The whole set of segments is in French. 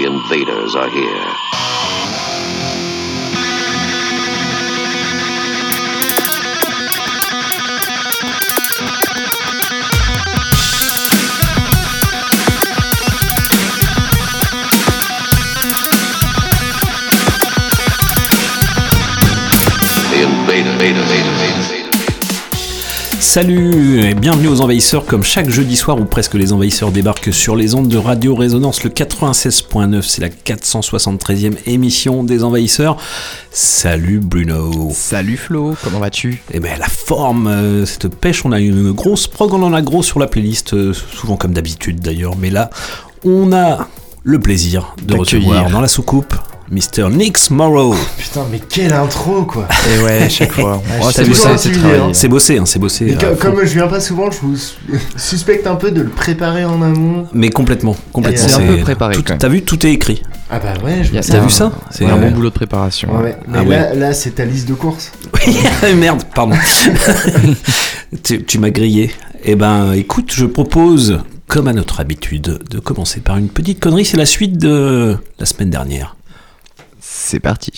The invaders are here. Salut et bienvenue aux Envahisseurs. Comme chaque jeudi soir où presque les Envahisseurs débarquent sur les ondes de Radio Résonance, le 96.9, c'est la 473e émission des Envahisseurs. Salut Bruno. Salut Flo, comment vas-tu? Eh ben la forme, euh, cette pêche, on a une grosse prog, on en a gros sur la playlist, euh, souvent comme d'habitude d'ailleurs, mais là, on a le plaisir de recevoir dans la soucoupe Mr. Nix Morrow. Putain, mais quelle intro quoi Et ouais, à chaque fois. Oh, je c'est bossé, c'est travaillé. hein. C'est bossé, hein, c'est bossé. Fond. comme je viens pas souvent, je vous su- suspecte un peu de le préparer en amont. Mais complètement, complètement. C'est un peu préparé. T'as vu, tout est écrit. Ah bah ouais, je T'as vu ça C'est un ouais. bon boulot de préparation. Ouais, ouais. Mais Ah là, là c'est ta liste de courses. Merde, pardon. tu tu m'as grillé. Eh ben, écoute, je propose, comme à notre habitude, de commencer par une petite connerie. C'est la suite de la semaine dernière. C'est parti.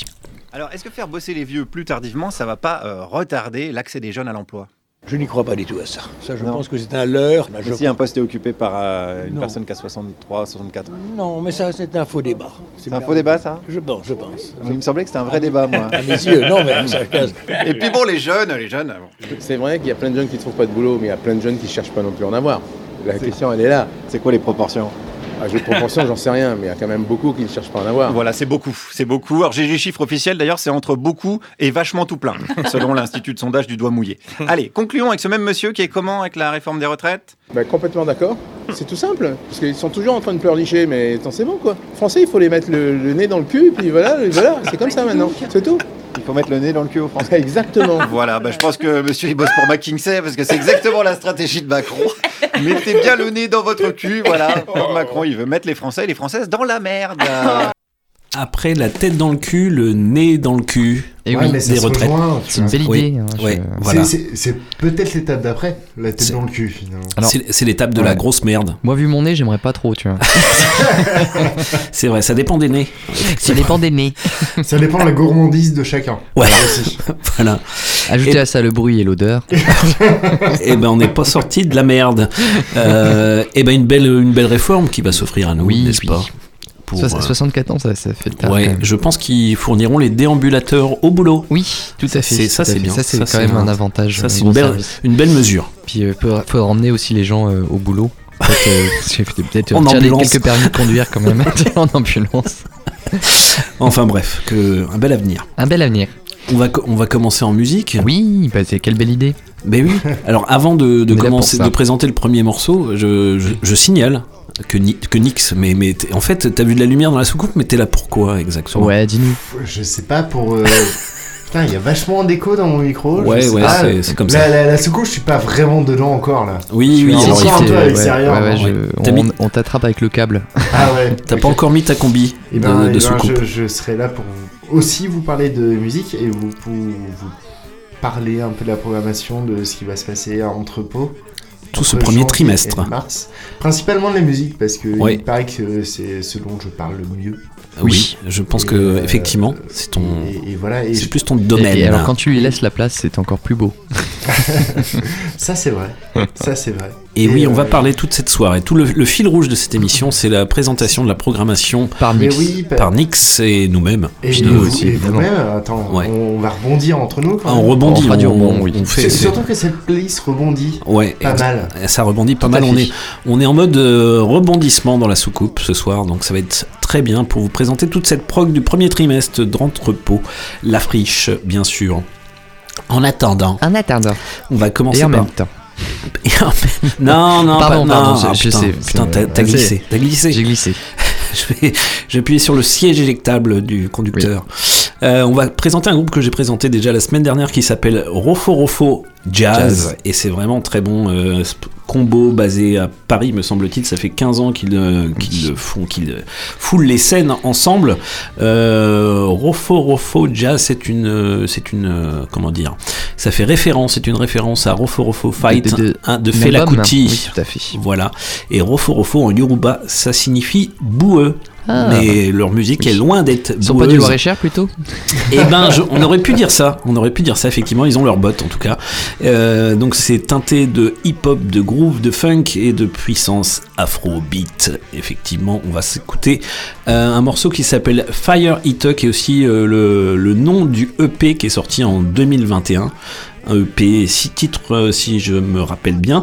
Alors, est-ce que faire bosser les vieux plus tardivement, ça va pas euh, retarder l'accès des jeunes à l'emploi? Je n'y crois pas du tout à ça. Ça, je Non. pense que c'est un leurre. Bah, je- Si un poste est occupé par euh, une Non. personne qui a 63, 64. Non, mais ça, c'est un faux débat. C'est un faux débat, ça? Je pense, je pense. Il me semblait que c'était un vrai débat, moi. À mes yeux, non, mais ça casse. Et puis bon, les jeunes, les jeunes. bon. C'est vrai qu'il y a plein de jeunes qui ne trouvent pas de boulot, mais il y a plein de jeunes qui ne cherchent pas non plus à en avoir. La question, elle est là. C'est quoi les proportions? À jeu de proportion, j'en sais rien, mais il y a quand même beaucoup qui ne cherchent pas à en avoir. Voilà, c'est beaucoup, c'est beaucoup. Alors j'ai les chiffres officiels d'ailleurs, c'est entre beaucoup et vachement tout plein, selon l'Institut de sondage du doigt mouillé. Allez, concluons avec ce même monsieur qui est comment avec la réforme des retraites? Bah, complètement d'accord. C'est tout simple. Parce qu'ils sont toujours en train de pleurnicher, mais c'est bon quoi. Français, il faut les mettre le, le nez dans le cul, puis voilà, et voilà, c'est comme ça maintenant. C'est tout. Il faut mettre le nez dans le cul aux Français. Exactement. Voilà, bah, je pense que monsieur il bosse pour McKinsey parce que c'est exactement la stratégie de Macron. Mettez bien le nez dans votre cul, voilà. Donc Macron, il veut mettre les Français et les Françaises dans la merde. Après la tête dans le cul, le nez dans le cul. Et ouais, oui, mais des retraites. c'est une belle Oui, idée. hein, je- ouais. Voilà. C'est- C'est c'est peut-être l'étape d'après, la tête C'est- dans le cul finalement. Alors- C'est c'est l'étape de la grosse merde. Moi, vu mon nez, j'aimerais pas trop, tu vois. C'est vrai, ça dépend des nez. Ça dépend des nez. Ça dépend de la gourmandise de chacun. Ouais, voilà. Ajoutez Et- à ça le bruit et l'odeur. Eh ben, on n'est pas sorti de la merde. Euh, eh ben, une belle, une belle réforme qui va s'offrir à nous, Oui, n'est-ce oui. pas? Pour, Soix- euh, 64 ans, ça, ça fait tard. Ouais, je pense qu'ils fourniront les déambulateurs au boulot. Oui, tout à fait. C'est- ça, c'est bien. Ça, c'est quand même un- un avantage. Ça, un c'est une belle, service. une belle mesure. Puis, il faudra emmener aussi les gens euh, au boulot. Peut-être euh, retirer ambulance. quelques permis de conduire quand même en ambulance. Enfin bref, que, un bel avenir. Un bel avenir. On va, on va commencer en musique. Oui, bah, quelle belle idée. Ben oui. Alors avant de, de commencer, de présenter le premier morceau, je, je, je signale que, Ni- que Nix, mais, mais en fait, t'as vu de la lumière dans la soucoupe, mais t'es là pourquoi exactement? Ouais, dis-nous. Je sais pas pour. euh, Putain, il y a vachement d'écho dans mon micro. je Ouais, ouais, c'est- comme la, ça. La, la soucoupe, je suis pas vraiment dedans encore là. Oui, oui, alors il ouais, l'extérieur, ouais, ouais, je- on, mis- on t'attrape avec le câble. Ah ouais. T'as pas encore mis ta combi Eh de, ben, de eh ben, soucoupe? je, je serai là pour vous- aussi vous parler de musique et vous, pour vous parler un peu de la programmation de ce qui va se passer à Entrepôt. Tout ce premier trimestre. et Mars. Principalement de la musique parce que Ouais. il paraît que c'est ce dont je parle le mieux. Oui, je pense Et, que euh, effectivement, c'est ton, Et, et voilà, et c'est plus ton domaine. Et, et alors quand tu lui laisses la place, c'est encore plus beau. ça c'est vrai. ça c'est vrai. Et oui, on va parler toute cette soirée. Tout le, le fil rouge de cette émission, c'est la présentation de la programmation Par oui, Nix et nous-mêmes. et, nous vous- aussi, et évidemment. vous-même, attends, Ouais. on va rebondir entre nous. quand Ah, on même. rebondit, On oui. fait. C'est surtout que cette playlist rebondit Ouais, pas mal. ça rebondit pas Tout mal. On est, on est en mode euh, rebondissement dans la soucoupe ce soir, donc ça va être très bien pour vous présenter toute cette prog du premier trimestre d'entrepôt, la friche, bien sûr. En attendant, Un attendant. on va commencer Et en par. même temps. non, non, Pardon, pas, pardon, non, ah, je putain, sais, putain, t'as glissé, t'as glissé. J'ai glissé. Je vais- J'ai appuyé sur le siège éjectable du conducteur. Euh, on va présenter un groupe que j'ai présenté déjà la semaine dernière qui s'appelle Rofo Rofo Jazz. Jazz. Et c'est vraiment très bon. euh, combo basé à Paris, me semble-t-il. Ça fait 15 ans qu'ils euh, font, qu'ils euh, foulent les scènes ensemble. Euh, Rofo Rofo Jazz, c'est une. euh, C'est une. Comment dire Ça fait référence, c'est une référence à Rofo Rofo Fight De- de- de- hein, de Fela album, Kuti. Oui, tout à fait. Voilà. Et Rofo Rofo en Yoruba, ça signifie boueux. Ah. Mais leur musique est loin d'être Ils sont pas du. Loir-et-Cher plutôt Eh ben, je- on aurait pu dire ça. On aurait pu dire ça. Effectivement, ils ont leur botte en tout cas. Euh, donc c'est teinté de hip-hop, de groove, de funk et de puissance afrobeat. Effectivement, on va s'écouter euh, un morceau qui s'appelle Fire Eater, qui est aussi euh, le, le nom du EP qui est sorti en 2021. Un EP, six titres si je me rappelle bien.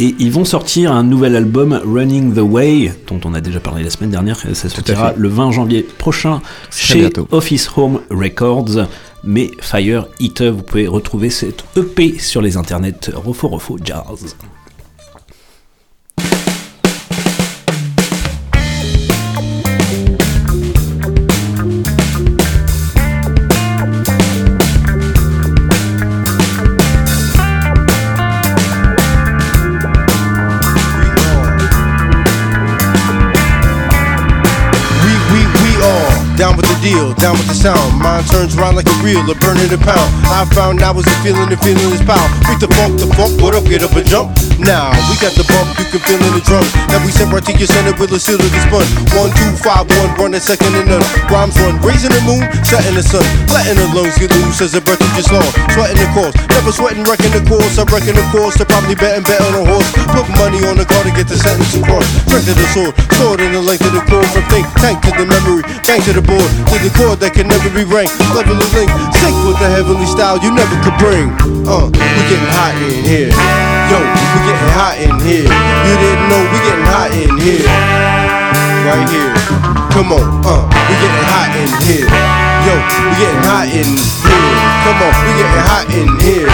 Et ils vont sortir un nouvel album, Running the Way, dont on a déjà parlé la semaine dernière. Ça sortira le 20 janvier prochain chez bientôt. Office Home Records. Mais Fire Eater, vous pouvez retrouver cette EP sur les internets Rofo Rofo Jazz. Down with the sound. Mine turns around like a reel, a burning a pound. I found I was a feeling, the feeling is pound. Beat the funk, the funk, what up, get up and jump. Now we got the bump, you can feel in the drum. That we sent right to your center with a of the spun. One, two, five, one, running second and none. Rhymes run, raising the moon, setting the sun. Letting the lungs get loose as the breath you just long. Sweating the course, never sweating, wrecking the course. I reckon the course, to probably betting, bet on a horse. Put money on the car to get the sentence across. Strength to the sword, sword in the length of the cord. From think tank to the memory, bang to the board, to the chord that can never be ranked. Level of link, sync with the heavenly style you never could bring. Uh, we getting hot in here. Yo, we getting hot in here. You didn't know we getting hot in here. Right here. Come on, uh, we getting hot in here. Yo, we getting hot in here. Come on, we getting hot in here.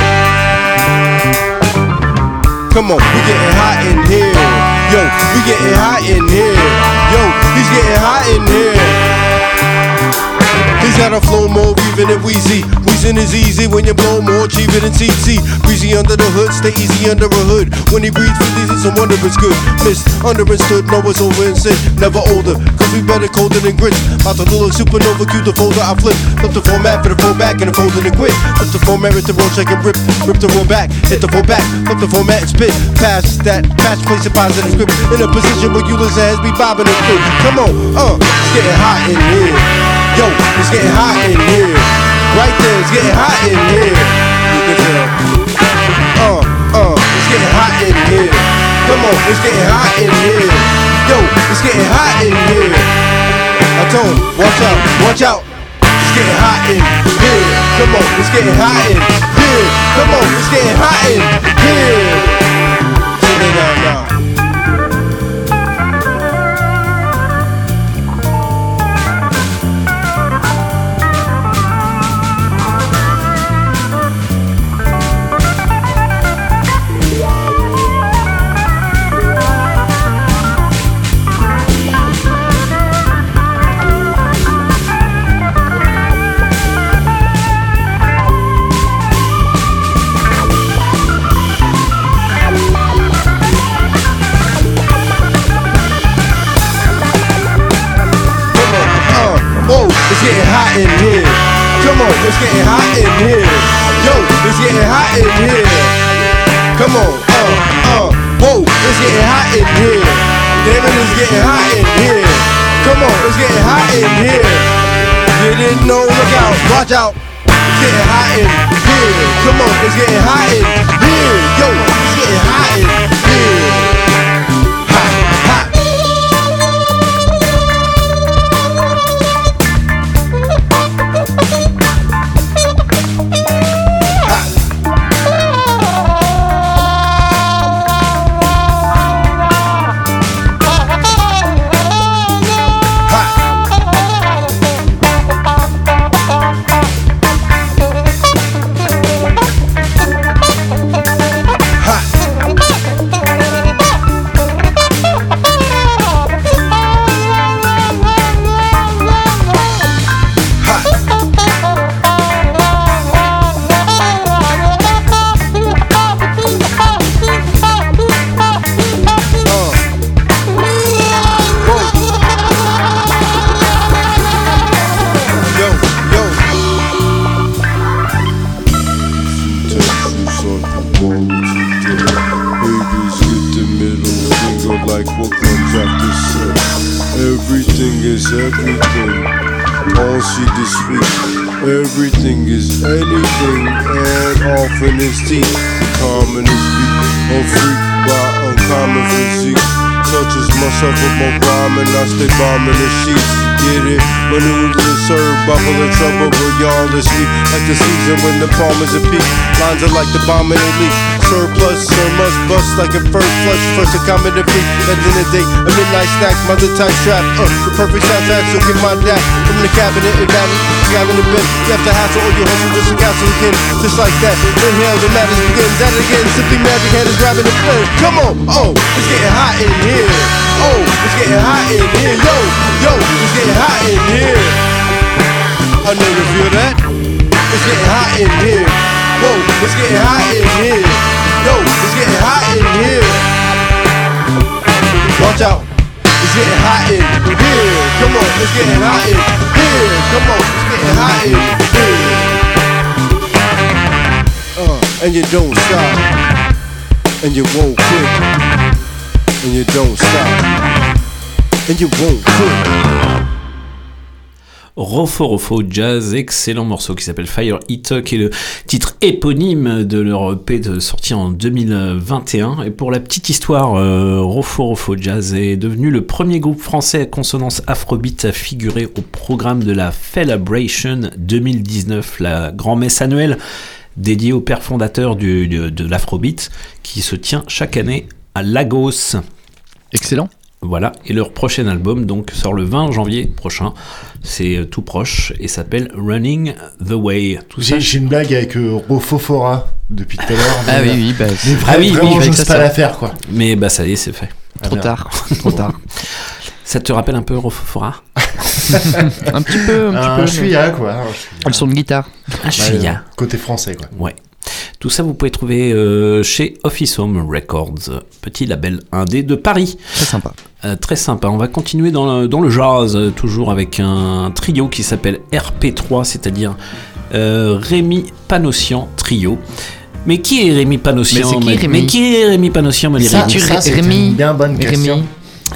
Come on, we getting hot in here. Yo, we getting hot in here. Yo, he's getting hot in here. Got a flow more weaving than Wheezy. Wheezing is easy when you blow more cheaper than TT. Breezy under the hood, stay easy under a hood. When he breathes, releases some wonder it's good. Missed, understood, know it's over and sin. Never older, cause we better colder than grits. About to look supernova, cue the folder, I flip. Flip the format for the full back and the folding and quit. Flip the format, hit the roll, check and rip. Rip the roll back, hit the full back. Flip the format and spit. Pass that, pass, place a positive script. In a position where you listen has me bobbing and flip. Come on, uh, it's getting hot in here. Yo, it's getting hot in here. Right there, it's getting hot in here. You can tell. Uh, uh, it's getting hot in here. Come on, it's getting hot in here. Yo, it's getting hot in here. I told him, watch out, watch out. It's getting hot in here. Come on, it's getting hot in here. Come on, it's getting hot in here. Sit it down now. It's getting hot in here. Yo, it's getting hot in here. Come on, uh, uh, whoa, it's getting hot in here. Damn it, it's getting hot in here. Come on, it's getting hot in here. You didn't know, look out, watch out. It's getting hot in here. Come on, it's getting hot in here. Yo, it's getting hot in here. With my rhyme and I stay bombing the sheets. Get it? Maneuver to serve, bubble of trouble, sweet. Like the season when the palm is a peak. Lines are like the bomb in a leak. Surplus, sir must bust like a first flush. First a comment to freak. At the end of the day, a midnight snack, mother type trap. Uh, the perfect soundtrack, so get my dad from the cabinet and battle. Cabin in bed, you have to hassle all your hustle just to castle again. Just like that. Inhale, the madness begins. At it again, simply magic hand is grabbing the pen. Come on, oh, it's getting hot in here. Oh, it's getting hot in here. Yo, yo, it's getting hot in here. I know you feel that. It's getting hot in here. Whoa, it's getting hot in here. Yo, it's getting hot in here. Watch out. It's getting hot in here. Come on, it's getting hot in here. Come on, it's getting hot in here. Uh, and you don't stop. And you won't quit. And you don't stop. And you won't quit. Rofo Rofo Jazz, excellent morceau qui s'appelle Fire Eater, qui est le titre éponyme de leur EP de, sorti en 2021. Et pour la petite histoire, euh, Rofo Rofo Jazz est devenu le premier groupe français à consonance afrobeat à figurer au programme de la Celebration 2019, la grand-messe annuelle dédiée au père fondateur du, du- de l'afrobeat, qui se tient chaque année à Lagos. Excellent. Voilà, et leur prochain album donc sort le 20 janvier prochain. C'est euh, tout proche et s'appelle Running the Way. Tout ça, J'ai une blague avec euh, Rofofora depuis tout à l'heure. Ah oui, oui, bah, Mais c'est vra- Ah oui, oui, vraiment, que j'ose ça pas la faire, quoi. mais bah ça y est, c'est fait. trop merde. tard. Trop tard. Ça te rappelle un peu Rofofora un petit peu, un petit Un peu. chouïa, quoi. un chouïa. Le son de guitare. Ah, je suis Ouais, gars. Côté français, quoi. Ouais. Tout ça, vous pouvez trouver euh, chez Office Home Records, petit label indé de Paris. Très sympa. Euh, très sympa. On va continuer dans le, dans le jazz, euh, toujours avec un trio qui s'appelle RP3, c'est-à-dire euh, Rémi Panossian Trio. Mais qui est Rémi Panossian Mais qui, Mais- Rémi Mais qui est Rémi Panossian me Ça, ça, c'est Rémi- une bien bonne question. Rémi,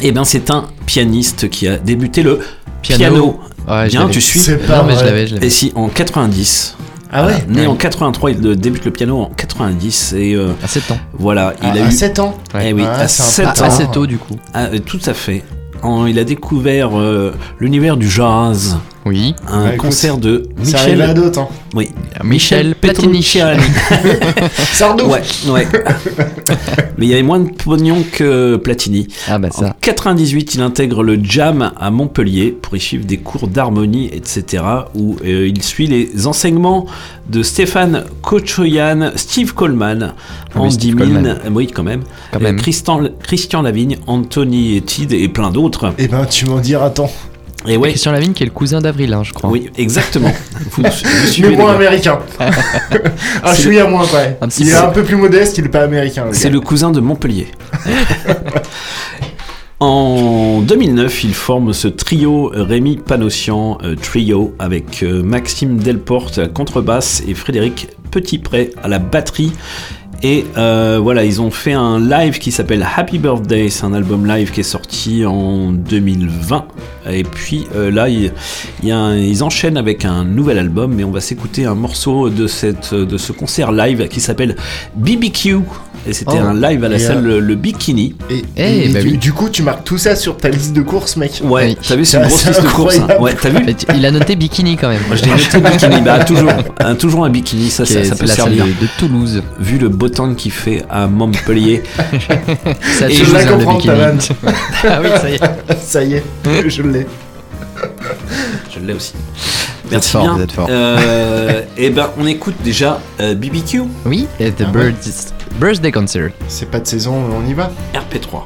Eh bien, c'est un pianiste qui a débuté le piano. piano. Ouais, je Bien, tu suis C'est pas Non, mais je vrai. l'avais, je l'avais. Et si en 90, Ah ouais né Ouais. en 83, il débute le piano en 90 et euh, À 7 ans. voilà, il Ah, a à eu 7 ans Eh oui, à c'est un 7 peu ans. Assez tôt, du coup. Ah, euh, tout à fait. En- il a découvert euh, l'univers du jazz, Oui. un Bah, écoute, concert de Ça arrive à Michel, d'autres, hein. oui, Michel Platini. Petrucciani. Sardou ouais, ouais. Mais il y avait moins de pognon que Platini. Ah bah En ça. 98, il intègre le Jam à Montpellier pour y suivre des cours d'harmonie, etc. Où euh, il suit les enseignements de Stéphane Kochoyan, Steve Coleman, Ah oui, Andy Steve Milne, euh, oui quand même, Quand euh, même. Christian, Christian Lavigne, Anthony Etide et plein d'autres. Eh ben, tu m'en diras tant. Et ouais, Christian Lavigne qui est le cousin d'Avril, hein, je crois. oui, exactement. Vous, vous les moins américain. un C'est chouïa moins, ouais. Un petit Il est peu. un peu plus modeste, il est pas américain. le C'est le cousin de Montpellier. En 2009, il forme ce trio Rémi Panossian euh, Trio avec euh, Maxime Delporte à la contrebasse et Frédéric Petitpré à la batterie. Et euh, voilà, ils ont fait un live qui s'appelle Happy Birthday, c'est un album live qui est sorti en 2020. Et puis euh, là, ils enchaînent avec un nouvel album, mais on va s'écouter un morceau de, cette, de ce concert live qui s'appelle BBQ. Et c'était Oh. un live à la Et, salle euh, le, le Bikini. Et, Eh, et bah du, oui. du coup, tu marques tout ça sur ta liste de courses, mec. Ouais, Oui. t'as vu, c'est une grosse liste de courses. hein. Ouais, t'as vu Il a noté bikini quand même. Moi, je l'ai noté bikini. Bah, toujours, un, toujours un bikini, ça, ça, peut la salle servir. de, de Toulouse. Vu le beau temps qu'il fait à Montpellier. Ça Et je la comprends, bikini. ta vanne. ah oui, ça y est. Ça y est, je l'ai. Je l'ai aussi. Êtes Merci fort, bien. vous êtes fort. Euh, et ben, on écoute déjà euh, BBQ, Oui, et The Ah ouais. Birds- Birthday Concert. C'est pas de saison, on y va. RP3.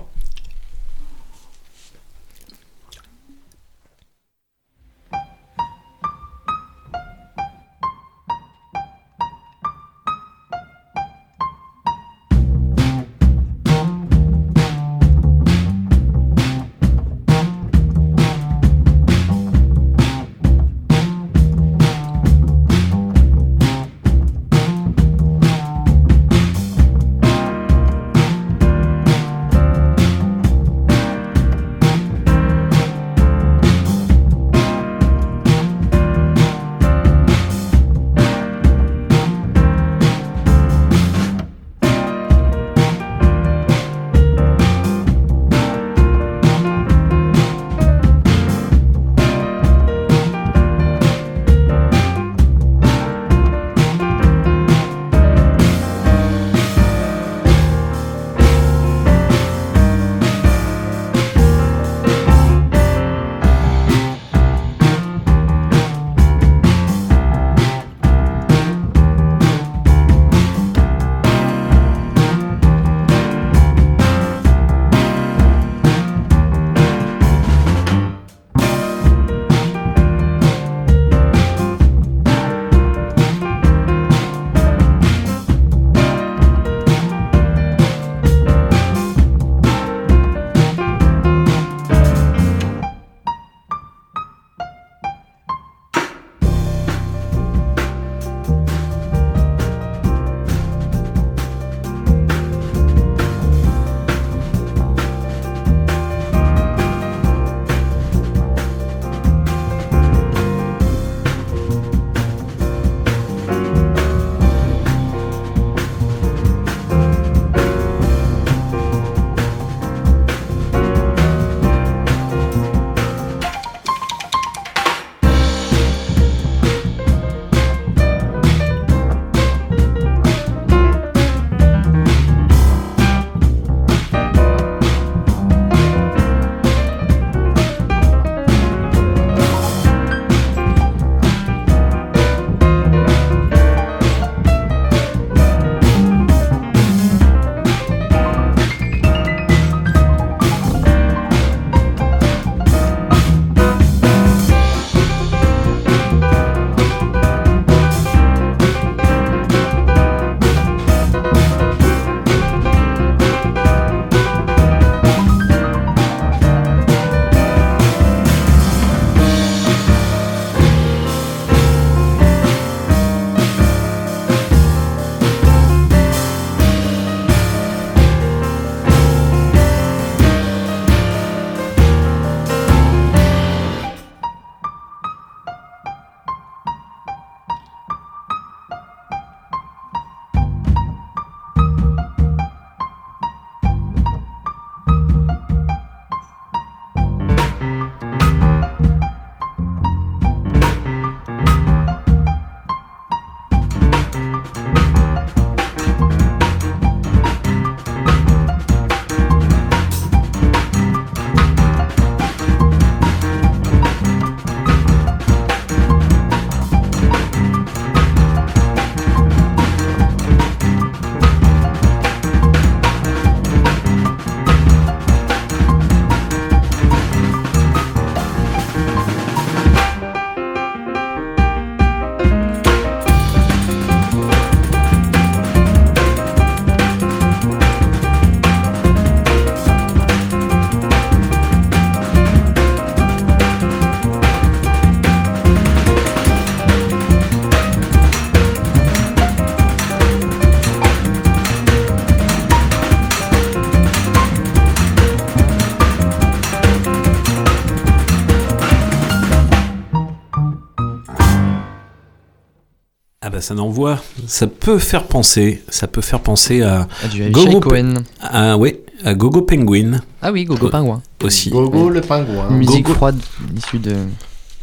Ça n'envoie. Ça peut faire penser. Ça peut faire penser à, Ah, du Gogo Cohen. à ouais, à Gogo Penguin Ah oui, Gogo. Pingouin. aussi. Gogo le pingouin. Musique Gogo. froide issue de.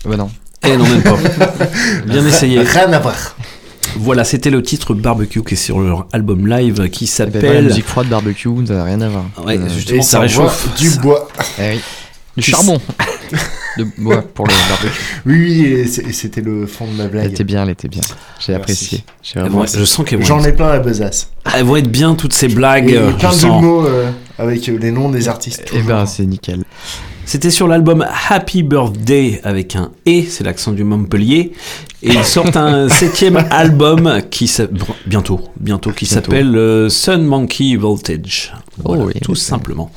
Bah non. Eh non même pas. Bien essayé. Rien à voir. Voilà, c'était le titre Barbecue qui est sur leur album live qui Eh ben, s'appelle. musique froide, barbecue, ça n'a rien à voir. Ouais, Euh, justement, Et ça réchauffe. du bois. eh oui. Du charbon De bois pour le barbecue. Oui, oui, c'était le fond de ma Elle blague. était bien, elle était bien. J'ai apprécié. Vraiment je sens qu'elles J'en ai plein la besace. elles vont être bien toutes ces blagues. Et euh, plein je de mots euh, avec euh, les noms des artistes. Eh ben, c'est nickel. C'était sur l'album Happy Birthday avec un E, c'est l'accent du Montpellier. Et ils sortent un septième album qui bientôt, bientôt, qui s'appelle euh, Sun Monkey Voltage. Voilà, Oh oui, tout oui. simplement.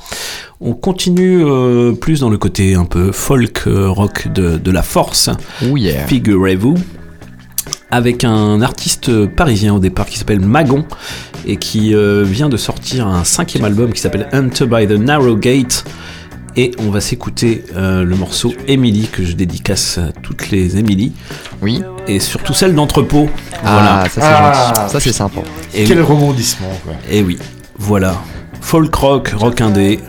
On continue euh, plus dans le côté un peu folk euh, rock de, de la force, Oh yeah. figurez-vous, avec un artiste parisien au départ qui s'appelle Magon et qui euh, vient de sortir un cinquième album qui s'appelle Enter by the Narrow Gate. Et on va s'écouter euh, le morceau Emily que je dédicace à toutes les Emily Oui. et surtout celle d'entrepôt. Ah, ça c'est Ah, gentil. Ça c'est sympa. Et, Quel rebondissement, quoi. et oui, voilà. Folk rock, rock indé,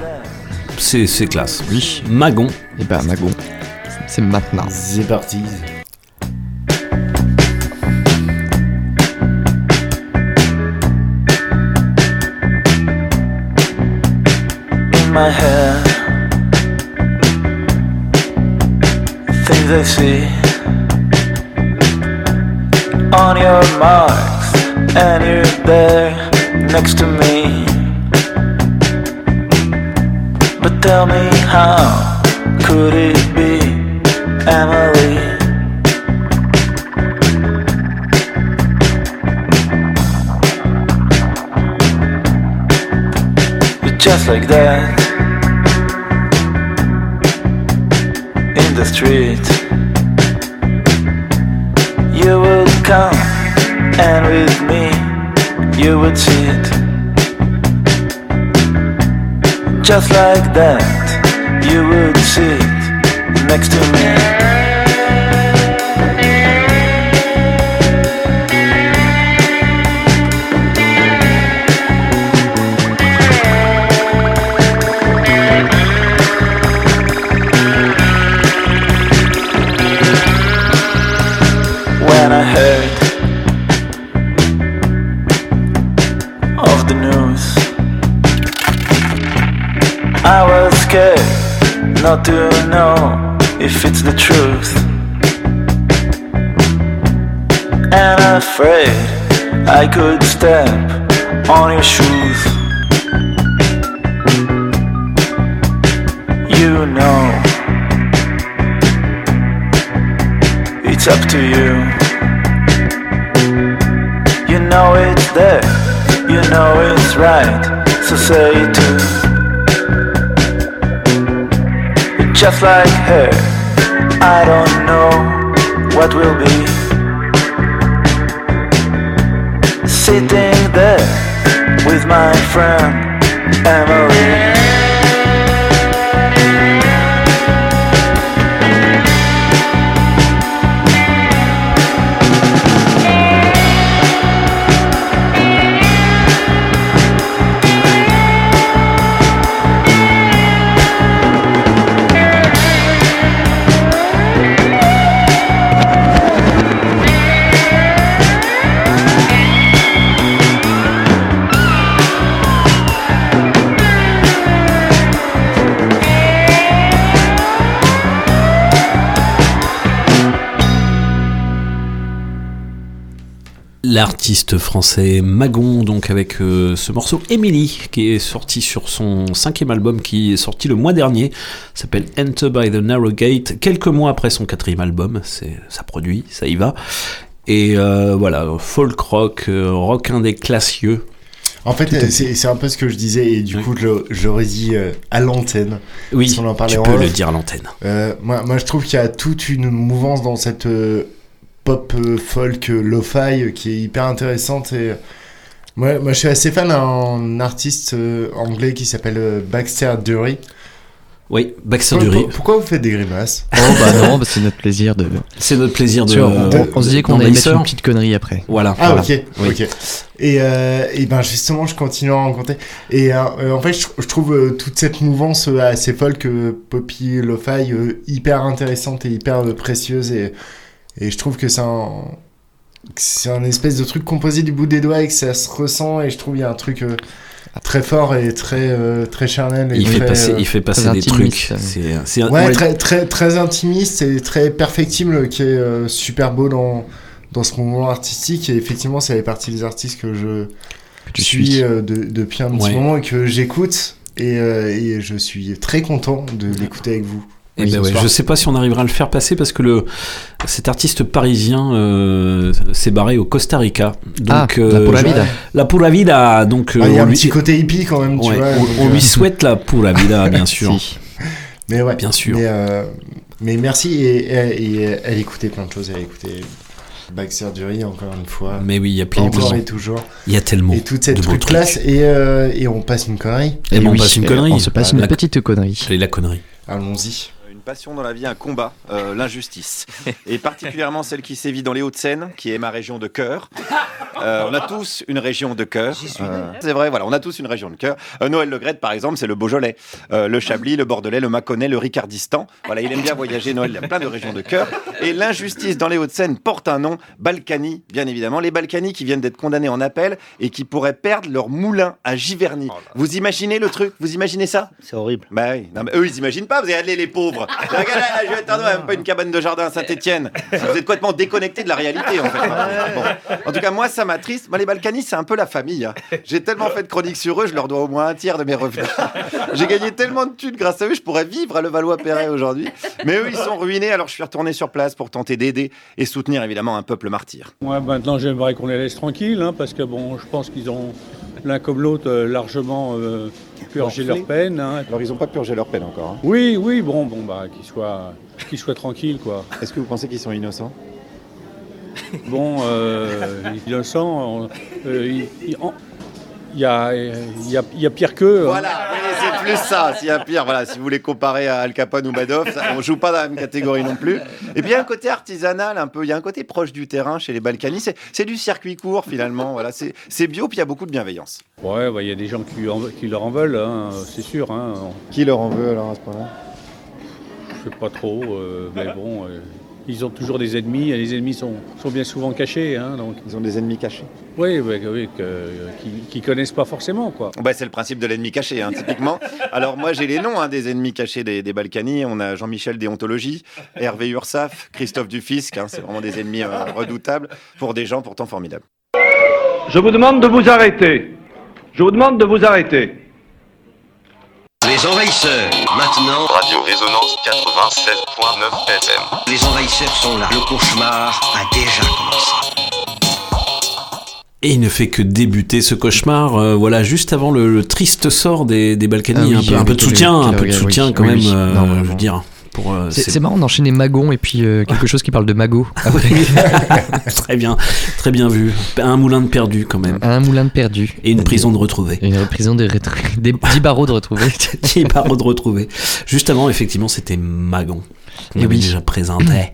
c'est c'est classe. Oui. Magon, Et ben, Mago, c'est maintenant. C'est parti. My hair. Things I see on your marks, and you're there next to me. But tell me, how could it be, Emily? Just like that the street. You would come and with me you would sit. Just like that you would sit next to me not to know if it's the truth. And afraid I could step on your shoes. You know, it's up to you. You know it's there, you know it's right, so say it too. Just like her, I don't know what will be. Sitting there with my friend Emily. L'artiste français Magon, donc avec euh, ce morceau Emily, qui est sorti sur son cinquième album, qui est sorti le mois dernier, s'appelle Enter by the Narrow Gate, quelques mois après son quatrième album, c'est, ça produit, ça y va. Et euh, voilà, folk rock, euh, rock indé classieux. En fait, c'est c'est un peu ce que je disais, et du Oui. coup, je, je l'aurais dit euh, à l'antenne. Oui, Si on en parlait tu en peux off. le dire à l'antenne. Euh, moi, moi, je trouve qu'il y a toute une mouvance dans cette euh, pop euh, folk euh, lo-fi euh, qui est hyper intéressante. Et, euh, moi, moi, je suis assez fan d'un artiste euh, anglais qui s'appelle euh, Baxter Dury. Oui, Baxter Pourquoi, Dury. pourquoi vous faites des grimaces? Oh bah non, bah c'est notre plaisir de. C'est notre plaisir de. On, se disait qu'on allait mettre une petite connerie après. Voilà. Ah voilà. ok, Oui. ok. Et, euh, et ben justement, je continue à en raconter. Et euh, en fait, je, je trouve euh, toute cette mouvance assez folk, euh, poppy, lo-fi, euh, hyper intéressante et hyper euh, précieuse. Et, et je trouve que c'est un, que c'est un espèce de truc composé du bout des doigts et que ça se ressent. Et je trouve il y a un truc euh, très fort et très euh, très charnel. Et Il fait passer, euh, il fait passer des trucs. C'est, c'est un- Ouais, ouais, très, très, très intimiste et très perfectible, qui est euh, super beau dans, dans ce mouvement artistique. Et effectivement, ça fait partie des artistes que je Que suis suis. euh, de- depuis un petit Ouais. moment et que j'écoute. Et, euh, et je suis très content de l'écouter avec vous. Eh ben ce ouais, soir. je sais pas si on arrivera à le faire passer parce que le cet artiste parisien euh, s'est barré au Costa Rica. Ah, Donc la euh, pura je- vida. la pura vida. Donc euh, Ah, Il y a on un lui, petit côté hippie quand même, tu ouais, vois. on, euh, lui souhaite la pura vida, bien sûr, Si. Mais ouais, bien sûr. Mais, euh, mais merci. Et, et- et elle écoutait plein de choses. Elle écoutait Baxter Dury, encore une fois. Mais oui, il y a plein de Encore et toujours. Il y a tellement Et toute cette de truc classe. Et, euh, et on passe une connerie. Et ben, on oui, passe une euh, connerie. On se passe Ah, une la- petite connerie. Et la connerie. Allons-y. Une passion dans la vie, un combat, euh, l'injustice. Et particulièrement celle qui sévit dans les Hauts-de-Seine, qui est ma région de cœur. Euh, on a tous une région de cœur. Euh, c'est vrai, voilà, on a tous une région de cœur. Euh, Noël Le Gret, par exemple, c'est le Beaujolais. Euh, le Chablis, le Bordelais, le Mâconnais, le Ricardistan. Voilà, il aime bien voyager, Noël, il y a plein de régions de cœur. Et l'injustice dans les Hauts-de-Seine porte un nom, Balkany, bien évidemment. Les Balkany qui viennent d'être condamnés en appel et qui pourraient perdre leur moulin à Giverny. Vous imaginez le truc? Vous imaginez ça? C'est horrible. bah oui, non, mais eux ils imaginent pas, vous regardez les pauvres. Regardez là, je vais être un même pas une cabane de jardin à Saint-Etienne. Vous êtes complètement déconnecté de la réalité en fait. Bon. En tout cas, moi ça m'attriste. Moi les Balkanis c'est un peu la famille. hein. J'ai tellement fait de chroniques sur eux, je leur dois au moins un tiers de mes revenus. J'ai gagné tellement de thunes grâce à eux, je pourrais vivre à Levallois-Perret aujourd'hui. Mais eux ils sont ruinés, alors je suis retourné sur place pour tenter d'aider et soutenir évidemment un peuple martyr. Moi, maintenant, j'aimerais qu'on les laisse tranquilles, hein, parce que bon, je pense qu'ils ont l'un comme l'autre euh, largement euh, purgé leur peine. hein. Alors ils ont pas purgé leur peine encore. hein. Oui, oui, bon, bon, bah, qu'ils soient, qu'ils soient tranquilles, quoi. Est-ce que vous pensez qu'ils sont innocents? Bon, euh, innocents, euh, il il- en- il y a, il y a, il y a pire qu'eux. hein. Voilà, c'est plus ça. S'il y a pire, voilà, si vous voulez comparer à Al Capone ou Madoff, ça, on joue pas dans la même catégorie non plus. Et puis il y a un côté artisanal, un peu, il y a un côté proche du terrain chez les Balkany. C'est, c'est du circuit court finalement. Voilà, c'est, c'est bio, puis il y a beaucoup de bienveillance. Ouais, bah, il y a des gens qui, en- qui leur en veulent, hein, c'est sûr. Hein. Qui leur en veut alors à ce point-là? Je sais pas trop, euh, mais bon, euh, ils ont toujours des ennemis, et les ennemis sont, sont bien souvent cachés. Hein, donc, Ils ont des ennemis cachés. oui, oui, que- qui, qui connaissent pas forcément, quoi. Bah, c'est le principe de l'ennemi caché, hein, typiquement. Alors moi j'ai les noms hein, des ennemis cachés des, des Balkany. On a Jean-Michel Déontologie, Hervé Ursaf, Christophe Dufisque. hein, c'est vraiment des ennemis euh, redoutables pour des gens pourtant formidables. Je vous demande de vous arrêter. Je vous demande de vous arrêter. Les envahisseurs, maintenant. Radio Résonance 96.9 FM. Les envahisseurs sont là. Le cauchemar a déjà commencé. Et il ne fait que débuter ce cauchemar, euh, voilà, juste avant le, le triste sort des, des Balkany. Ah un, peu, un oui, peu de soutien, un peu de soutien quand oui, même, oui. euh, je veux dire. Pour, euh, C'est marrant d'enchaîner Magon et puis euh, quelque chose qui parle de Magot. très bien, très bien vu. Un moulin de perdu quand même. Un moulin de perdu. Et une prison de retrouvé. Et une prison de des 10 barreaux de retrouver. 10 barreaux de retrouvé. Juste avant, effectivement, c'était Magon. Qu'on Et avait oui. déjà présenté.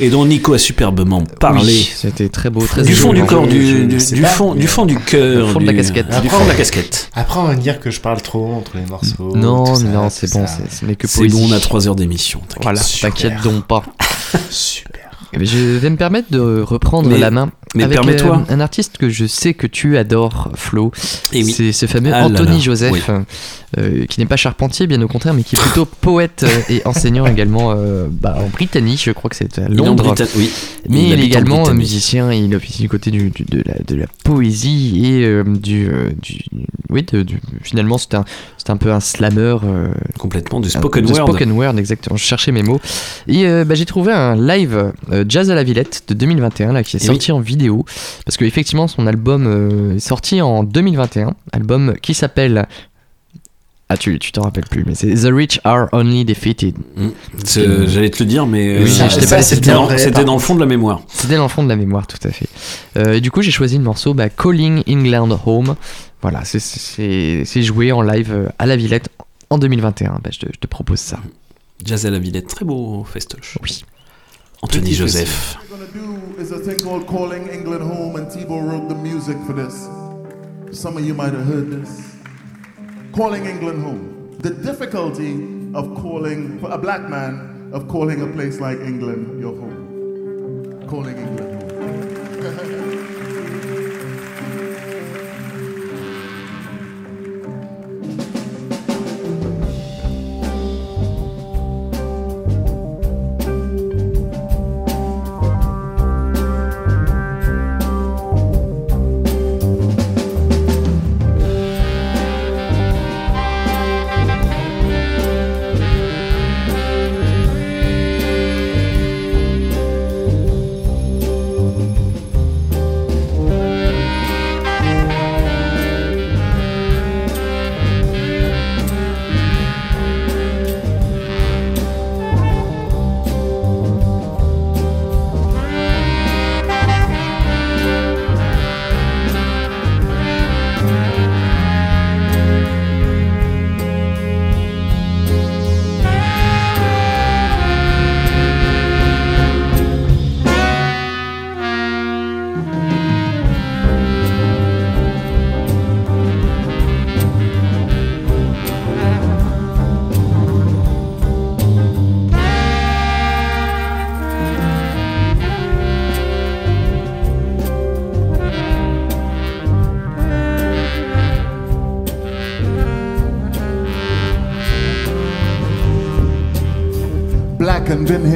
Et dont Nico a superbement parlé. Oui, C'était très beau, très du fond du corps, du, fond, du fond du cœur. Du fond de la casquette. Du Après, fond de la on- casquette. Après, on va me dire que je parle trop entre les morceaux. Non, ça, non, c'est bon, c'est- ce n'est que C'est bon, on a 3 heures d'émission. t'inquiète. Voilà, Super. t'inquiète donc pas. Super. Je vais me permettre de reprendre Mais- la main mais avec permets-toi. un artiste que je sais que tu adores, Flo. Oui. C'est ce fameux Ah là Anthony là, Joseph, oui. Euh, qui n'est pas charpentier, bien au contraire, mais qui est plutôt poète euh, et enseignant également euh, bah, en Britannie. Je crois que c'est à Londres. Oui. Mais il, est également musicien et il officie du côté du, du- de, la, de la poésie et euh, du, du. Oui, de- du- finalement, c'est un, un peu un slammer. Complètement, du un- spoken de word. spoken word, exactement. Je cherchais mes mots. Et bah, j'ai trouvé un live Jazz à la Villette de 2021 là, qui est Et sorti en vidéo. Parce que effectivement, son album est sorti en 2021. Album qui s'appelle. Ah, tu tu t'en rappelles plus, mais c'est The Rich Are Only Defeated. Mm. C'est- J'allais te le dire, mais Oui, euh, je t'ai ça, pas c'est laissé c'était le dans, c'était le fond de la mémoire. C'était dans le fond de la mémoire, tout à fait. Euh, et du coup, j'ai choisi le morceau bah, Calling England Home. Voilà, c'est- c'est c'est joué en live euh, à la Villette en 2021. Bah, je, te, je te propose ça. Jazz à la Villette, très beau festoche. Oui. Anthony Petit Joseph. What we're gonna do is a thing called Calling England Home, and Tebow wrote the music for this. Some of you might have heard this. Calling England Home. The difficulty of calling, for a black man, of calling a place like England your home. Calling England home.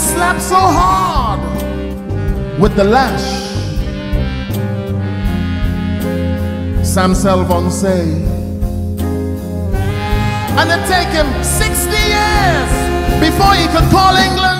Slapped so hard with the lash. Sam Selvon say. And it take him 60 years before he could call England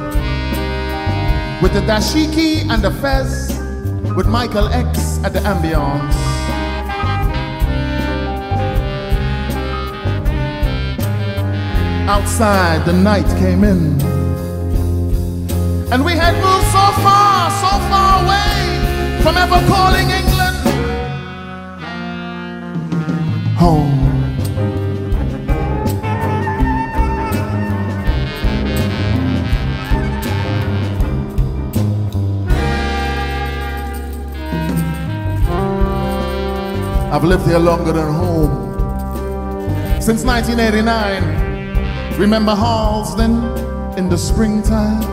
with the dashiki and the fez, with Michael X at the ambience. Outside, the night came in, and we had moved so far, so far away from ever calling England home. I've lived here longer than home. Since 1989, remember Halsden in the springtime?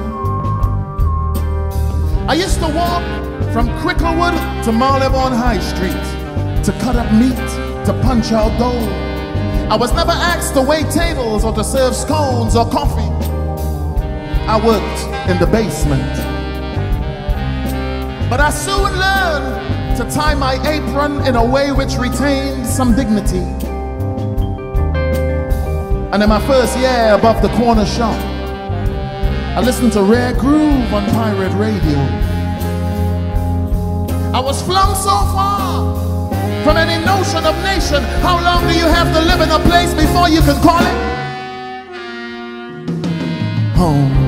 I used to walk from Cricklewood to Marylebone High Street to cut up meat, to punch out dough. I was never asked to wait tables or to serve scones or coffee. I worked in the basement. But I soon learned to tie my apron in a way which retained some dignity. And in my first year above the corner shop, I listened to Rare Groove on pirate radio. I was flung so far from any notion of nation. How long do you have to live in a place before you can call it home?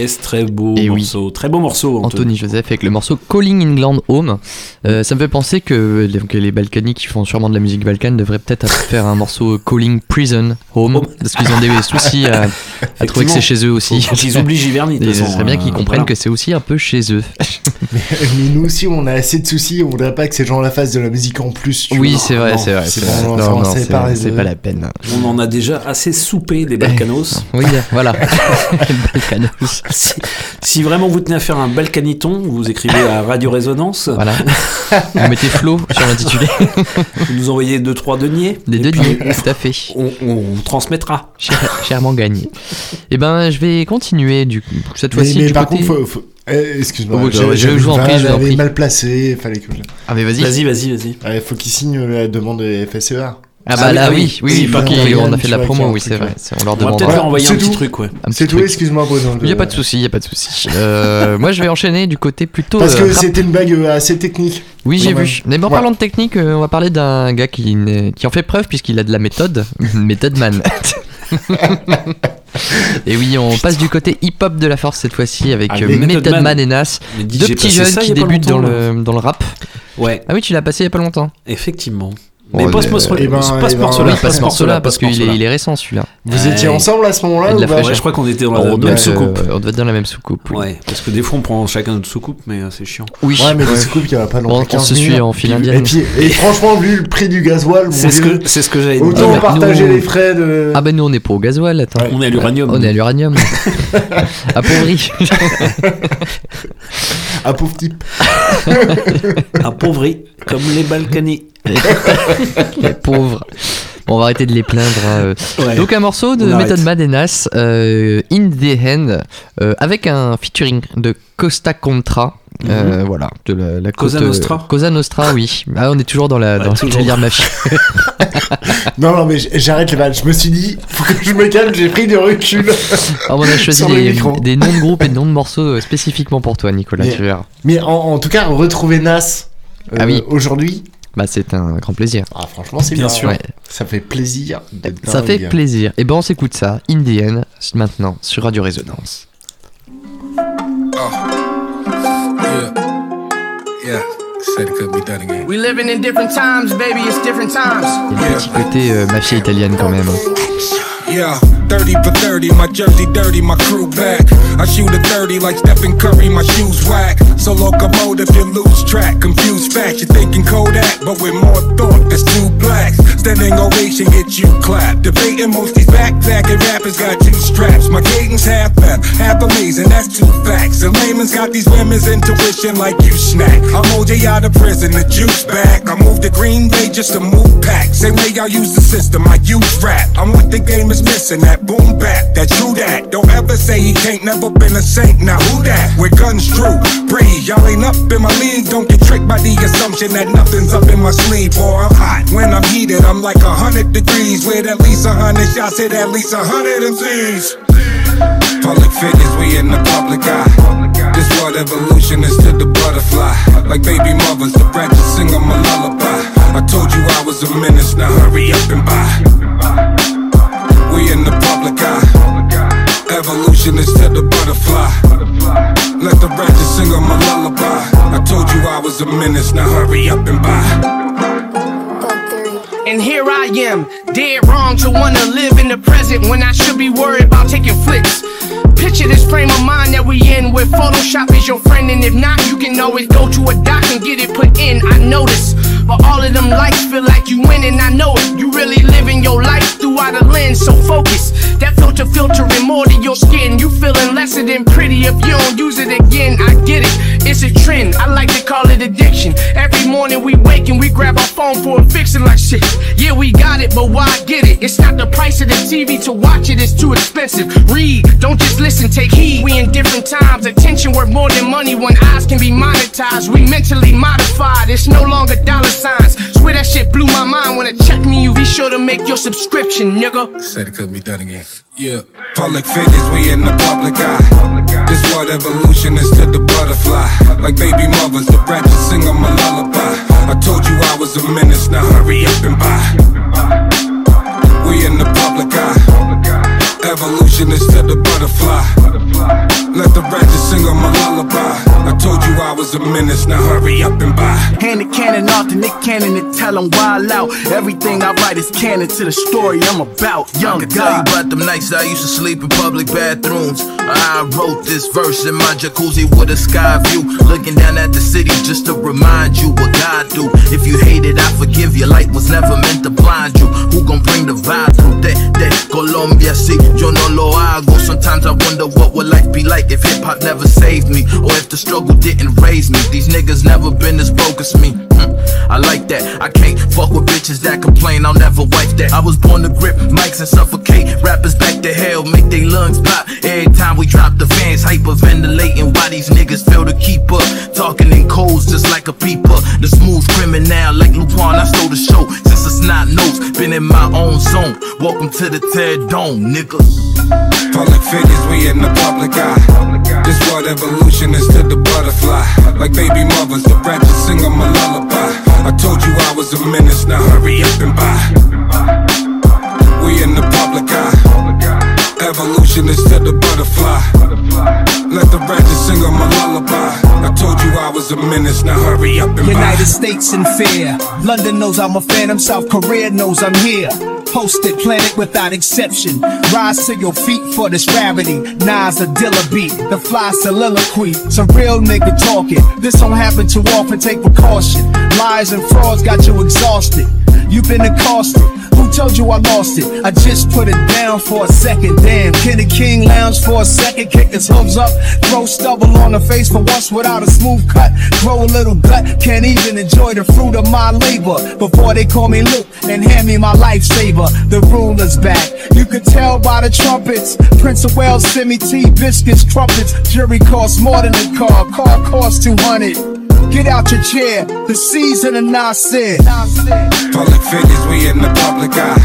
Yes, très beau Et oui. morceau. Très beau morceau, Anthony. Anthony Joseph avec le morceau Calling England Home. Euh, ça me fait penser que les Balkaniques qui font sûrement de la musique balkane devraient peut-être faire un morceau Calling Prison Home parce qu'ils ont des soucis à, à trouver que c'est chez eux aussi. Qu'ils oublient Giverny, ce serait bien qu'ils euh, comprennent voilà. que c'est aussi un peu chez eux. mais, mais nous aussi, on a assez de soucis. On voudrait pas que ces gens-là fassent de la musique en plus. tu Oui, c'est vrai, c'est vrai. C'est bon, pas pas la peine. On en a déjà assez soupé des Balkanos. Oui, voilà. Balkanos. si, si vraiment vous tenez à faire un Balkaniton, vous écrivez à Radio Résonance. Voilà. Vous mettez Flo sur l'intitulé. Vous nous envoyez 2-3 deniers. Des deniers, tout à fait. On, on transmettra. Cher- chèrement gagné. Et ben, je vais continuer du coup. Cette Mais, fois-ci, mais du par côté. contre, faut, faut- eh, excuse-moi. Oh, j'ai- je- j'ai- je vous en prie, je vous en j'avais prie. mal placé. Fallait que je. Ah, mais vas-y. Vas-y, vas-y, vas-y. Il faut qu'il signe la demande de FSEA. Ah bah là, oui, oui, pas ok, on a fait de la promo, oui, c'est vrai. c'est- On leur On va demande. peut-être leur envoyer un c'est petit tout. truc, ouais. Un petit C'est tout, truc. excuse-moi, Bruno. Il n'y a pas de souci, il n'y a pas de souci. Euh, moi, je vais enchaîner du côté plutôt. Parce euh, que rap. c'était une bague euh, assez technique. Oui, j'ai vu. Mais en Ouais. parlant de technique, euh, on va parler d'un gars qui, n'est- qui en fait preuve puisqu'il a de la méthode. méthode man. et oui, on passe du côté hip-hop de la force cette fois-ci avec, euh, Method Man. Man et Nas. Deux petits jeunes ça qui débutent dans le, dans le rap. Ouais, Ah oui, tu l'as passé il y a pas longtemps. effectivement. Mais pas euh, ce morceau- eh ben, pas ce eh ben, morceau-là. oui, pas ce morceau-là parce qu'il est, morceau-là. il est récent celui-là. Vous étiez Ouais. ensemble à ce moment-là ou la. Ouais, je crois qu'on était dans On la doit, même être, soucoupe. euh, on doit être dans la même soucoupe. oui. Ouais, parce que des fois on prend chacun notre soucoupe, mais euh, c'est chiant. Oui, Ouais, mais ouais. les soucoupes, il n'y a pas non Bon, plus on 15 se suit en file indienne. Et, puis, et franchement, vu le prix du gasoil, C'est ce que c'est ce que j'avais dit. autant partager nous- les frais de. Ah ben nous on est pas au gasoil, attends. On est à l'uranium. On est à l'uranium. Appauvri. Un pauvre type. Appauvri, comme les Balkany. les pauvres. Bon, on va arrêter de les plaindre. hein, euh. Ouais. Donc un morceau de. Method Man et Nas, euh, In the Hand, euh, avec un featuring de Costa Contra. Euh, voilà, de la, la Cosa côte, euh, Nostra Cosa Nostra, oui. Ah, on est toujours dans la, Ouais, dans toujours. le délire mafia. Non, non, mais j'arrête les balles. Je me suis dit, faut que je me calme, j'ai pris du recul. Alors, on a choisi des, noms de groupes et des noms de morceaux euh, spécifiquement pour toi, Nicolas. Mais- Tu verras. Mais en, en tout cas, retrouver Nas euh, Ah oui. aujourd'hui, Bah, c'est un grand plaisir. ah, franchement, c'est Bien bien. sûr. Ouais. Ça fait plaisir. Ça fait plaisir. Et ben on s'écoute ça, Indian, maintenant sur Radio Résonance. Yeah. Yeah. Said it could be done again. We living in different times, baby. It's different times. Il y a un petit côté euh, mafia italienne quand même. Yeah, 30 for 30, my jersey dirty, my crew back. I shoot a 30 like Stephen Curry, my shoes whack. So locomotive, you lose track. Confused facts, you're thinking Kodak, but with more thought, that's two blacks. Standing ovation, get you clapped. Debating most these backpacking rappers got two straps. My cadence half left, half amazing, that's two facts. And layman's got these women's intuition like you snack. I'm OJ out of prison, the juice back. I moved to Green Bay just to move packs. Same way I use the system, I use rap. I'm what the game is missing, that boom bap, that true that. Don't ever say he can't, never been a saint. Now who that? Where guns drew, breathe. Y'all ain't up in my league. Don't get tricked by the assumption that nothing's up in my sleeve. Boy, I'm hot. When I'm heated, I'm like a hundred degrees. With at least a hundred shots, hit at least a hundred MCs. Public figures, we in the public eye. This what evolution is to the butterfly. Like baby mothers, the branches sing 'em a lullaby. I told you I was a menace, now hurry up and buy. We in the public eye. Evolution is to the butterfly. Let the branches sing 'em a lullaby. I told you I was a menace, now hurry up and buy. And here I am, dead wrong to wanna live in the present when I should be worried about taking flicks. Picture this frame of mind that we in where Photoshop is your friend, and if not, you can always go to a doc and get it put in. I notice, but all of them likes feel like you winning. I know it. You really living your life through throughout a lens, so focus. That filter filtering more to your skin. You feeling lesser than pretty if you don't use it again. I get it. It's a trend. I like to call it addiction. Every morning we wake and we grab our phone for a fixin' like shit. Yeah, we got it, but why get it? It's not the price of the TV to watch it, it's too expensive. Read, don't just listen, take heed. We in different times. Attention worth more than money when eyes can be monetized. We mentally modified, it's no longer dollar signs. Swear that shit blew my mind when it checked me. You be sure to make your subscription, nigga. Said it couldn't be done again. Yeah. Public figures, we in the public eye. This what evolution is to the butterfly. Like baby mothers, the branches sing 'em a lullaby. I told you I was a menace, now hurry up and buy. We in the public eye. Evolution is to the butterfly. Let the branches sing 'em my lullaby. I told you I was a menace, now hurry up and buy. Hand the cannon off to Nick Cannon and tell him wild out. Everything I write is canon to the story I'm about. Young I can tell you God. about them nights I used to sleep in public bathrooms. I wrote this verse in my jacuzzi with a sky view, looking down at the city just to remind you what God do. If you hate it, I forgive you. Light was never meant to blind you. Who gon' bring the vibe through that? That Colombia, see, yo no lo hago. Sometimes I wonder what would life be like if hip hop never saved me, or if the struggle didn't raise me. These niggas never been as broke as me. Hmm, I like that. I can't fuck with bitches that complain. I'll never wipe that. I was born to grip mics and suffocate. Rappers back to hell, make their lungs pop. Every time we drop the fans, hyperventilating. Why these niggas fail to keep up? Talking in codes just like a peeper. The smooth criminal, like Lupan, I stole the show. Since it's not notes, been in my own zone. Welcome to the Ted Dome, nigga. Public figures, we in the public eye. This what evolution is to the butterfly. Like baby mothers, the branches sing 'em a lullaby. I told you I was a menace, now hurry up and buy. We in the public eye. Evolution to the butterfly. Let the branches sing 'em a lullaby. I told you I was a menace, now hurry up and. United States in fear. London knows I'm a phantom. South Korea knows I'm here. Posted planet without exception. Rise to your feet for this gravity. Nas a Dilla beat. The fly soliloquy. Some real nigga talking. This don't happen too often. Take precaution. Lies and frauds got you exhausted. You've been accosted. Who told you I lost it? I just put it down for a second. Damn, Kenny King lounge for a second, kick his hooves up, throw stubble on the face for once without a smooth cut. Grow a little gut, can't even enjoy the fruit of my labor. Before they call me Luke and hand me my lifesaver, the ruler's back. You could tell by the trumpets. Prince of Wales me tea, biscuits, trumpets. Jury costs more than a car, car costs 200. Get out your chair, the season of Nasir. Public figures, we in the public eye.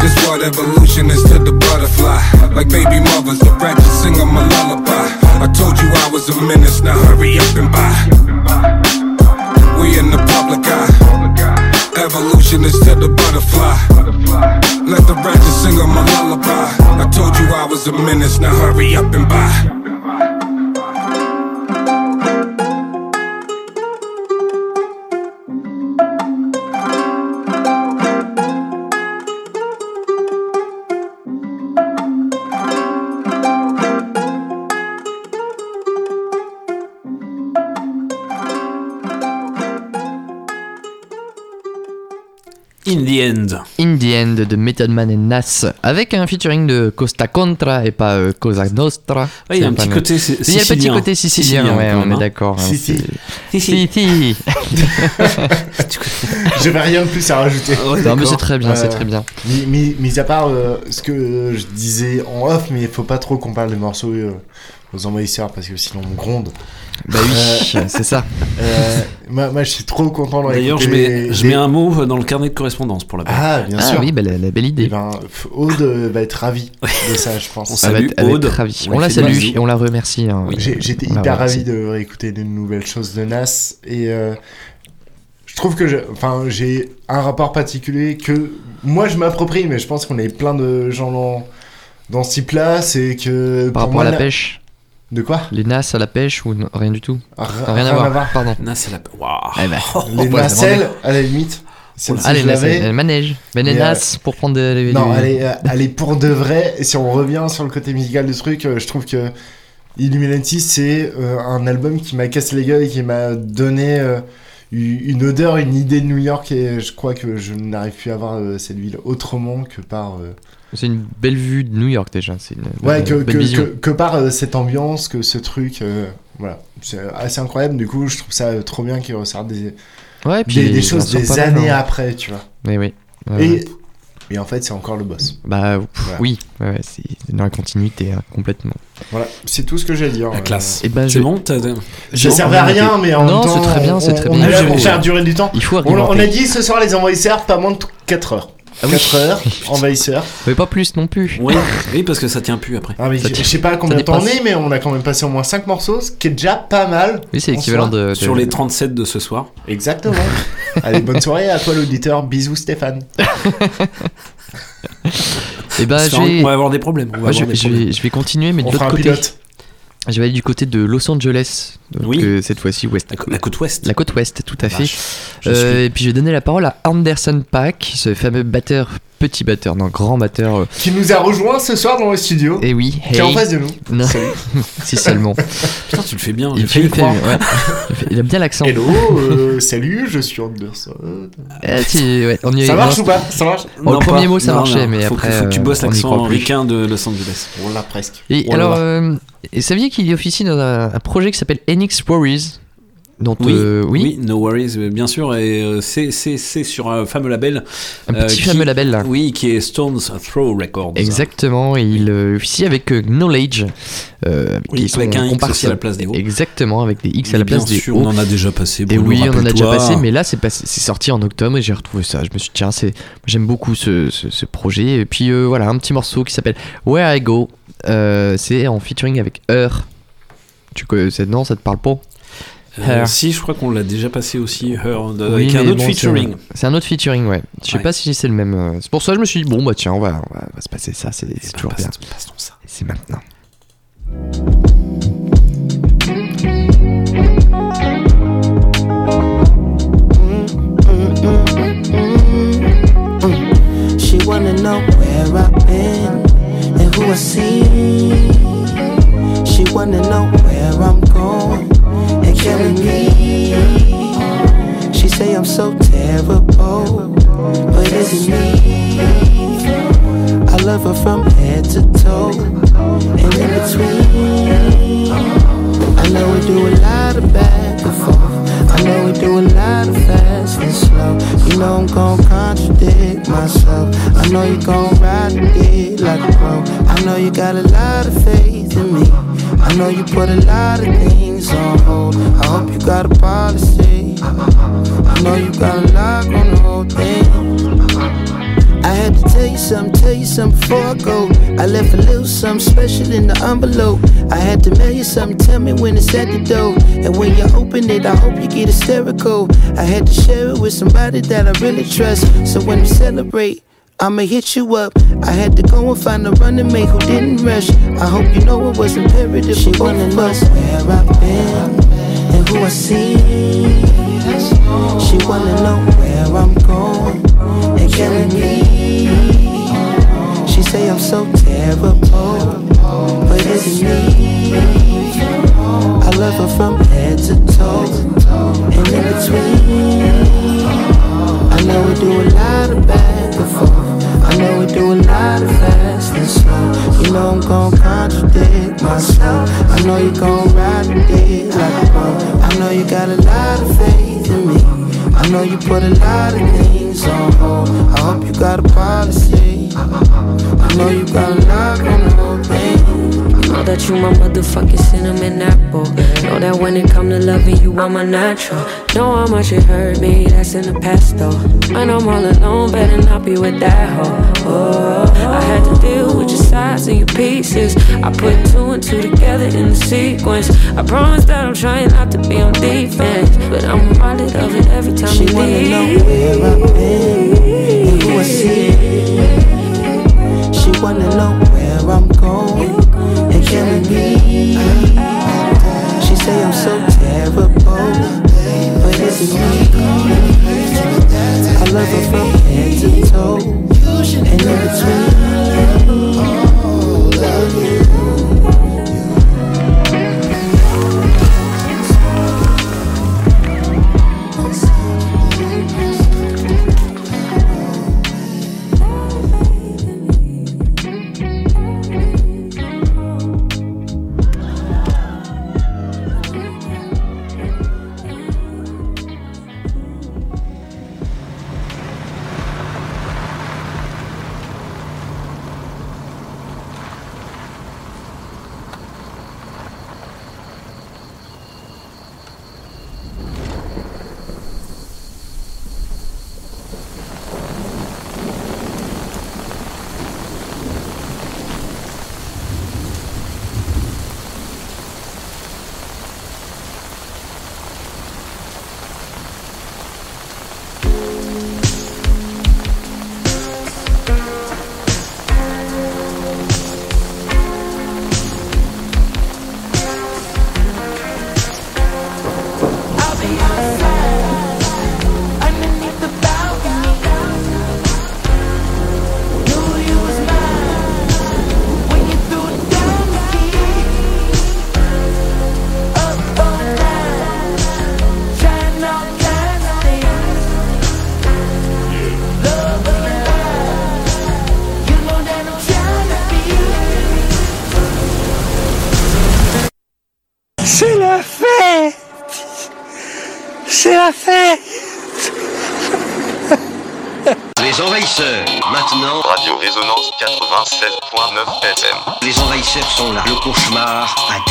This what evolution is to the butterfly. Like baby mothers, the branches sing 'em a lullaby. I told you I was a menace, now hurry up and buy. We in the public eye. Evolution is to the butterfly. Let the branches sing 'em a lullaby. I told you I was a menace, now hurry up and buy. End. In the End de Method Man et Nas, avec un featuring de Costa Contra et pas euh, Cosa Nostra. Ouais, il y a un petit côté Il si- y a le petit sicilien. côté sicilien, Sicilien, ouais, on est d'accord. hein, Si, si. Si, si. J'avais rien de plus à rajouter. Non, mais c'est très bien, c'est très bien. Mis, mis- mis à part euh, ce que je disais en off, mais il faut pas trop qu'on parle des morceaux euh, aux envahisseurs parce que sinon on gronde. Bah oui, c'est ça. euh, moi, moi, je suis trop content de D'ailleurs, je mets, les- je un mot dans le carnet de correspondance pour la peine. Ah, bien Ah sûr. oui, bah, la, la belle idée. Eh ben, Aude euh, va être ravie de ça, je pense. On salue va être Aude. ravie. On On la salue et on la remercie. hein. J'étais hyper remercie. ravi de réécouter des nouvelles choses de Nas et euh, je trouve que enfin j'ai un rapport particulier que moi je m'approprie mais je pense qu'on est plein de gens dans, dans ce type là c'est que Par rapport moi, à la pêche de quoi Les NAS à la pêche ou non, rien du tout Rien- Rien à rien à voir, voir. pardon. Nas, c'est la. Waouh. Eh ben, les nacelles à la limite Ah, les l'avais. le manège. Ben, les euh, NAS pour prendre des. Non, des- elle est, euh, est pour de vrai. Et si on revient sur le côté musical du truc, euh, je trouve que Illuminati, c'est euh, un album qui m'a cassé les gueules et qui m'a donné euh, une odeur, une idée de New York. Et je crois que je n'arrive plus à voir euh, cette ville autrement que par. C'est une belle vue de New York déjà. C'est une Ouais, belle- que, belle que, vision. que, que par euh, cette ambiance, que ce truc. euh, voilà. C'est assez incroyable. Du coup, je trouve ça euh, trop bien qu'il ressorte des, Ouais, puis des, choses des mal, années hein. après, tu vois. Mais oui. Et, ouais. et en fait, c'est encore le boss. Bah pff, Voilà. oui, ouais, ouais, c'est dans la continuité hein, complètement. Voilà, c'est tout ce que j'ai à dire. La classe. Et ben, C'est je- bon t'as- Ça servait à on a rien, mais en Non, même temps, c'est très bien, c'est on- très on bien. pour faire durer du temps. Il faut On, on a dit ce soir les envahisseurs, pas moins de 4 heures. Ah oui. 4 heures, envahisseurs. Mais pas plus non plus. Oui, oui, parce que ça tient plus après. Ah, mais Ça je tient- je sais pas combien de temps on est, mais on a quand même passé au moins 5 morceaux, ce qui est déjà pas mal. Oui, c'est en l'équivalent soi. de, de- Sur les 37 de ce soir. Exactement. Allez, bonne soirée à toi l'auditeur. Bisous Stéphane. Et bah, je vais... On va avoir des problèmes. On va Ouais, je, avoir des je problèmes. vais, je vais continuer, mais de On l'autre fera un côté. pilote. Je vais aller du côté de Los Angeles. Donc, Oui. euh, cette fois-ci, ouest. La, côte ouest. La côte ouest, tout à fait. Vache, Euh, suis. et puis je vais donner la parole à Anderson Paak, ce fameux batteur, petit batteur, non, grand batteur. euh, Qui nous a rejoint ce soir dans le studio. et oui, Qui est en face de nous. Non. Salut. si seulement. Putain, tu le fais bien. Il, fait, il, fait- ouais. il, a bien l'accent. Hello, euh, salut, je suis Anderson. Eh, si, ouais, on y est- Ça marche ou pas? Ça marche? Bon, le Non, premier pas. mot ça Non, marchait, non. mais faut après. Que, faut que tu bosses l'accent croit plus. ricain de Los Angeles. On l'a presque. Et On alors, et saviez qu'il officie dans un, projet qui s'appelle NX Worries? Dont, Oui, euh, oui, No Worries, euh, bien sûr, et euh, c'est sur un fameux label. un euh, petit qui- fameux label là. Oui, qui est Stones Throw Records. Exactement, et il officie avec Knowledge, Oui, qui avec un X à la place des O. Exactement, avec des X à la bien place des sûr, O. on en a déjà passé. Et oui, on en a déjà passé, mais là c'est sorti en octobre et j'ai retrouvé ça. Je me suis dit, tiens, j'aime beaucoup ce, ce- ce projet. Et puis voilà, un petit morceau qui s'appelle Where I Go. C'est en featuring avec Her. Tu connais, non, ça te parle pas? Euh, si, je crois qu'on l'a déjà passé aussi, Her, de- Oui, avec un autre bon, featuring. c'est- C'est un autre featuring, ouais. Je sais Ouais. pas si c'est le même. euh, C'est pour ça que je me suis dit, bon, bah tiens, on va, on va, on va se passer ça, c'est c'est toujours bien. Passe- Passons ça. C'est maintenant. She wanna know where I've been and who I see. She wanna know where I'm killing me. She say I'm so terrible, but is it me? I love her from head to toe and in between. I know we do a lot of back and forth. I know we do a lot of fast and slow. You know I'm gon' contradict myself. I know you gon' ride dick like a pro. I know you got a lot of faith in me. I know you put a lot of things on hold. I hope you got a policy. I know you got a lock on the whole thing. I had to tell you something, tell you something before I go. I left a little something special in the envelope. I had to mail you something, tell me when it's at the door. And when you open it, I hope you get hysterical. I had to share it with somebody that I really trust. So when we celebrate, I'ma hit you up. I had to go and find a running mate who didn't rush. I hope you know it was imperative. She wanna know where I've been and who I see. She wanna know where I'm going and killing me. She say I'm so terrible, but it's me? I love her from head to toe and in between. I know we do a lot of you know we do a lot of fast and slow. You know I'm gon' contradict myself. I know you gon' ride the dick like a boat. I know you got a lot of faith in me. I know you put a lot of things on hold. I hope you got a policy. I know you got a lot on on that you my motherfucking cinnamon apple. Know that when it come to loving you, I'm a natural. Know how much it hurt me, that's in the past though. When I'm all alone, better not be with that hoe. Oh, I had to deal with your sides and your pieces. I put two and two together in the sequence. I promise that I'm trying not to be on defense, but I'm reminded of it every time She you wanna know where I've been and who I see. She wanna know where I'm going we be? She say I'm so terrible, but this is me? I love her from head to toe and in between. I'll Les envahisseurs sont là. Le cauchemar a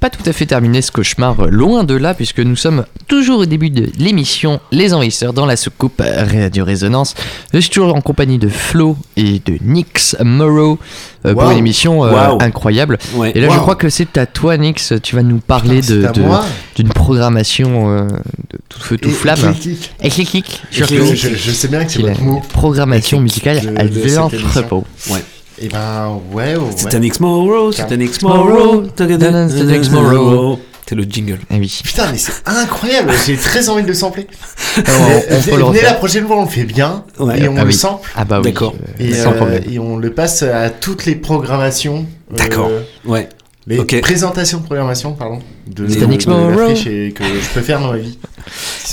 pas tout à fait terminé ce cauchemar, euh, loin de là, puisque nous sommes toujours au début de l'émission Les Envahisseurs dans la soucoupe Radio Résonance. Je suis toujours en compagnie de Flo et de Nix Morrow euh, pour une émission euh, Wow. incroyable. Ouais. Et là, je crois que c'est à toi, Nix. Tu vas nous parler Putain, de- d'une programmation euh, de tout feu, tout Et- flamme. éclectique. Je, je- sais bien que c'est votre mot. Programmation musicale à l'entrepôt. Ouais. Et ben ouais, ouais. C'est un X Morrow, c'est un X Morrow, Morrow, c'est un X Morrow. C'est le jingle. Ah oui. Putain, mais c'est incroyable, j'ai très envie de le sampler. on- le venez la prochaine fois, on le fait bien Ouais. et on Ah le oui. sample. Ah bah oui. D'accord. Et, sans euh, problème. et on le passe à toutes les programmations. euh, D'accord. Ouais. Les Ok. présentations de programmation, pardon. De, de, de et que je peux faire dans ma vie.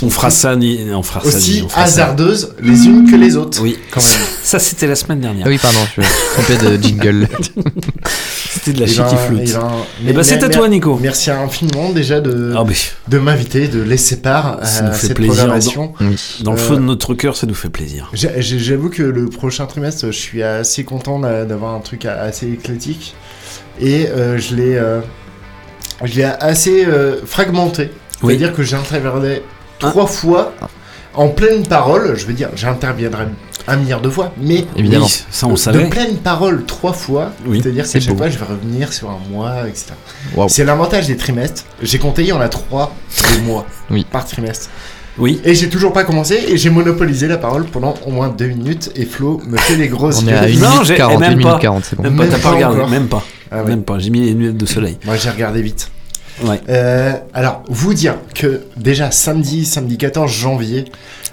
On fera ça, ni... on fera ça, Aussi ni- on fera ça. hasardeuses les unes que les autres. Oui, Quand même. Ça, c'était la semaine dernière. Ah oui, pardon, je me trompais de jingle. C'était de la shitty ben, flute. eh ben, Eh ben, c'est à toi, Nico. Merci infiniment déjà de, Ah, mais de m'inviter, de laisser part ça à nous fait cette plaisir. programmation. Oui. Dans le Euh, feu de notre cœur, ça nous fait plaisir. J'avoue que le prochain trimestre, je suis assez content d'a- d'avoir un truc assez éclectique. Et euh, je l'ai euh, je l'ai assez euh, fragmenté. Oui. C'est-à-dire que j'interviendrai Hein trois fois en pleine parole. Je veux dire, j'interviendrai un milliard de fois, mais Évidemment. Oui, ça, on de savait. pleine parole trois fois. Oui. C'est-à-dire C'est qu'à chaque beau. fois, je vais revenir sur un mois, etc. C'est l'avantage des trimestres. J'ai compté, il y en a trois de mois Oui. par trimestre. Oui. Et j'ai toujours pas commencé et j'ai monopolisé la parole pendant au moins deux minutes et Flo me fait des grosses On est à yeux. 1 Non, minute j'ai- 40, et même 1 minute pas. 40, c'est bon. Même pas, Même t'as pas regardé, même pas. Ah ouais. Même pas, j'ai mis les lunettes de soleil. Moi j'ai regardé vite. Ouais. Euh, alors, vous dire que déjà samedi, samedi 14 janvier,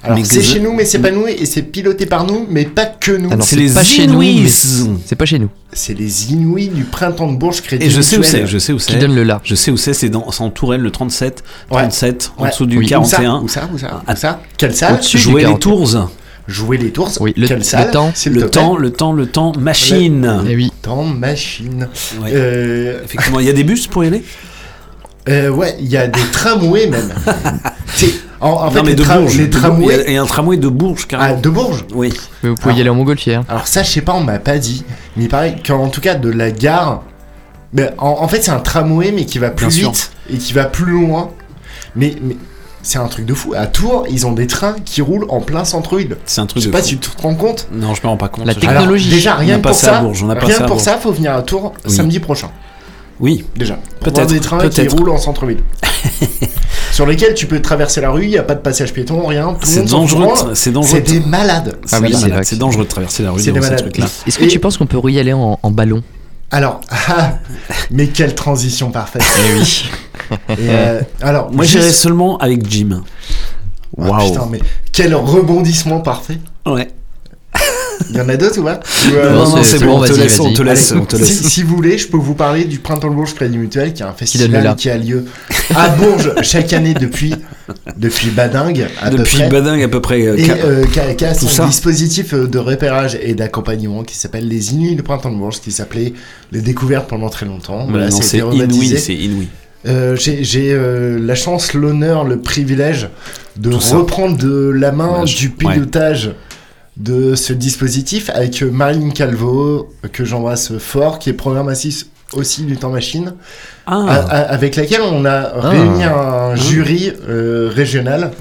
alors c'est chez nous, mais c'est pas nous, et c'est piloté par nous, mais pas que nous. Ah C'est les pas chez nous, mais Inuits. c'est pas chez nous. C'est les Inouïs du printemps de Bourges Crédit Et je sais où c'est, je sais où Qui c'est. donne le là. Je sais où c'est, c'est dans, en Tourelle, le 37, Ouais. 37, en Ouais. dessous du Oui. 41. Où ça Où ça Où ça, Où ça Quelle salle Jouer les 40. tours. jouer les tours. Oui, le- Quelle le temps. Le temps, le temps, le temps, machine. Eh oui. Temps machine. Ouais. Euh, Effectivement, il y a des bus pour y aller? Euh, ouais, il y a des tramways même. En, en fait, Non, mais les, de tra- Bourges. les de Bourges. tramways. Il y a- il y a un tramway de Bourges, carrément. Ah, de Bourges Oui. Mais vous pouvez y Alors- aller en montgolfière. Alors ça, je sais pas, on m'a pas dit. Mais il paraît qu'en tout cas, de la gare... ben, en, en fait, c'est un tramway, mais qui va plus Bien sûr. vite et qui va plus loin. Mais, mais c'est un truc de fou. À Tours, ils ont des trains qui roulent en plein centre-ville. C'est un truc Je sais de pas fou. si tu te rends compte. Non, je me rends pas compte. La technologie. Alors, déjà, rien que pour ça à ça, Bourges, on a pas rien ça à pour Bourges. ça, faut venir à Tours Oui. samedi prochain. Oui. Déjà. Peut-être, des trains qui roulent en centre-ville. sur lesquels tu peux traverser la rue, il n'y a pas de passage piéton, rien. C'est dangereux, c'est dangereux. C'est des malades. Ah oui, C'est dangereux de traverser la rue C'est dans des ces malades. trucs-là. Est-ce que Et- tu penses qu'on peut y aller en, en ballon? Alors, ah, mais quelle transition parfaite. Eh oui. Et, euh, alors, Moi, juste- j'irais seulement avec Jim. Ah, putain, mais quel rebondissement parfait. Ouais. Il y en a d'autres ou pas Non, non, c'est- bon, on te vas-y, laisse, on vas-y. te laisse, Allez, on te laisse. Si, si vous voulez, je peux vous parler du Printemps de Bourges Crédit Mutuel, qui est un festival qui a lieu à Bourges chaque année depuis, depuis Badingue. À peu Depuis près. Badingue, à peu près. euh, Et euh, qui a, ça. dispositif euh, de repérage et d'accompagnement qui s'appelle les Inuits de Printemps de Bourges, qui s'appelait les découvertes pendant très longtemps. Voilà, non, c'est inouï, c'est inouï. Euh, J'ai euh, la chance, l'honneur, le privilège de Tout ça. reprendre de la main du pilotage de ce dispositif avec euh, Marine Calvo, euh, que j'embrasse fort, qui est programmatrice aussi du Temps Machine, Ah, avec laquelle on a réuni un jury euh, régional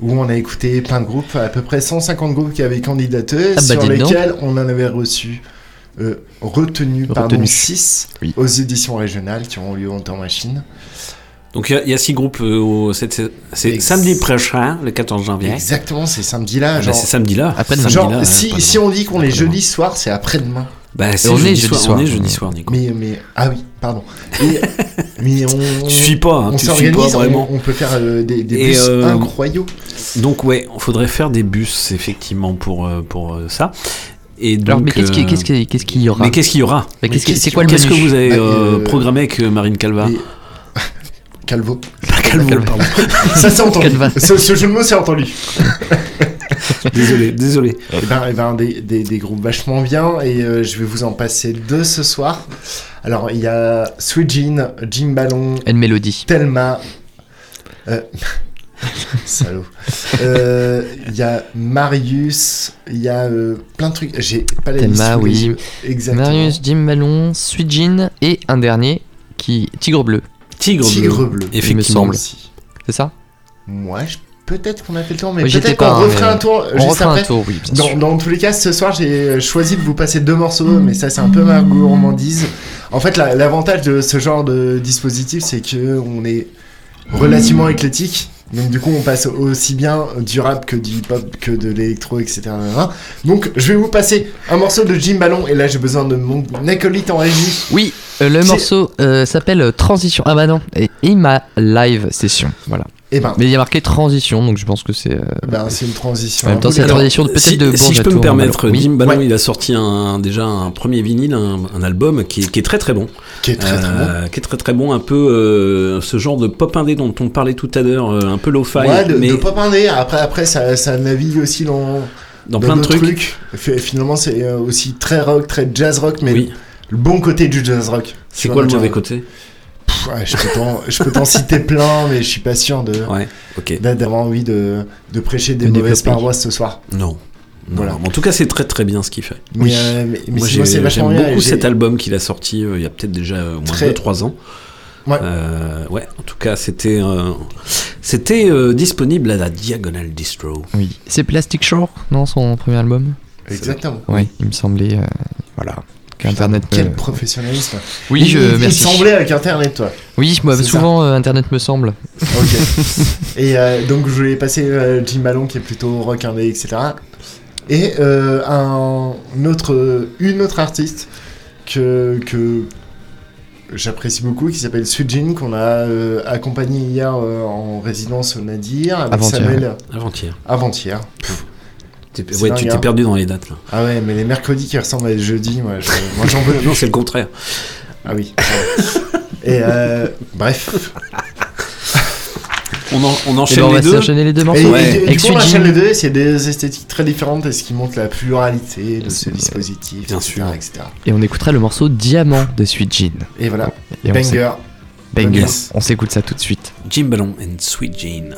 où on a écouté plein de groupes, à peu près 150 groupes qui avaient candidaté, Ah bah, sur lesquels on en avait reçu, euh, retenu, pardon, Retenu. 6 Oui. aux éditions régionales qui ont lieu en temps machine. Donc il y a- il y, a six groupes. euh, au- c'est samedi prochain, le 14 janvier. Exactement, c'est samedi-là. Ah, bah, genre, c'est samedi-là. Après-demain. genre, Samedi-là, si, pas si loin. on dit qu'on est jeudi soir, c'est après-demain. Bah, c'est on est jeudi jeudi soir. soir. On est jeudi soir, Nico. Mais, mais, ah oui, pardon. Et- mais on, Tu suis pas, hein, on tu suis pas s'organise, vraiment. on, on peut faire euh, des, bus euh, incroyaux. Donc ouais, il faudrait faire des bus effectivement pour euh, pour euh, ça. Et donc, Alors, mais qu'est-ce qu'il euh, qu'est-ce qu'il y aura? Mais qu'est-ce qu'il y aura? C'est quoi le Qu'est-ce que vous avez Bah, euh, euh, programmé avec euh, Marine Calva? Et- Calvo. Calvo, pardon. Ça s'est entendu. Ce, ce jeu de mots s'est entendu. désolé, désolé. Eh ben, eh ben, des, des, des groupes vachement bien et euh, je vais vous en passer deux ce soir. Alors il y a Sweet Jean, Jim Ballon, Une mélodie. Thelma. euh, Salaud. Euh, Il y a Marius, il y a euh, plein de trucs. J'ai pas la Thelma, liste oui. Exactement. Marius, Jim Ballon, Sweet Jean et un dernier qui Tigre Bleu. Tigre, Tigre bleu. bleu. Il me Effectivement. C'est ça? Moi, je- peut-être qu'on a fait le tour, mais peut-être qu'on hein, refera un tour On juste refera après. un tour, oui, bien Dans, sûr. dans tous les cas, ce soir, j'ai choisi de vous passer deux morceaux, mais ça, c'est un peu ma gourmandise. En fait, la- l'avantage de ce genre de dispositif, c'est que on est relativement éclectique. Donc, du coup, on passe aussi bien du rap que du hip-hop, que de l'électro, etc. Donc, je vais vous passer un morceau de Jim Ballon, et là, j'ai besoin de mon acolyte en régie. Oui, euh, le morceau euh, s'appelle Transition. Ah bah non, et In My Live Session. Voilà. Et ben, Mais il y a marqué Transition, donc je pense que c'est. euh, ben, c'est une transition. En même temps, c'est la transition de peut-être Si, de si je peux me Tours, permettre. Oui. Jim Ballon, Ouais. il a sorti un, déjà un premier vinyle, un, un album qui est, qui est très très bon. Qui est très, très bon. Euh, Qui est très très bon, un peu euh, ce genre de pop indé dont on parlait tout à l'heure, un peu lo-fi, Ouais, de, mais de pop indé. Après, après ça, ça navigue aussi dans, dans plein de trucs. Fait- Finalement, c'est aussi très rock, très jazz rock, mais Oui. le bon côté du jazz rock. C'est quoi le mauvais côté? Pff, ouais, Je peux t'en- je peux t'en citer plein, mais je suis pas sûr de Ouais, ok. d'a- d'avoir envie de, de prêcher des De mauvaises développer. paroisses ce soir. Non. Non, Voilà. non. En tout cas, c'est très très bien ce qu'il fait. Mais, Oui. euh, mais, mais Moi, j'aime bien. beaucoup cet album qu'il a sorti euh, il y a peut-être déjà au moins Très- 2-3 ans. Ouais. Euh, ouais, en tout cas, c'était euh, c'était euh, disponible à la Diagonal Distro. Oui. C'est Plastic Shore, non, son premier album? Exactement. Oui, il me semblait. euh, voilà. Qu'Internet. Quel me- professionnalisme. Oui, il, je. il- semblait avec Internet, toi. Oui, moi, souvent, euh, Internet me semble. Ok. et euh, donc je voulais passer euh, Jim Ballon qui est plutôt rock indé, etc. Et euh, un autre, une autre artiste que, que j'apprécie beaucoup qui s'appelle Sujin qu'on a euh, accompagné hier euh, en résidence au Nadir avec Avant-hier. Samuel Avant-hier. avant-hier ouais, tu t'es hein. perdu dans les dates là. Ah ouais, mais les mercredis qui ressemblent à les jeudis, moi, j'en je, veux. non, c'est le contraire. Ah oui. Ah et euh, bref. On, enchaîne, ben, les les deux. morceaux. Et, ouais. et, et, on enchaîne les deux c'est des esthétiques très différentes et ce qui montre la pluralité de ce dispositif, bien sûr. etc., Et on écoutera le morceau Diamant de Sweet Jean. Et voilà, et Banger. Banger. On s'écoute ça tout de suite. Jim Ballon and Sweet Jean.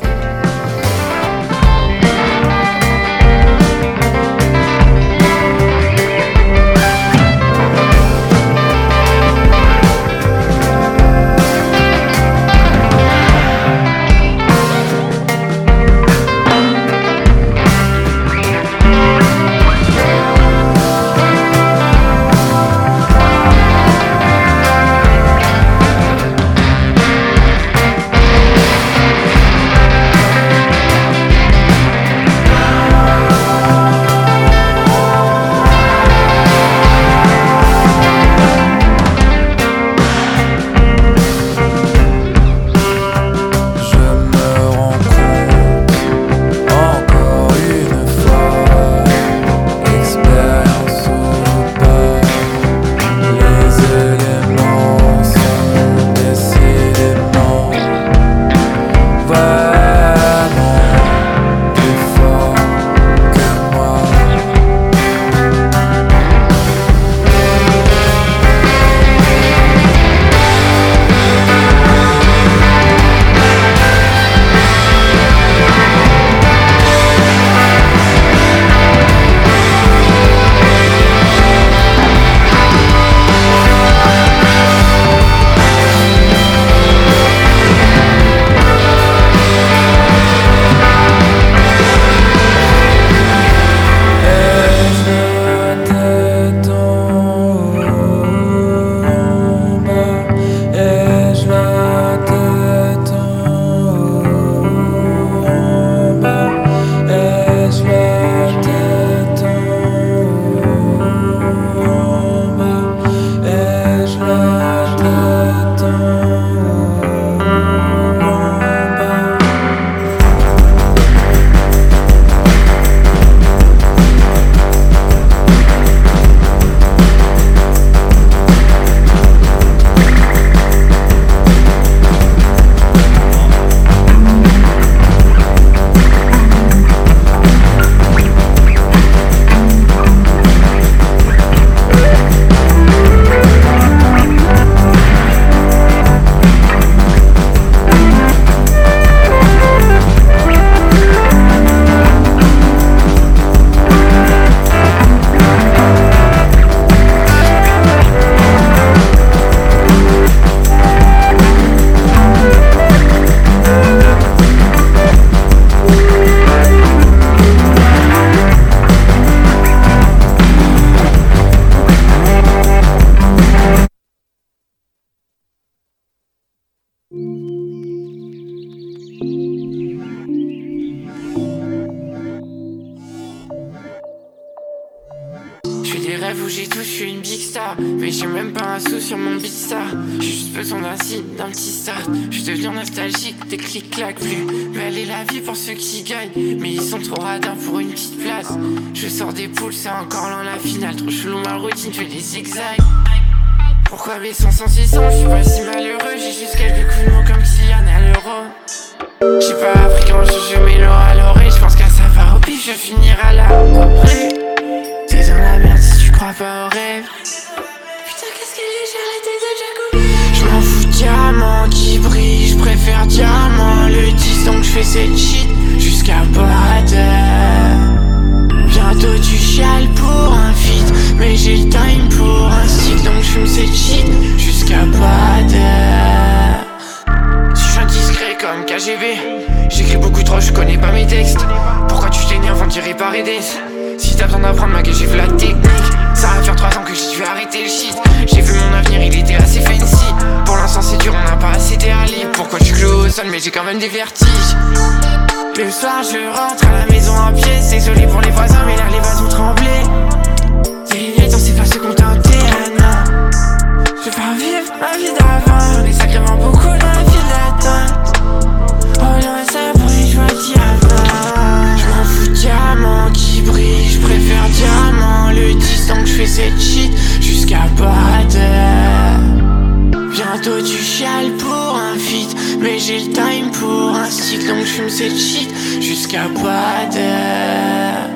petite je fume cette shit jusqu'à pas d'heure.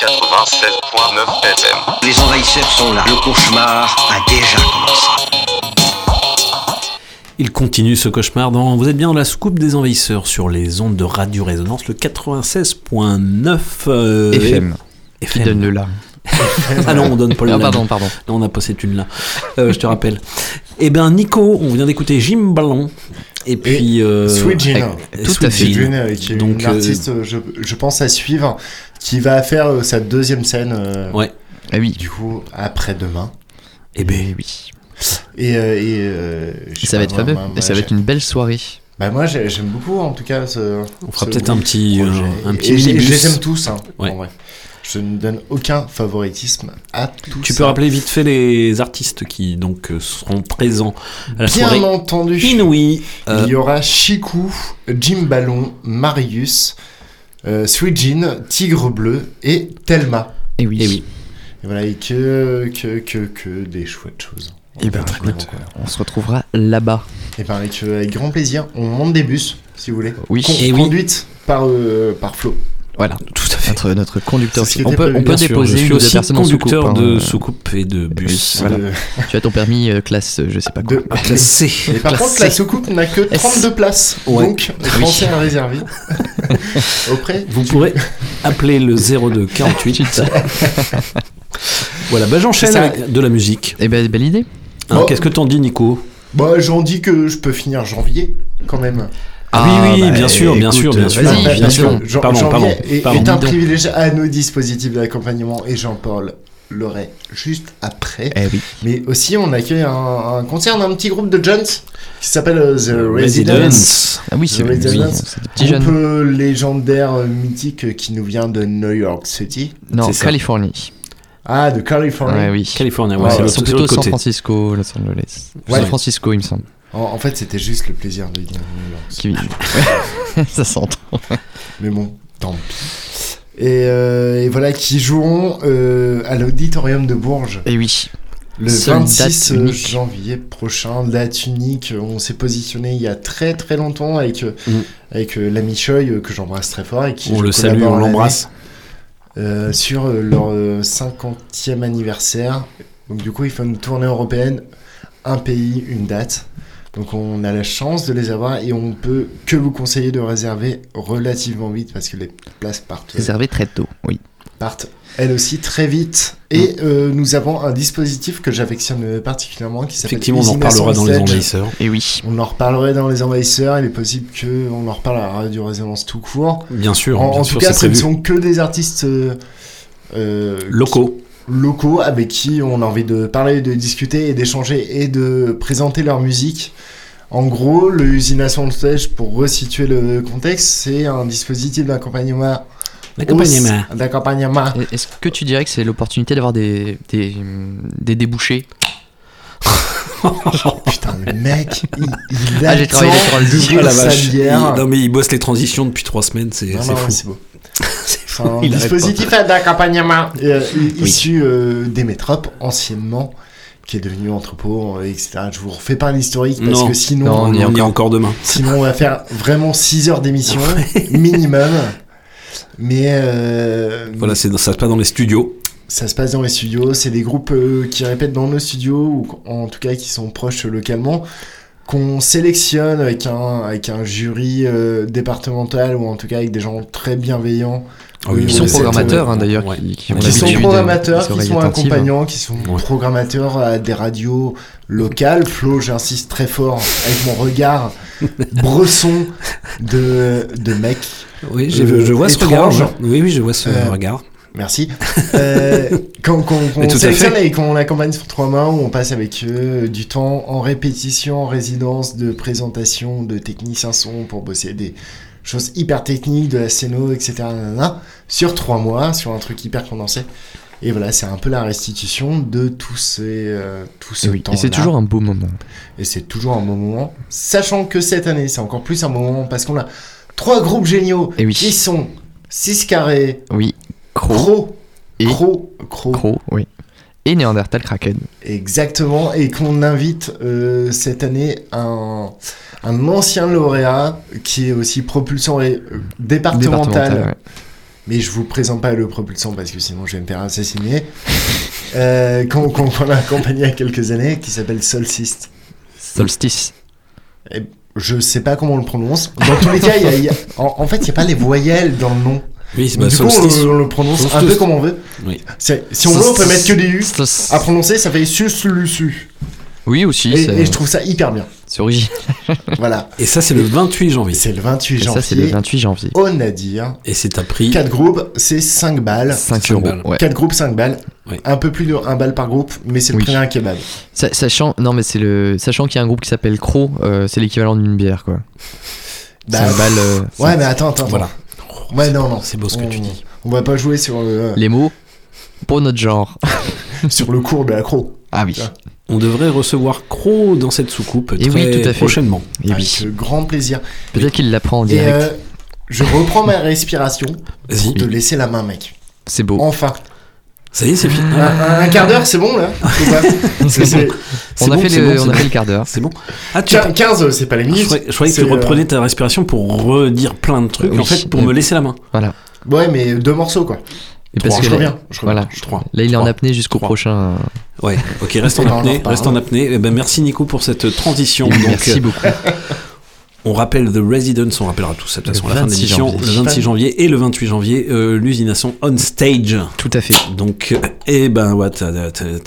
96.9 FM. Les envahisseurs sont là. Le cauchemar a déjà commencé. Il continue ce cauchemar dans Vous êtes bien dans la soucoupe des envahisseurs sur les ondes de Radio Résonance, le 96.9 euh, FM. et- Qui donne le là. ah non, on donne pas le Ah, là. pardon, pardon. Non, on a pas cette une là. Euh, je te rappelle. Eh bien, Nico, on vient d'écouter Jim Ballon. Et puis. euh, Sweet avec- Tout Sweet à fait. Qui est Donc, une euh, artiste, euh, je, je pense, à suivre, qui va faire euh, sa deuxième scène. euh, Ouais. Ah oui. Du coup, après-demain. Eh ben oui. Et, euh, et, euh, Ça va être moi, Et ça va être une belle soirée. Bah moi j'ai- j'aime beaucoup en tout cas ce. On fera peut-être un petit, euh, un petit Et. Je les aime tous. Hein, Ouais. en vrai. Je ne donne aucun favoritisme à tous. Tu peux rappeler vite fait les artistes qui donc seront présents à la Bien soirée entendu. inouïe. euh, Il y aura Chikou, Jim Ballon, Marius, euh, Sweet Jean, Tigre Bleu et Thelma. Et oui. Et oui. Et voilà, et que, que, que, que des chouettes choses. Et ben, écoute, on se retrouvera là-bas. Et ben avec, euh, avec grand plaisir, on monte des bus, si vous voulez. Oui. Con- Et oui. conduite par, euh, par Flo. Voilà, tout à fait. Notre, notre conducteur. Ce qui On peut, prévu, on peut bien sûr, déposer je suis une ou deux aussi personnes en soucoupe. conducteur hein. de soucoupe et de bus. Voilà. De- Tu as ton permis euh, classe, euh, je sais pas quoi. De- Classe C. Et par Classe contre, C. la soucoupe n'a que 32 places. Ouais. Donc, Oui. pensez à réserver. Auprès. Vous pourrez appeler le 02 48. voilà, bah j'enchaîne avec de la musique. Eh ben, belle idée. Hein, Oh. Qu'est-ce que t'en dis, Nico? Bah, j'en dis que je peux finir janvier, quand même. Ah oui, oui, bah, bien sûr, bien écoute, sûr, bien euh, sûr, vas-y, bien bien sûr. Jean- Pardon, pardon, est, pardon. est un privilège à nos dispositifs d'accompagnement et j'en parlerai juste après. Eh oui. Mais aussi, on accueille un, un concert d'un petit groupe de jeunes qui s'appelle euh, The Residents. Residence. Ah oui, c'est oui, Residents. c'est des petits Groupe euh, légendaire euh, mythique qui nous vient de New York City. Non. Californie. Ah, de Californie. Ouais, oui. Californie, ouais, Ils sont plutôt San. Francisco, Los Angeles. Ouais. San Francisco, il me semble. En, en fait, c'était juste le plaisir de dire New York. Ça s'entend. Mais bon, tant pis. Et, euh, et voilà, qui joueront euh, à l'auditorium de Bourges Et oui. le Seule 26 date unique. janvier prochain. Date unique. On s'est positionné il y a très très longtemps avec, euh, Mm. avec euh, l'ami Choi, euh, que j'embrasse très fort. Et qui On le salue, on l'embrasse. euh, sur euh, leur euh, 50e anniversaire. Donc du coup, ils font une tournée européenne, un pays, une date. Donc on a la chance de les avoir et on peut que vous conseiller de réserver relativement vite parce que les places partent, Réservé très tôt, oui. partent elles aussi très vite. Et euh, nous avons un dispositif que j'affectionne particulièrement qui s'appelle Effectivement, on en reparlera dans les envahisseurs. Et oui. On en reparlerait dans les envahisseurs. Il est possible qu'on en reparle à la radio résonance tout court. Bien sûr, En, bien en sûr, tout cas, ce ne sont que des artistes euh, euh, Locaux. Locaux avec qui on a envie de parler, de discuter et d'échanger et de présenter leur musique. En gros, le Usina Soundstage, pour resituer le contexte, c'est un dispositif d'accompagnement. D'accompagnement. Est-ce que tu dirais que c'est l'opportunité d'avoir des, des, des débouchés Putain, le mec, il, il Ah, j'ai attend travaillé les transitions. d'ouvrir Ah, la sa bière. Il- Non mais il bosse les transitions depuis trois semaines, c'est fou. c'est beau. Un Il dispositif d'accompagnement euh, Oui. issu euh, des métropes anciennement, qui est devenu entrepôt, euh, etc. Je vous refais pas l'historique parce Non. que sinon, Non, On y est encore. encore demain. sinon on va faire vraiment 6 heures d'émission minimum. Mais euh, Voilà, c'est ça se passe dans les studios. ça se passe dans les studios. C'est des groupes euh, qui répètent dans nos studios ou en tout cas qui sont proches localement qu'on sélectionne avec un, avec un jury euh, départemental ou en tout cas avec des gens très bienveillants Ah oui, Ils sont programmateurs hein, d'ailleurs, ouais. qui, qui ont Qui qui sont programmateurs, qui sont accompagnants, qui sont programmateurs à des radios locales. Flo, j'insiste très fort avec mon regard bresson de, de mec. Oui, euh, je vois ce regard. Oui, oui, je vois ce Euh, regard. Merci. Euh, quand quand- quand on sélectionne et qu'on accompagne sur trois mains, où on passe avec eux du temps en répétition, en résidence, de présentation, de technicien son pour bosser des choses hyper techniques, de la scéno, etc. nanana, sur trois mois, sur un truc hyper condensé. Et voilà, c'est un peu la restitution de tous ces, euh, tout ce Et oui, temps. et c'est toujours un beau moment. Et c'est toujours un bon moment. Sachant que cette année, c'est encore plus un bon moment parce qu'on a trois groupes géniaux Et oui. qui sont 6 carrés, Oui, Crow, Crow, et Crow, Crow, oui. Et Néandertal Kraken. Exactement, et qu'on invite euh, cette année un, un ancien lauréat qui est aussi propulsant et euh, départemental. Départemental, ouais. Mais je vous présente pas le propulsant parce que sinon je vais me faire assassiner. euh, qu'on qu'on a accompagné il y a quelques années, qui s'appelle Solstice. Solstice. Et je sais pas comment on le prononce. Dans tous les cas, il y a- y a- en, en fait, il n'y a pas les voyelles dans le nom. Oui, bah, du coup, on, le- on le prononce un peu comme on veut. Oui. Si on veut, on peut mettre que des U. À prononcer, ça fait sus lusu. Oui, aussi. Et je trouve ça hyper bien. C'est original. Voilà. Et ça, c'est le 28 janvier. C'est le 28 Et janvier. ça, c'est le 28 janvier. Au Nadir. Et c'est à prix. 4 groupes, c'est 5 balles. 5 5 euros. balles. Ouais. 4 groupes, 5 balles. Oui. Un peu plus de 1 balle par groupe, mais c'est le Oui. prix d'un kebab. Sa- Sachant, non mais c'est le, sachant qu'il y a un groupe qui s'appelle Crow, euh, c'est l'équivalent d'une bière quoi. Bah, 5 balles. euh, Ouais, mais attends, attends. Voilà. Ouais, non, non. C'est beau ce que On- tu dis. On va pas jouer sur le, Les mots pour notre genre. sur le cours de la croc. Ah oui. On devrait recevoir Crow dans cette soucoupe Et très oui, tout à fait. prochainement. Et Avec oui. euh, grand plaisir. Peut-être qu'il l'apprend en Et direct. euh, je reprends ma respiration pour te laisser la main, mec. C'est beau. Enfin. Ça y est, c'est fini. Un, un quart d'heure, c'est bon, là c'est- C'est On a bon, fait c'est le- bon, on a bon. fait le quart d'heure. C'est bon. Ah, tu Quin- 15, c'est pas les Je minutes. croyais, je croyais que tu euh, reprenais ta respiration pour redire plein de trucs, Oui. en fait, pour me laisser la main. Voilà. Ouais, mais deux morceaux, quoi. Et parce que Je là- reviens, je reviens. Voilà. Là, il est en apnée jusqu'au prochain. euh, Ouais, ok, reste en apnée, reste en apnée. Eh ben, merci Nico pour cette transition. Donc, Merci euh, beaucoup. On rappelle The Residence, on rappellera tout ça de toute façon à la fin de 26 l'émission, le 26 janvier et le 28 janvier, euh, l'usine à son on stage. Tout à fait. Donc, euh, eh ben,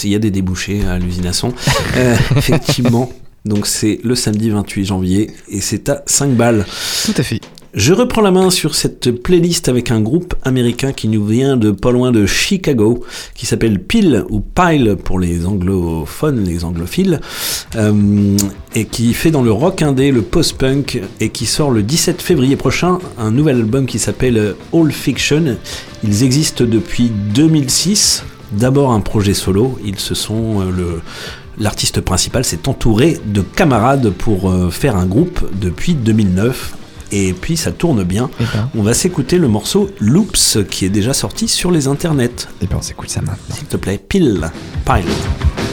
il y a des débouchés à l'usine à son. Euh, effectivement. Donc, c'est le samedi 28 janvier et c'est à 5 balles. Tout à fait. Je reprends la main sur cette playlist avec un groupe américain qui nous vient de pas loin de Chicago, qui s'appelle Pile ou Pile pour les anglophones, les anglophiles, euh, et qui fait dans le rock indé, le post-punk, et qui sort le 17 février prochain un nouvel album qui s'appelle All Fiction. Ils existent depuis 2006. D'abord un projet solo, euh, L'artiste principal s'est entouré de camarades pour euh, faire un groupe depuis 2009 et puis ça tourne bien. Ben, On va s'écouter le morceau Loops qui est déjà sorti sur les internets. et ben on s'écoute ça maintenant. S'il te plaît, pile, pile.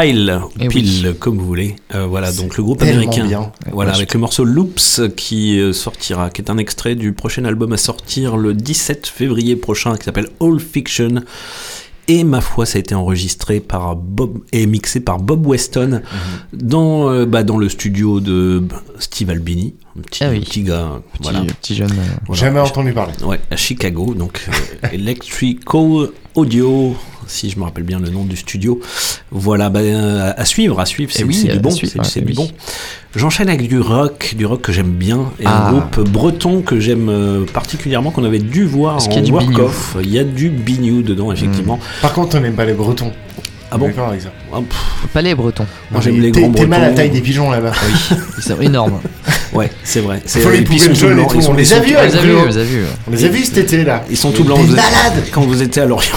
Pile, Eh Pile, comme vous voulez. Euh, voilà, donc le groupe américain. bien. Voilà, avec le morceau Loops qui euh, sortira, qui est un extrait du prochain album à sortir le 17 février prochain, qui s'appelle All Fiction. Et ma foi, ça a été enregistré par Bob et mixé par Bob Weston dans, euh, bah, dans le studio de Steve Albini, un petit, Ah oui. petit gars, Petit, voilà. petit jeune. euh, Voilà. Jamais entendu parler. Ouais, à Chicago, donc euh, Electrical Audio, si je me rappelle bien le nom du studio. Voilà, bah, euh, à suivre, à suivre, c'est Eh oui, c'est du bon, suivre, c'est ouais, c'est eh du oui. bon. J'enchaîne avec du rock, du rock que j'aime bien, et Ah. un groupe breton que j'aime euh, particulièrement, qu'on avait dû voir Est-ce en du. Il y a du bignou dedans, effectivement. Par contre, on n'aime pas les Bretons. Ah bon D'accord avec ça. Ah, Pas les bretons. Moi j'aime les t'es- grands T'es mal à la bretons. taille des pigeons là-bas. Ils sont énormes. Ouais, c'est vrai. C'est Faut les puis ils sont blancs, ils sont- on les a vus On les a vus, on les a vus. Cet été là. Ils sont tout blancs. Des vous êtes- malades Quand vous étiez à Lorient.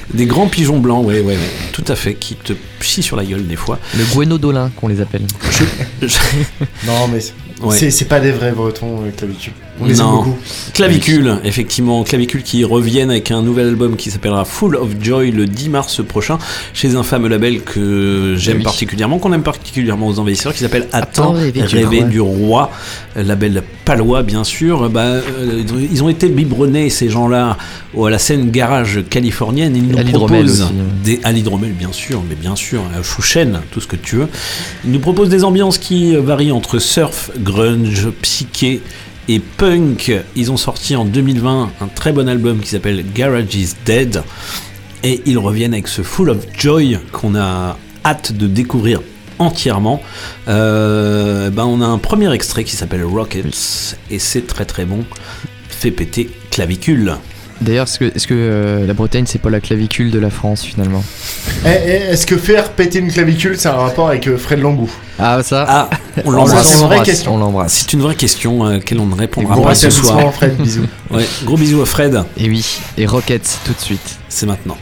Des grands pigeons blancs, ouais, ouais, tout à fait, qui te chient sur la gueule des fois. Le guénodolin qu'on les appelle. Je- je- Non mais c'est- Ouais. c'est pas des vrais Bretons euh, clavicule. On les aime Non. beaucoup. Clavicule, effectivement, Clavicule qui reviennent avec un nouvel album qui s'appellera Full of Joy le 10 mars prochain chez un fameux label que j'aime Oui. particulièrement, qu'on aime particulièrement aux envahisseurs, qui s'appelle Attends, Attends, rêver du rêver roi. du roi, Euh, label palois bien sûr. Bah, euh, ils ont été biberonnés ces gens-là au- à la scène garage californienne. Ils nous aussi. des à l'hydromel bien sûr, mais bien sûr, à Chouchen, tout ce que tu veux. Ils nous proposent des ambiances qui varient entre surf, grunge, psyché et punk. Ils ont sorti en 2020 un très bon album qui s'appelle Garage is Dead. Et ils reviennent avec ce Full of Joy qu'on a hâte de découvrir entièrement. Euh, ben on a un premier extrait qui s'appelle Rockets et c'est très très bon. Fait péter clavicule. D'ailleurs, est-ce que, euh, la Bretagne, c'est pas la clavicule de la France finalement Eh, eh, Est-ce que faire péter une clavicule, c'est un rapport avec euh, Fred Lambou Ah, ça Ah, on Ça, l'embrasse. c'est une vraie question. On l'embrasse. C'est une vraie question à laquelle on ne répondra pas ce soir. Fred, bisous. Ouais, gros bisous à Fred. Et oui, et Rockets tout de suite. C'est maintenant.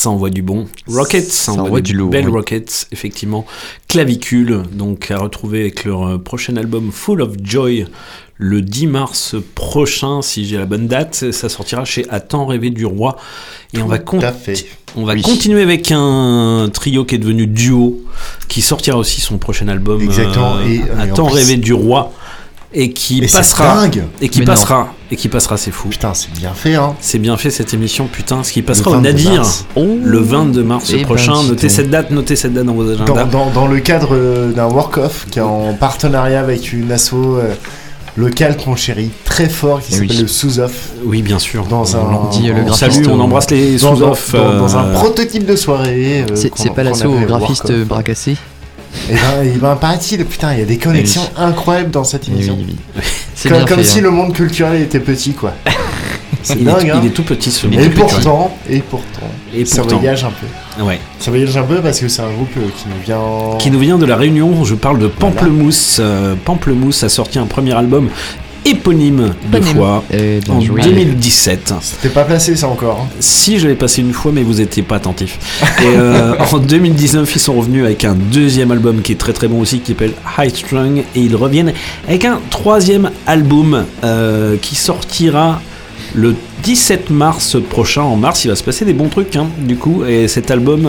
Ça envoie du bon. Rockets, ça, envoie, envoie du du lourd, Belles oui. Rockets, effectivement. Clavicule, donc à retrouver avec leur euh, prochain album Full of Joy le 10 mars prochain, si j'ai la bonne date. Ça sortira chez À temps rêver du roi. Et on va, con- à fait. on va Oui. continuer avec un trio qui est devenu duo, qui sortira aussi son prochain album Exactement. euh, Et- À temps rêver du roi. Et qui passera. dingue. Et qui Mais non. passera. Et qui passera, c'est fou. Putain, c'est bien fait, hein. C'est bien fait cette émission, putain. Ce qui passera au 22 Nadir mars. le 22 mars Eh ben, prochain. notez cette date, notez cette date dans vos agendas. Dans, dans, dans le cadre d'un work-off qui est en partenariat avec une asso euh, locale qu'on chérit très fort qui Eh oui. s'appelle le Sous-Off. Oui, bien sûr. Dans un, dit, euh, le salue, on euh, embrasse les dans, dans, sous-off. dans- dans un prototype de soirée. euh, C'est pas appelle graphiste work-off. Et ben, et ben paraît-il, putain, il y a des connexions incroyables dans cette Eh émission. oui, oui. Comme, comme fait, si hein. le monde culturel était petit, quoi. C'est il, dingue, est, hein. il est tout petit ce Et monde. pourtant, et pourtant, Et ça pourtant. voyage un peu. Ouais. Ça voyage un peu parce que c'est un groupe euh, qui nous vient. Qui nous vient de la Réunion. Je parle de Pamplemousse. Euh, Pamplemousse a sorti un premier album éponyme deux Éponyme. fois Eh bien en joué. 2017. C'était pas placé ça encore. hein. Si je l'ai passé une fois, mais vous étiez pas attentif. Et euh, en 2019, ils sont revenus avec un deuxième album qui est très très bon aussi, qui s'appelle High Strung, et ils reviennent avec un troisième album euh, qui sortira le 17 mars prochain. En mars, il va se passer des bons trucs, hein, du coup. Et cet album,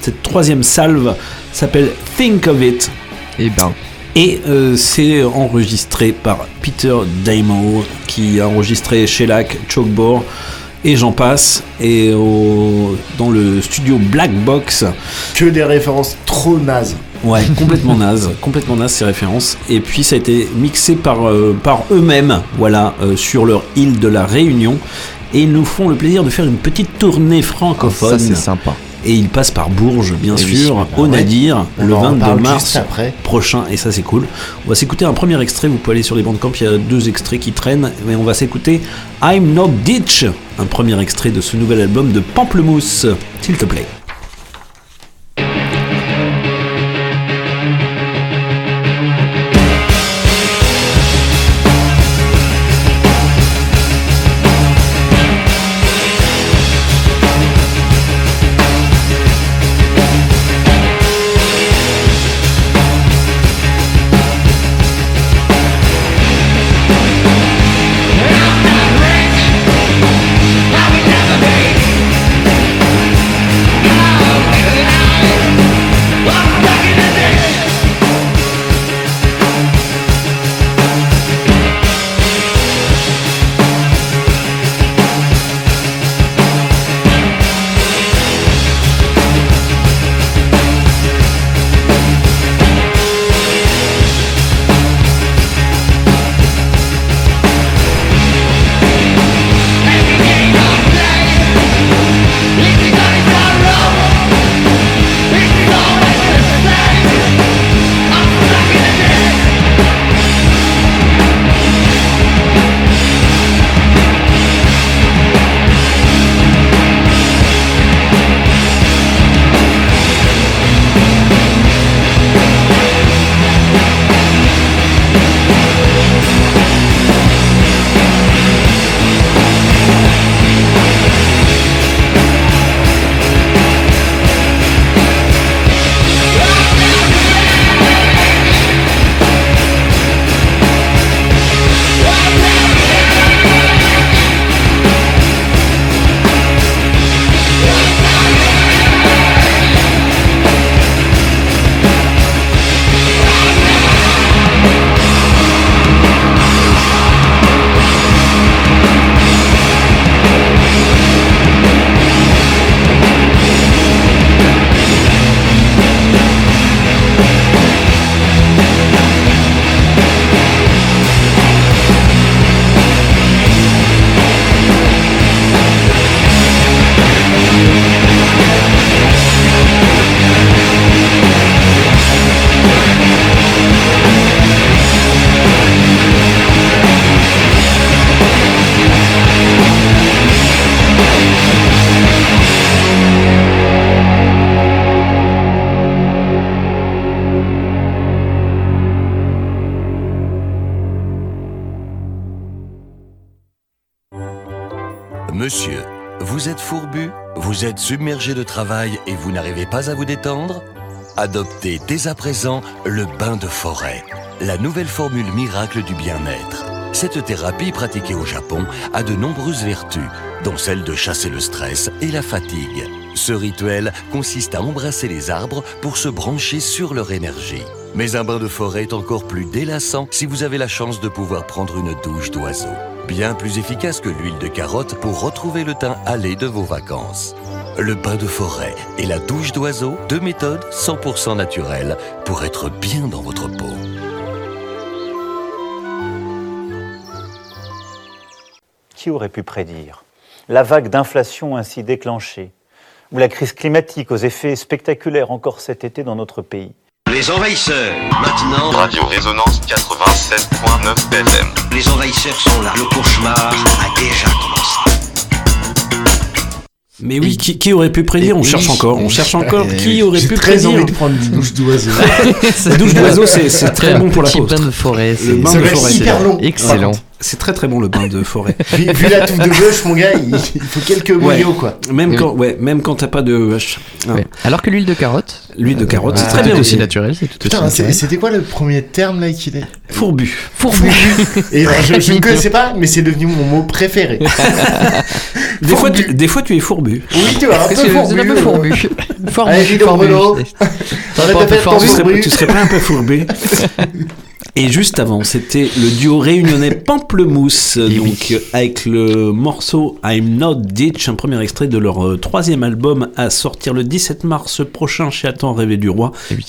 cette, troisième salve s'appelle Think of It. Eh ben, Et euh, c'est enregistré par Peter Damo, qui a enregistré Shellac, Chalkboard, et j'en passe. Et au- dans le studio Black Box, Que des références trop nazes. ouais, complètement naze, complètement naze ces références. Et puis ça a été mixé par, euh, par eux-mêmes, voilà, euh, sur leur île de la Réunion. Et ils nous font le plaisir de faire une petite tournée francophone. ça c'est sympa. Et ils passent par Bourges, bien Eh sûr, au. Nadir, le en 22 parle mars après. prochain, et ça c'est cool. On va s'écouter un premier extrait, vous pouvez aller sur les bandes camp, il y a deux extraits qui traînent, mais on va s'écouter I'm Not Ditch, un premier extrait de ce nouvel album de Pamplemousse, s'il te plaît. De travail et vous n'arrivez pas à vous détendre Adoptez dès à présent le bain de forêt, la nouvelle formule miracle du bien-être. Cette thérapie pratiquée au Japon a de nombreuses vertus, dont celle de chasser le stress et la fatigue. Ce rituel consiste à embrasser les arbres pour se brancher sur leur énergie. Mais un bain de forêt est encore plus délassant si vous avez la chance de pouvoir prendre une douche d'oiseau. Bien plus efficace que l'huile de carotte pour retrouver le teint allé de vos vacances. Le bain de forêt et la douche d'oiseau, deux méthodes 100% naturelles pour être bien dans votre peau. Qui aurait pu prédire la vague d'inflation ainsi déclenchée, ou la crise climatique aux effets spectaculaires encore cet été dans notre pays? Les envahisseurs, maintenant. Radio Résonance 87.9 FM. Les envahisseurs sont là. Le cauchemar a déjà commencé. Mais oui, qui, qui aurait pu prédire? On cherche encore, on cherche encore. Qui aurait j'ai pu très prédire? envie de prendre une douche d'oiseau. La douche d'oiseau, c'est c'est très bon pour la Petit côte. bain de forêt, Le c'est hyper long. excellent. C'est très très bon le bain de forêt. vu, vu la touffe de bœuf, mon gars, il, il faut quelques Ouais. boyaux, quoi. Même quand, ouais, même quand t'as pas de vache. Hein. Ouais. Alors que l'huile de carotte, L'huile de carotte, c'est Ah, très bien aussi. naturel, c'était quoi le premier terme là qu'il est Fourbu. Fourbu. Et alors, je, je ne connaissais pas, mais c'est devenu mon mot préféré. Des fois, tu, des fois, tu es fourbu. Oui, tu vois, un peu fourbu. un peu fourbu. Serais, fourbu. tu serais pas un peu fourbu Et juste avant, c'était le duo réunionnais Pamplemousse, Eh donc avec le morceau I'm Not Ditch, un premier extrait de leur euh, troisième album à sortir le 17 mars prochain chez Attends Rêver du Roi, Eh oui.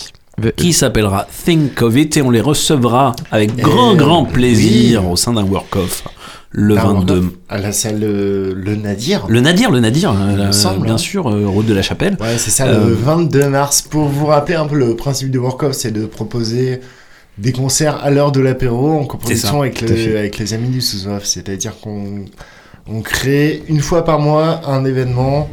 Qui s'appellera Think of It, et on les recevra avec grand Eh, grand plaisir au sein d'un work-off le Ah, 22. À la salle euh, Le Nadir. Le Nadir, le Nadir, euh, me semble, bien hein. sûr, route de la Chapelle. Ouais, c'est ça, Euh, le 22 mars. Pour vous rappeler un peu le principe du work-off, c'est de proposer des concerts à l'heure de l'apéro en coproduction avec, le- les amis du sous-off. C'est-à-dire qu'on on crée une fois par mois un événement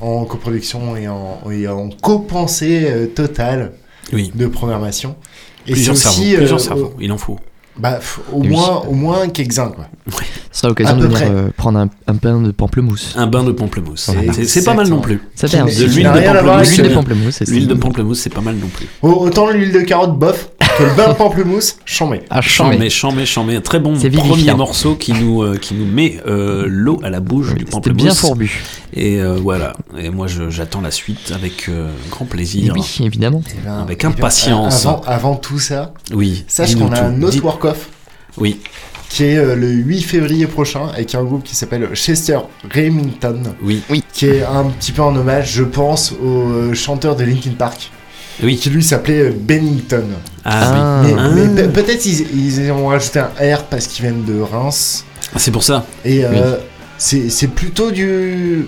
en coproduction et en, et en copensée euh, totale Oui. de programmation. Et Plusieurs cerveaux, euh, plusieurs cerveaux, il en faut. Bah, au, Oui. moins, au moins quelques-uns, quoi. Ce sera l'occasion de venir euh, prendre un, un pain de pamplemousse. Un bain de pamplemousse. Voilà. C'est- C'est pas mal non plus. Ça n'est- De l'huile de pamplemousse. L'huile de pamplemousse, c'est L'huile de ça. pamplemousse, c'est pas mal non plus. Au- Autant l'huile de carotte, bof, que le bain de pamplemousse, chambé. Ah, Chambé, chambé. chambé, chambé. Un très bon C'est premier morceau qui nous, euh, qui nous met euh, l'eau à la bouche du C'était pamplemousse. bien fourbu. Et euh, voilà. Et moi, j'attends la suite avec euh, grand Et plaisir. oui, évidemment. Eh ben, Avec eh ben, impatience. Avant, avant tout ça, Oui. sache dis-nous qu'on a un autre Oui. qui est euh, le 8 février prochain avec un groupe qui s'appelle Chester Remington, Oui. Oui. qui est un petit peu en hommage, je pense, au euh, chanteur de Linkin Park, Oui. qui lui s'appelait euh, Bennington. Ah, Ah. oui. Mais, Ah. mais pe- peut-être ils, ils ont rajouté un R parce qu'ils viennent de Reims. Ah, C'est pour ça. Et euh, c'est c'est plutôt du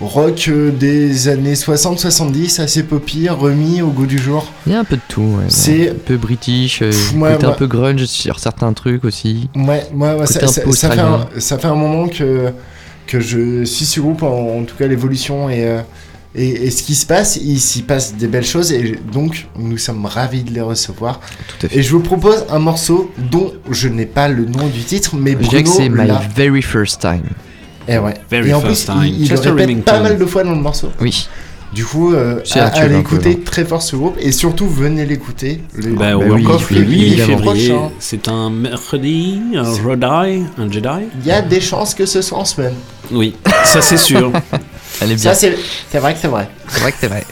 rock euh, des années 60-70, assez poppy, remis au goût du jour. Il y a un peu de tout. ouais. C'est- un peu british, euh, Pff, ouais, côté un peu grunge sur certains trucs aussi. Ouais, ouais, ça, fait un, australien. ça fait un moment que, que je suis ce groupe, en, en tout cas l'évolution et, euh, et, et ce qui se passe, il s'y passe des belles choses et donc nous sommes ravis de les recevoir. Tout à fait. Et je vous propose un morceau dont je n'ai pas le nom du titre, mais Je dirais que Bruno c'est My. Very First Time. Et, ouais. Very et en first plus, time. il, il le répète Remington. pas mal de fois dans le morceau. Oui. Du coup, euh, à- allez écouter hein. très fort ce groupe et surtout venez l'écouter. Le, Bah, au oui, le le 8 évidemment. février, prochain. c'est un mercredi, un Jedi, un Jedi. Il y a des chances que ce soit en semaine. Oui, ça c'est sûr. Elle est Ça, bien. c'est c'est vrai que c'est vrai. C'est vrai que c'est vrai.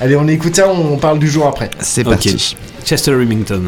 Allez, on écoute ça, on parle du jour après. C'est parti. Chester Remington.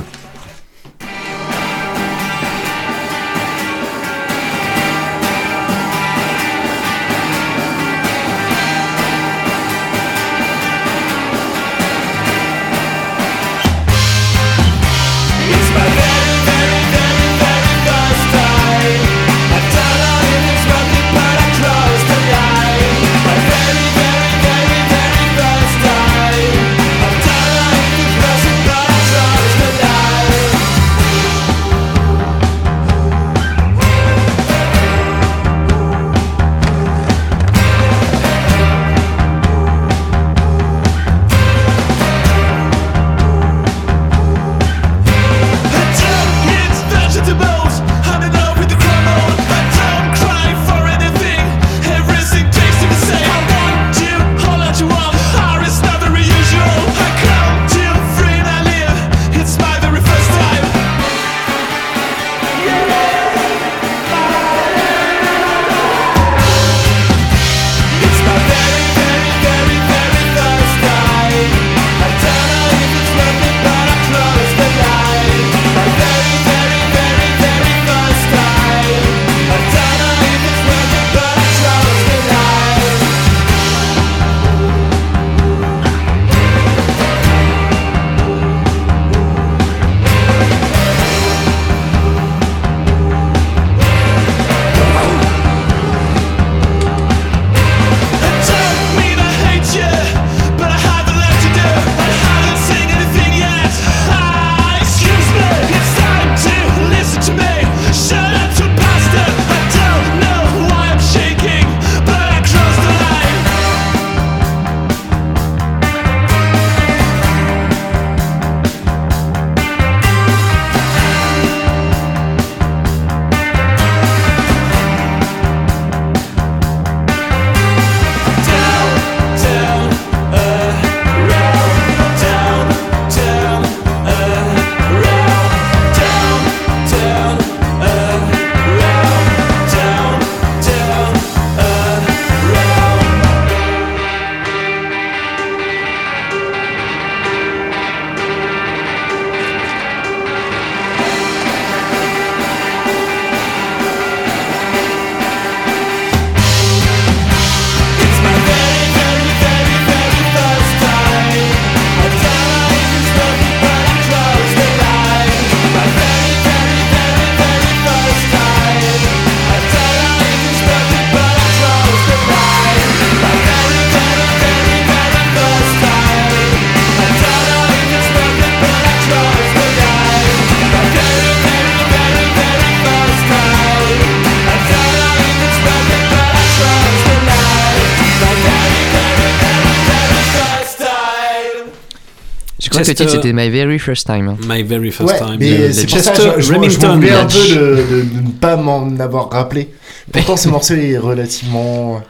Crois que le titre c'était My Very First Time. My Very First Ouais, Time. mais c'est pour ça je, je, je Remington. voulais un peu de, de- de ne pas m'en avoir rappelé. Pourtant, ce morceau est relativement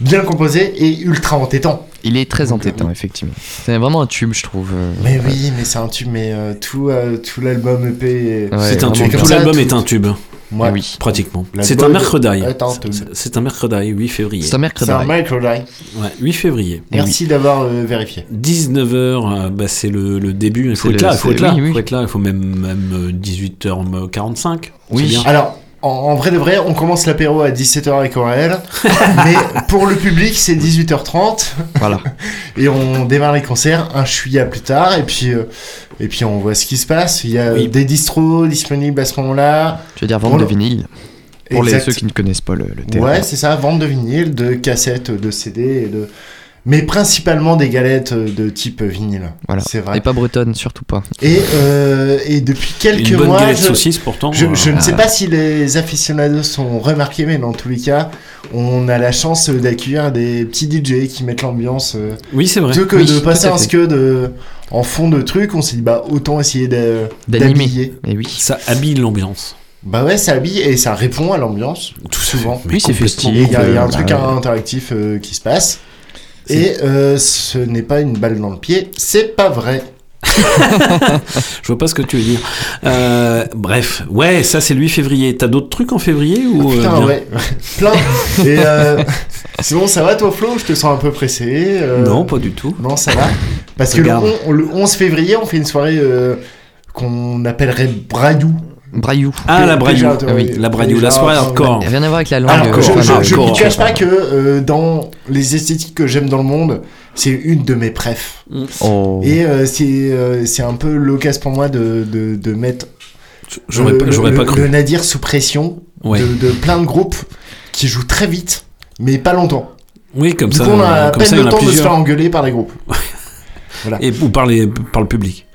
bien composé et ultra entêtant. Il est très entêtant, effectivement. C'est vraiment un tube, je trouve. euh. Mais oui, mais c'est un tube, mais euh, tout, euh, tout l'album EP. est- Ouais, C'est un tube. Tout l'album est un tube. Ouais. Oui. Pratiquement. C'est un mercredi. C'est- un mercredi, 8 février. C'est un mercredi. C'est un microdie. Ouais, 8 février. Merci d'avoir euh, vérifié. 19h, bah, c'est le, le début. Il faut être là, il faut c'est- être là. oui, oui. faut être là. Il faut même, même euh, 18h45. Oui. C'est bien. Alors, en, en vrai de vrai, on commence l'apéro à 17h avec Aurel. mais pour le public, c'est 18h30. Voilà. Et on démarre les concerts un chouïa plus tard. Et puis, euh, et puis on voit ce qui se passe. Il y a Oui. des distros disponibles à ce moment-là. Je veux dire, vente On- de vinyle. Pour les, ceux qui ne connaissent pas le, le terme. Ouais, c'est ça, vente de vinyle, de cassettes, de CD, et de... mais principalement des galettes euh, de type vinyle. Voilà. C'est vrai. Et pas bretonne, surtout pas. Et, euh, et depuis quelques Une bonne mois, galette je, saucisse pourtant. je, je euh, ne sais pas si les aficionados sont remarqués, mais dans tous les cas, on a la chance d'accueillir des petits DJ qui mettent l'ambiance. euh, Oui, c'est vrai. Plutôt que Oui, de passer un euh, en fond de truc, on s'est dit bah autant essayer de- D'animer. d'habiller. Et oui. Ça habille l'ambiance. Bah ouais, ça habille et ça répond à l'ambiance, tout souvent. Oui, c'est festif. Et il y a, un truc ouais. interactif euh, qui se passe. Et euh, ce n'est pas une balle dans le pied, c'est pas vrai. Je vois pas ce que tu veux dire. Euh, bref, ouais, ça c'est le 8 février. T'as d'autres trucs en février ou euh, Putain, bien ouais, plein. Et euh, sinon, ça va toi, Flo? Je te sens un peu pressé. euh, Non, pas du tout. Non, ça va. Parce que le, on- le 11 février, on fait une soirée euh, qu'on appellerait Braillou. Braillou. Ah, la Déjà, Braillou. toi, Ah oui. La Braillou, la Déjà, soirée hardcore. Rien à voir avec la langue. Alors, euh, je, je, hardcore, ne cache pas que euh, dans les esthétiques que j'aime dans le monde, c'est une de mes prefs. Oh. Et euh, c'est euh, c'est un peu l'occasion pour moi de, de, de mettre J'aurais le, pas, j'aurais le- pas le cru. Nadir sous pression Ouais. de, de plein de groupes qui jouent très vite, mais pas longtemps. Oui, comme du ça. coup, on a à ça, peine y le temps de se plusieurs. faire engueuler par des groupes. Et, ou par, les, par le public.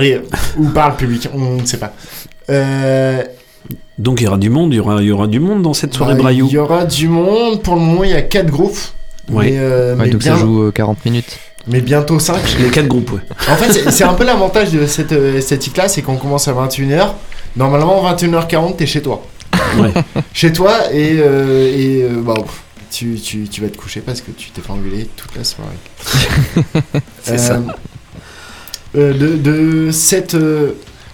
Et, ou par le public, on ne sait pas. Euh, Donc il y aura du monde, il y aura, il y aura du monde dans cette soirée bah, Braillou. Il y aura du monde. Pour le moment, il y a 4 groupes. Ouais. Mais, euh, Ouais, mais donc bien- ça joue euh, 40 minutes. mais bientôt 5. Les quatre groupes, ouais. En fait, c'est- un peu l'avantage de cette euh, esthétique-là, c'est qu'on commence à 21h. Normalement, 21h40, t'es chez toi. Ouais. Chez toi, et, euh, et euh, bah, pff, tu, tu, tu vas te coucher parce que tu t'es fait engueuler toute la soirée. C'est ça. euh, de, de cette.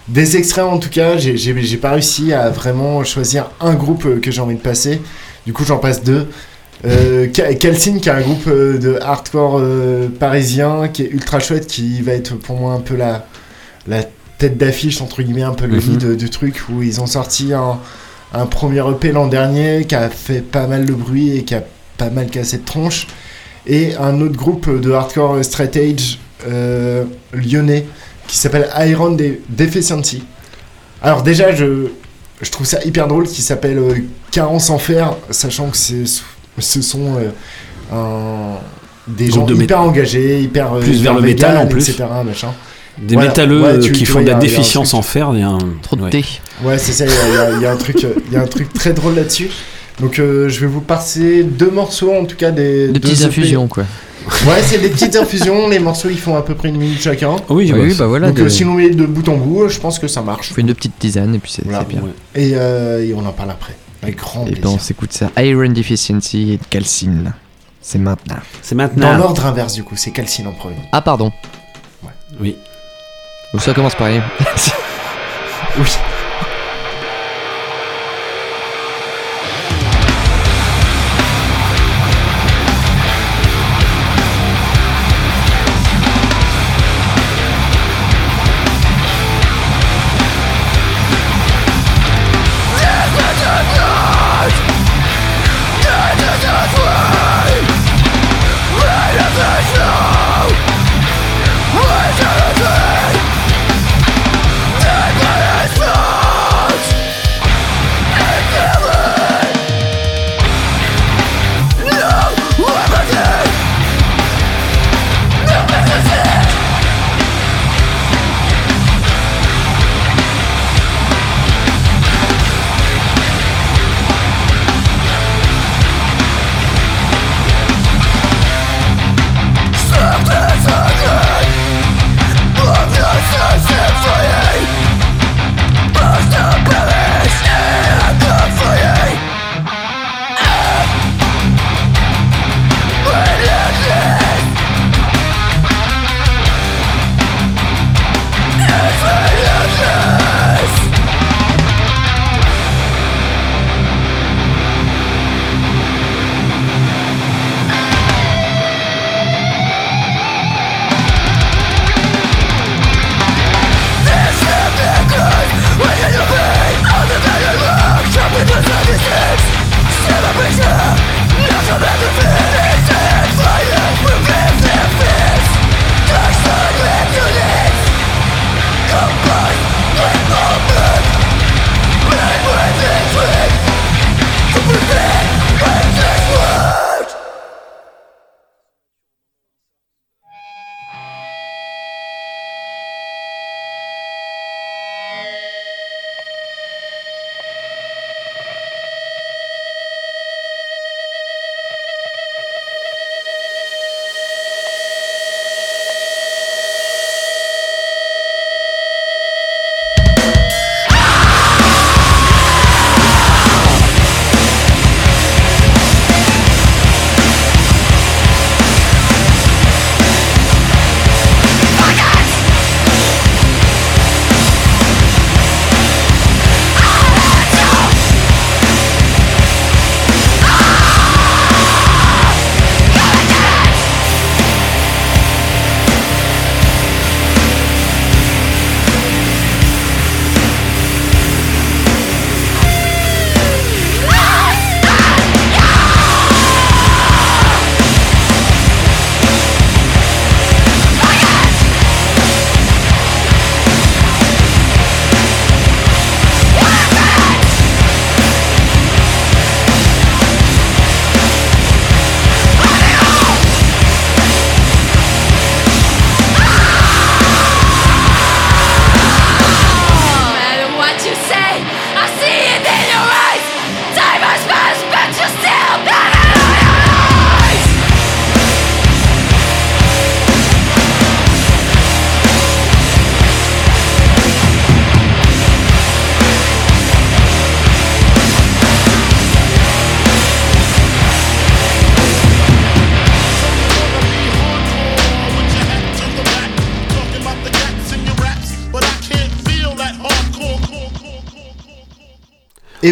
Des extraits en tout cas, j'ai- pas réussi à vraiment choisir un groupe euh, que j'ai envie de passer. Du coup, j'en passe deux. Euh, Calcine, qui est un groupe euh, de hardcore euh, parisien, qui est ultra chouette, qui va être pour moi un peu la, la tête d'affiche, entre guillemets, un peu le Mhm. lead du truc, où ils ont sorti un, un premier EP l'an dernier, qui a fait pas mal de bruit et qui a pas mal cassé de tronche. Et un autre groupe de hardcore straight euh, lyonnais, qui s'appelle Iron De- Deficiency. Alors déjà, je, je trouve ça hyper drôle qu'il s'appelle euh, Carence en fer, sachant que c'est, ce sont euh, un- des Groupe gens de hyper engagés, hyper euh, Plus vers le métal, en plus. etc. Machin. Des Voilà. métalleux Ouais, tu- qui tu font vois, de la déficience en fer. Il y a un... Trop de ouais. thé. Ouais, c'est ça, il y, a- y y un truc, il y a un truc très drôle là-dessus. Donc euh, je vais vous passer deux morceaux, en tout cas des... Des deux petites EP. infusions, quoi. Ouais, c'est des petites infusions, les morceaux ils font à peu près une minute chacun. Oui, Oui, ouais, bah voilà. Donc de- euh, si on met de bout en bout, je pense que ça marche. Je fais une petite tisane et puis c'est Voilà. bien. ouais. Et, euh, et on en parle après. Avec grand Et plaisir. ben on s'écoute ça. Iron Deficiency et Calcine. C'est maintenant. C'est Dans maintenant. l'ordre inverse du coup, c'est Calcine en premier. Ah pardon. Oui. Donc ça commence pareil. Oui.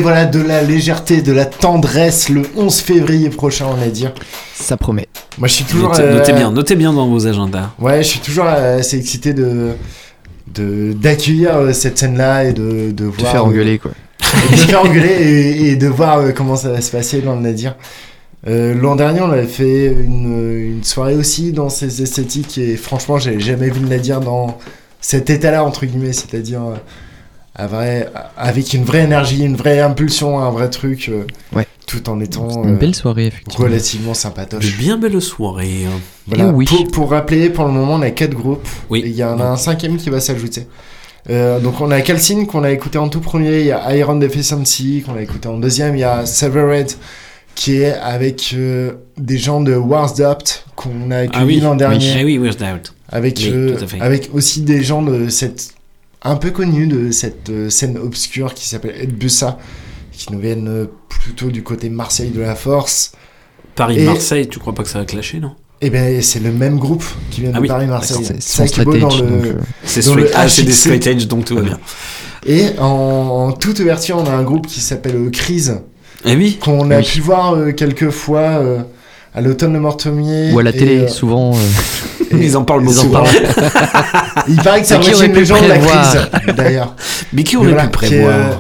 Voilà, de la légèreté, de la tendresse le 11 février prochain, on va dire. Ça promet. Moi, je suis toujours. Notez, euh, notez bien, notez bien dans vos agendas. Ouais, je suis toujours euh, assez excité de de- d'accueillir euh, cette scène-là et de, de voir. faire euh, engueuler, quoi. de faire engueuler et, et de voir comment ça va se passer dans le Nadir. Euh, L'an dernier, on avait fait une, une soirée aussi dans ces esthétiques et franchement, j'avais jamais vu le Nadir dans cet état-là, entre guillemets, c'est-à-dire euh, à vrai, avec une vraie énergie, une vraie impulsion, un vrai truc, euh, Ouais. tout en étant Une euh, belle soirée, effectivement. relativement De sympatoche. bien belles soirées. hein. Voilà. Eh oui. Pour, pour rappeler, pour le moment, on a quatre groupes. Oui. Il y en a un cinquième qui va s'ajouter. Euh, donc on a Calcine qu'on a écouté en tout premier, il y a Iron Deficiency qu'on a écouté en deuxième, il y a Severed qui est avec euh, des gens de Warsdapt qu'on a accueilli Ah oui, l'an dernier. Ah oui, Where's Doubt. Avec, Oui, euh, avec aussi des gens de cette un peu connus de cette euh, scène obscure qui s'appelle Edbussa qui nous viennent euh, plutôt du côté Marseille de la Force. Et- Paris-Marseille, tu crois pas que ça va clasher, non? Et ben c'est le même groupe qui vient Ah de oui, Paris-Marseille. C'est C'est ça son qui est beau dans le. euh, C'est ah, c'est des edge, donc tout va bien. Et en, en toute ouverture, on a un groupe qui s'appelle Crise, Eh oui qu'on a Oui. pu voir euh, quelques fois euh, à l'automne de Mortomier. Ou à la et, télé, euh, souvent. euh, et- Ils en parlent beaucoup. souvent. Il paraît que c'est une légende de la crise, d'ailleurs. Mais qui aurait voilà, pu qui est, prévoir euh,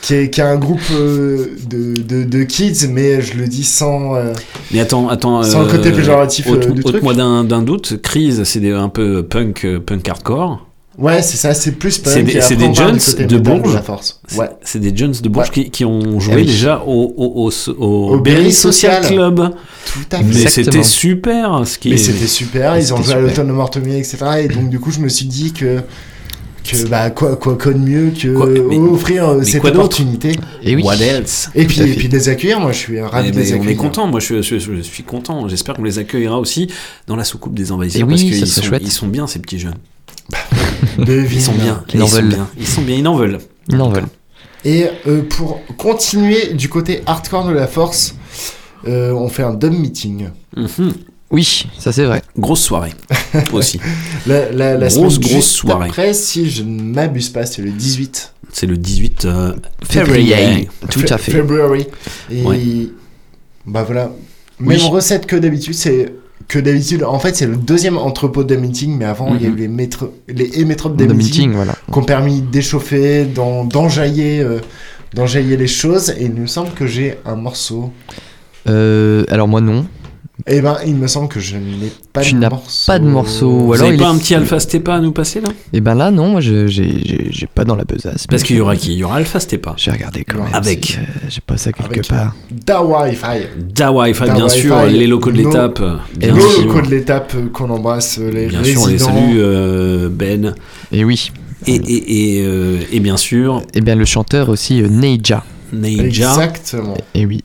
qui est, qui est un groupe euh, de, de, de kids, mais je le dis sans. euh, Mais attends, attends. Sans le côté péjoratif, euh, du truc. ôte-moi d'un d'un doute. Crise, c'est un peu punk, punk hardcore. Ouais, c'est ça, c'est plus punk. C'est des, c'est des on côté de Bourges. Ouais. C'est des jeunes de Bourges qui, qui ont joué Eh oui. déjà au, au, au, au, Au Berry Social Social. Club. Tout à fait. Mais c'était super. Ce qui Mais est- c'était super, ils ont joué à l'automne de Mortomier, etc. Et donc, du coup, je me suis dit que. Que bah quoi quoi quoi de mieux que Quoi- mais- offrir euh, mais cette quoi opportunité Et oui. What else? Et puis et puis de les accueillir moi je suis ravi Eh de ben, les on accueillir est content, moi je, je- je suis content. J'espère qu'on les accueillera aussi dans la soucoupe des envahisseurs oui, parce ça qu'ils sont, chouette. ils sont bien ces petits jeunes. Devine. Ils sont bien. Ils en sont veulent. bien. Ils sont bien. Ils en veulent. Ils en veulent. et euh, pour continuer du côté hardcore de la force euh, on fait un dub meeting Mhm. Oui, ça c'est vrai. Grosse soirée aussi. la, la, la Grosse, semaine grosse juste soirée. après si je ne m'abuse pas c'est le 18 C'est le 18 euh, Février. février. Tout à fait. February et Ouais. bah voilà même Oui. recette que d'habitude c'est que d'habitude en fait c'est le deuxième entrepôt de meeting mais avant il y a eu Mhm. les métro les émétropes de The meeting meeting, voilà. qui ont permis d'échauffer, d'en- d'enjailler, euh, d'enjailler les choses. Et il me semble que j'ai un morceau. Euh, alors moi non. Eh ben, il me semble que je n'ai pas Tu de n'as morceau. pas de morceau. Ou Vous alors avez il pas est- un petit Alpha Stepa à nous passer là? Et ben là non, moi je- j'ai j'ai pas dans la besace. Parce qu'il y aura qui? Il y aura Alpha Stepa. J'ai regardé quand même. Avec. si, euh, J'ai pas ça quelque Avec part. Da Wi-Fi. Da Wi-Fi, bien Wi-Fi, sûr. Les locaux de l'étape. Bien sûr. locaux de l'étape qu'on embrasse, euh, les Bien résidents. sûr, on les salue, euh, Ben. Et oui. Et, et, et, euh, et bien sûr, Et bien le chanteur aussi euh, Neija. Neija. Exactement. Et oui.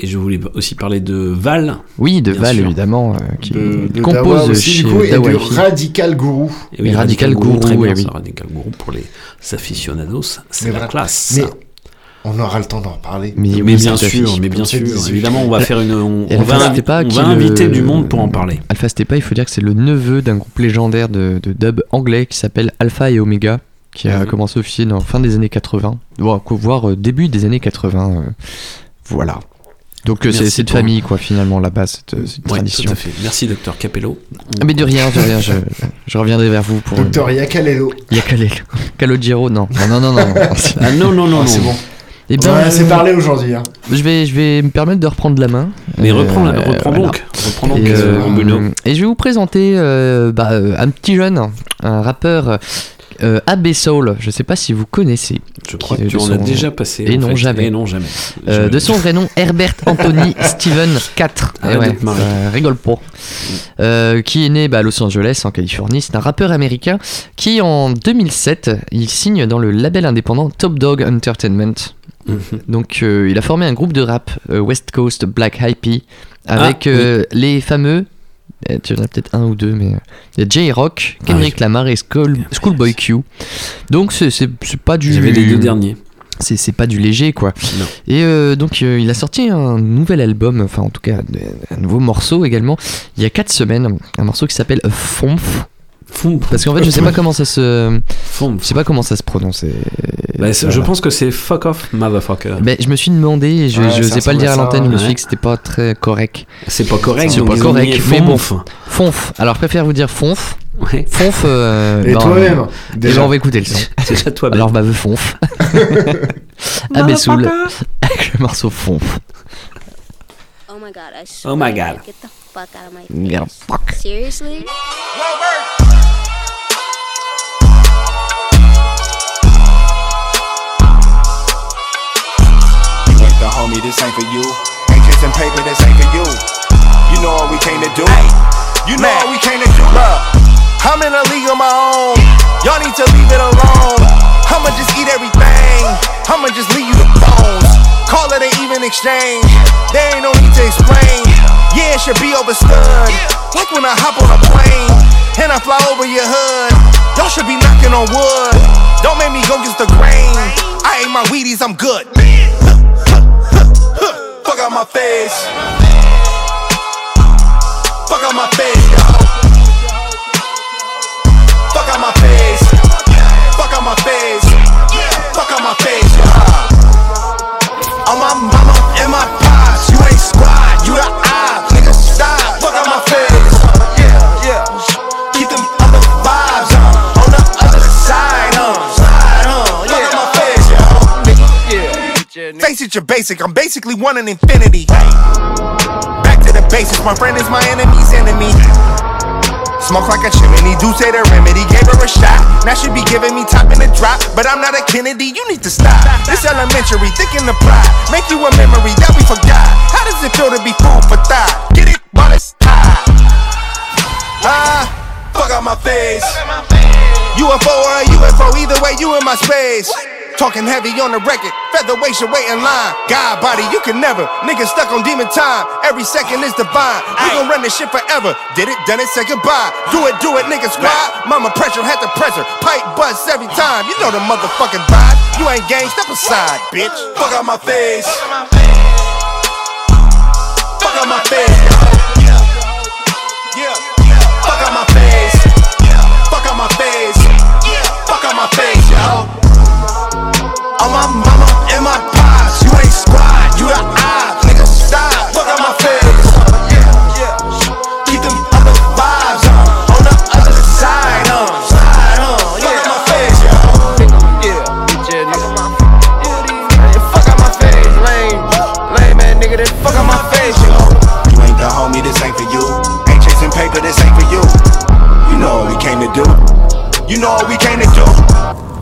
Et je voulais aussi parler de Val. Oui, de Bien Val sûr. évidemment, euh, qui De, de compose aussi, chez du coup, et de. Radical Guru. Et oui, Et Radical Guru, très bien, oui. ça, Radical Guru pour les aficionados, c'est la classe. Mais on aura le temps d'en reparler. Mais, Mais oui, bien sûr, mais bien sûr, 18. évidemment, on va faire une, on, on Alpha va, Stepa, on va est le- inviter du monde pour en parler. Alpha Stepa, il faut dire que c'est le neveu d'un groupe légendaire de, de dub anglais qui s'appelle Alpha et Omega, qui a commencé officier dans fin des années 80, voire, voire, euh, début des années 80. euh, voilà. Donc euh, c'est c'est pour- famille, quoi, finalement, là-bas, cette, euh, cette Ouais, tradition. tout à fait. Merci, docteur Capello. Ah, mais de rien, de rien, je, je reviendrai vers vous pour. Docteur Yakalelo. Yakalel. Calogero, non. Non, non, non, non. Ah non, non, non, Ah, c'est non. bon. Eh On ben, euh, assez parlé aujourd'hui. hein. Je vais, je vais me permettre de reprendre la main. Mais Euh, reprends, voilà. donc. Reprends donc, Et, euh, euh, et je vais vous présenter euh, bah, euh, un petit jeune, un rappeur euh, AB Soul. Je sais pas si vous connaissez. Je crois que tu en as déjà passé. Et non, fait. jamais. Et non, jamais. Euh, Jamais. de son vrai nom, Herbert Anthony Steven 4. Arrête Eh ouais, ça rigole pas. Euh, qui est né bah, à Los Angeles, en Californie. C'est un rappeur américain qui, en 2007, il signe dans le label indépendant Top Dog Entertainment. Mhm. Donc, euh, il a formé un groupe de rap, West Coast Black avec Ah, oui. euh, les fameux. Euh, Tu en as peut-être un ou deux, mais euh, il y a J-Rock, Kendrick Lamar et School- Schoolboy Q. Donc, c'est pas du. J'avais les deux derniers. C'est pas du léger, quoi. Non. Et euh, donc, euh, il a sorti un nouvel album, enfin, en tout cas, un nouveau morceau également, il y a 4 semaines. Un morceau qui s'appelle Fomf. Fomf. Parce qu'en fait, je sais pas comment ça se. Fomf. Je sais pas comment ça se prononce. et- Bah, je pense que c'est fuck off, motherfucker. Ben, je me suis demandé, et je Ouais, n'osais pas le dire à à l'antenne, je me suis dit que c'était pas très correct. C'est pas correct, C'est pas correct, mais bon. fonf. Fonf. Alors, je préfère vous dire fonf. Ouais. Fonf. euh, Et ben, toi-même, euh, déjà. ben, on va écouter le son. Déjà toi Alors, bah, fonf. Abessoul. Avec le morceau fonf. Oh my god, I Oh my god. Get the fuck out of my Yeah, fuck. Seriously? You ain't the homie, this ain't for you. Ain't chasing paper, this ain't for you. You know what we came to do. you know what we came to do. Look, I'm in a league of my own. Y'all need to leave it alone. I'ma just eat everything. I'ma just leave you the bones. Call it an even exchange. There ain't no need to explain. Yeah, it should be overstood. Like when I hop on a plane and I fly over your hood. Y'all should be knocking on wood. Don't make me go against the grain. I ate my Wheaties, I'm good. Fuck out my face. Fuck out my face, Face it, you're basic. I'm basically one in infinity. Back to the basics. My friend is my enemy's enemy. Smoke like a chimney, do say the remedy. Gave her a shot, now she be giving me top in the drop. But I'm not a Kennedy, you need to stop. This elementary, thinking the pride. Make you a memory that we forgot. How does it feel to be food for thought? Get it while it's hot. Ah, fuck out my face. UFO or a UFO, either way, you in my space. Talking heavy on the record, featherweight should wait in line. God body, you can never. Niggas stuck on demon time. Every second is divine. We gon' run this shit forever. Did it, done it, say goodbye. Do it, do it, nigga squad. Mama pressure had to pressure. Pipe bust every time. You know the motherfucking vibe. You ain't gang, step aside, bitch. Fuck out my face. Fuck out my face. My mama and my pops, you ain't squad, you the op, nigga. Stop. Fuck out my face. Yeah, yeah. Keep them other vibes on, on the other side, huh? Side, huh? Fuck out my face. Yeah, yeah, fuck my face, lame, lame man, nigga. Fuck out my face, yo. You ain't the homie, this ain't for you. Ain't chasing paper, this ain't for you. You know what we came to do. You know what we came to do.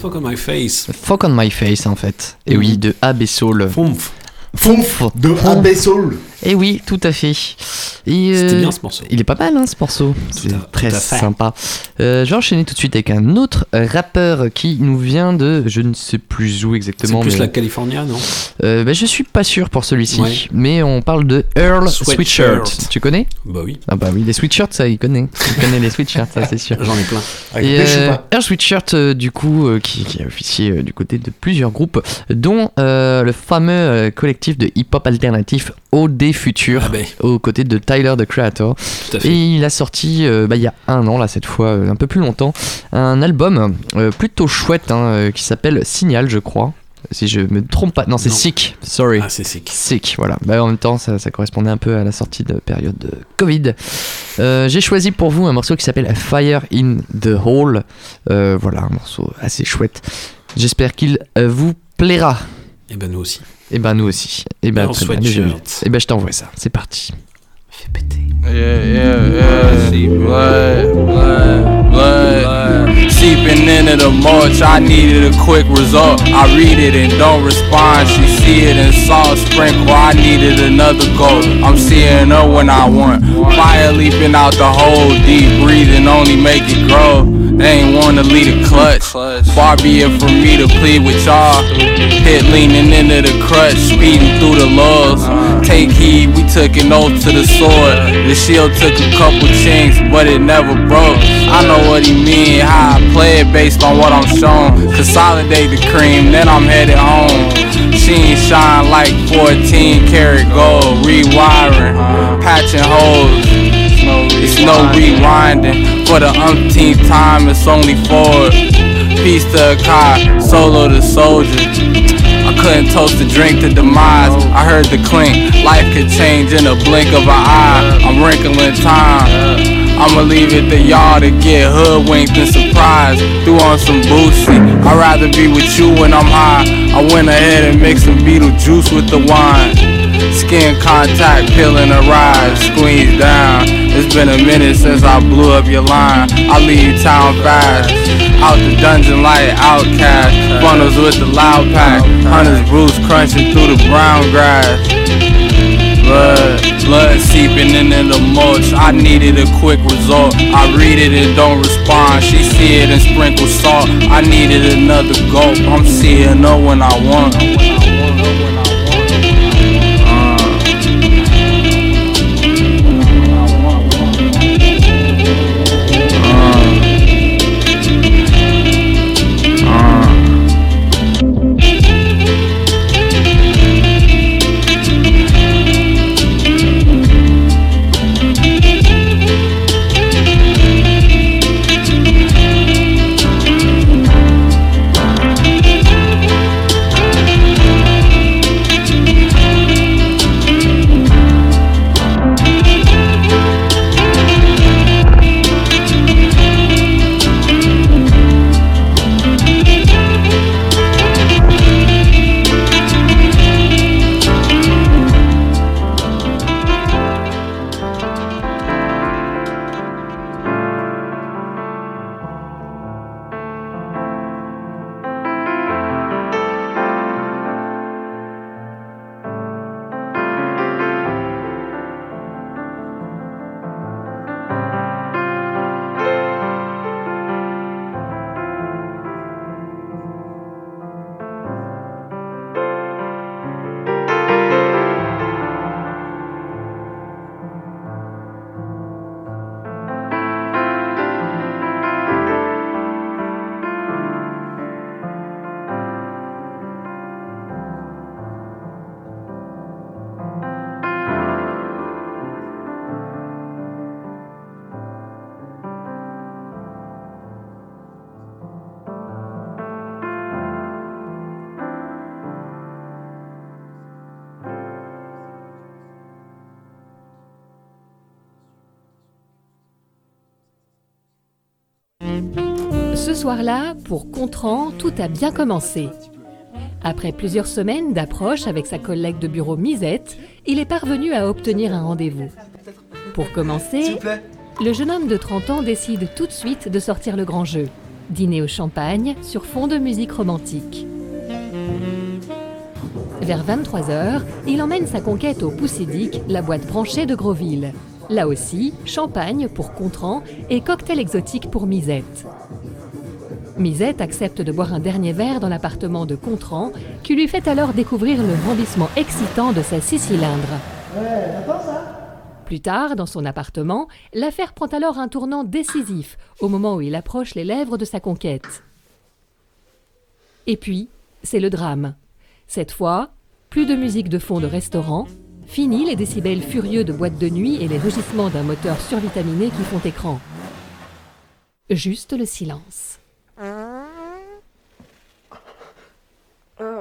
Fuck on my face. Fuck on my face en fait. Et oui, de Abessoul. Fonf. Fonf. De Abessoul. Et oui, tout à fait. C'était euh, bien, ce morceau. Il est pas mal hein, ce morceau. C'est très sympa. Euh, je vais enchaîner tout de suite avec un autre rappeur qui nous vient de. Je ne sais plus où C'est exactement. plus mais- la California, non? Euh, bah, je suis pas sûr pour celui-ci, Ouais. mais on parle de Earl Sweatshirt. Sweatshirt. Tu connais? Bah oui. Ah bah oui, les sweatshirts, ça, il connaît. Il connaît les sweatshirts, ça, c'est sûr. J'en ai plein. Avec Et euh, Earl Sweatshirt, euh, du coup, qui, qui a officié du côté de plusieurs groupes, dont le fameux collectif de hip-hop alternatif OD Future, Ah ben. aux côtés de Tyler, the Creator. Tout à fait. Et il a sorti, euh, bah, il y a un an, là, cette fois, euh, un peu plus longtemps, un album euh, plutôt chouette, hein, qui s'appelle Signal, je crois. Si je me trompe pas, non c'est. Sick, sorry. Ah, c'est sick. Sick, voilà. Bah, en même temps, ça, ça correspondait un peu à la sortie de période de Covid. J'ai choisi pour vous un morceau qui s'appelle Fire in the Hole. Voilà, un morceau assez chouette. J'espère qu'il vous plaira. Et ben nous aussi. Et ben nous aussi. Et ben Earl très bien. Et ben je t'envoie ça. C'est parti. Yeah, yeah, yeah. Blood, blood, blood. Seeping into the mulch, I needed a quick result. I read it and don't respond. She see it and salt sprinkle. I needed another goal. I'm seeing her when I want. Fire leaping out the hole, deep breathing only make it grow. They ain't wanna lead a clutch. Far be it from me to plead with y'all. Hit leaning into the crutch, speeding through the laws. Take heed, we took an oath to the The shield took a couple chinks, but it never broke. I know what he mean, how I play it based on what I'm shown. Consolidate the cream, then I'm headed home. Sheen shine like 14 karat gold, rewiring, patching holes. It's no rewinding. For the umpteenth time, it's only forward. Peace to a solo to soldier. Couldn't toast the drink to demise. I heard the clink. Life could change in a blink of an eye. I'm wrinkling time. I'ma leave it to y'all to get hoodwinked and surprised. Threw on some boozy. I'd rather be with you when I'm high. I went ahead and mixed some beetle juice with the wine. Skin contact, peeling a ride, squeeze down. It's been a minute since I blew up your line. I leave town fast. Out the dungeon like outcast. Funnels with the loud pack. Hunters Bruce crunching through the brown grass. Blood, blood seeping into the mulch. I needed a quick result. I read it and don't respond. She see it and sprinkle salt. I needed another gulp. I'm seeing no when I want. Soir-là, pour Contran, tout a bien commencé. Après plusieurs semaines d'approche avec sa collègue de bureau Misette, il est parvenu à obtenir un rendez-vous. Pour commencer, le jeune homme de 30 ans décide tout de suite de sortir le grand jeu. Dîner au champagne sur fond de musique romantique. Vers 23h, il emmène sa conquête au Poussédic, la boîte branchée de Grosville. Là aussi, champagne pour Contran et cocktail exotique pour Misette. Misette accepte de boire un dernier verre dans l'appartement de Contran, qui lui fait alors découvrir le brandissement excitant de sa six cylindres. Plus tard, dans son appartement, l'affaire prend alors un tournant décisif au moment où il approche les lèvres de sa conquête. Et puis, c'est le drame. Cette fois, plus de musique de fond de restaurant, fini les décibels furieux de boîte de nuit et les rugissements d'un moteur survitaminé qui font écran. Juste le silence.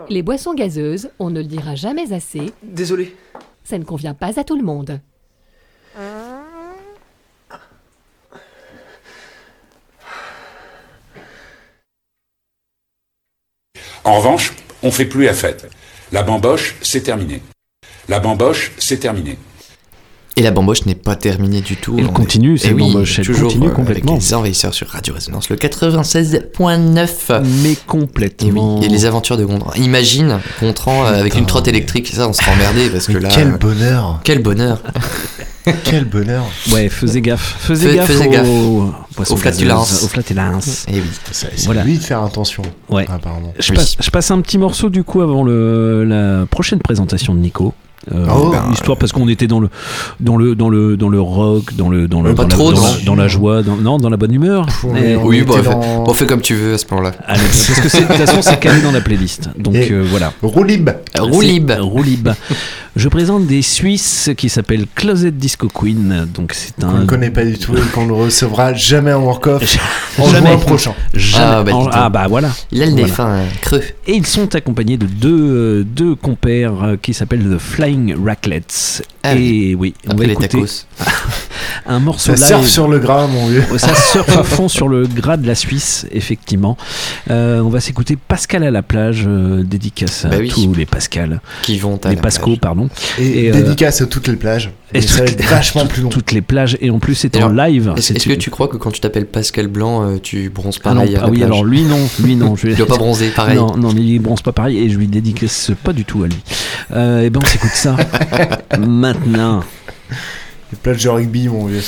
Les boissons gazeuses, on ne le dira jamais assez. Désolé. Ça ne convient pas à tout le monde. En revanche, on fait plus la fête. La bamboche, c'est terminé. La bamboche, c'est terminé. Et la bamboche n'est pas terminée du tout. Elle On continue, est- cette oui, bamboche, elle toujours continue euh, complètement. Avec les envahisseurs sur Radio Résonance, le 96.9. Mais Et, oui, complètement. et les aventures de Gontran. Imagine Gontran euh, avec une trotte électrique, ça on serait emmerdé parce que Mais là. quel euh, bonheur Quel bonheur Quel bonheur Ouais, faisais gaffe. Faisais Fais- gaffe, faisais gaffe. poissons Aux flatulences. gazeuses, Aux flatulences. Eh oui. C'est c'est Voilà. lui de faire attention, Ouais. apparemment. Je, Oui. passe, je passe un petit morceau du coup avant le, la prochaine présentation de Nico. Euh, Oh. ben, histoire parce qu'on était dans le dans le dans le dans le rock dans le dans le Pas dans, trop, la, dans, non. la, dans la joie dans, non dans la bonne humeur On Et- on Oui, bon, dans- on fait comme tu veux à ce moment-là. Allez, parce que de toute façon c'est calé dans la playlist donc euh, voilà Roulib Roulib. Roulib. Je présente des Suisses qui s'appellent Closet Disco Queen donc c'est un ne connaît pas du tout et qu'on ne recevra jamais en work-off en Jamais. juin prochain. Jamais- Ah, bah, en- ah, bah voilà Il a le nez Voilà. fin, euh, creux. Et ils sont accompagnés de deux, euh, deux compères euh, qui s'appellent The Flying Raclets. Ah et oui, on va les écouter tacos. un morceau Ça live. surfe sur le gras, mon vieux. Ça surfe à fond sur le gras de la Suisse, effectivement. Euh, on va s'écouter Pascal à la plage, euh, dédicace à Bah oui. tous les Pascal, Qui vont à les la Pascaux, plage. pardon, Et, Et, euh, dédicace à toutes les plages. et Et ça va toutes- être vachement plus long. toutes les plages. Et en plus, c'est en live. Est-ce que tu crois que quand tu t'appelles Pascal Blanc, euh, tu bronzes ah, non, pareil à ah la oui, plage alors lui non, lui non. Je... Il doit pas bronzer pareil. Non, non, il bronze pas pareil et je lui dédicace pas du tout à lui. Euh, et ben on s'écoute ça maintenant. Les plages de rugby, mon vieux.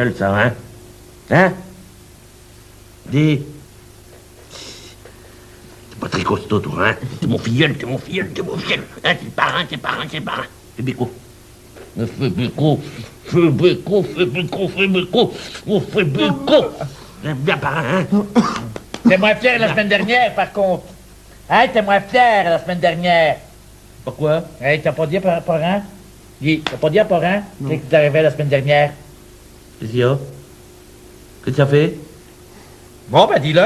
Mon filleul, ça, hein? Hein? Dis. T'es pas très costaud, toi, hein? T'es mon filleul, t'es mon filleul, t'es mon filleul. Hein, t'es parrain, t'es parrain, t'es parrain. Fais béco. Fais béco. Fais béco, fais béco, fais béco. Fais béco. Bien, bien parrain, hein? T'es moins fier la semaine dernière, par contre. Hein, t'es moins fier la semaine dernière. Pourquoi Hey, t'as pas dit à par- parrain? Dis, t'as pas dit à parrain qu'est-ce qui t'arrivait la semaine dernière? Qu'est-ce qu'il y a? Qu'est-ce que tu as fait? Bon, ben dis-le.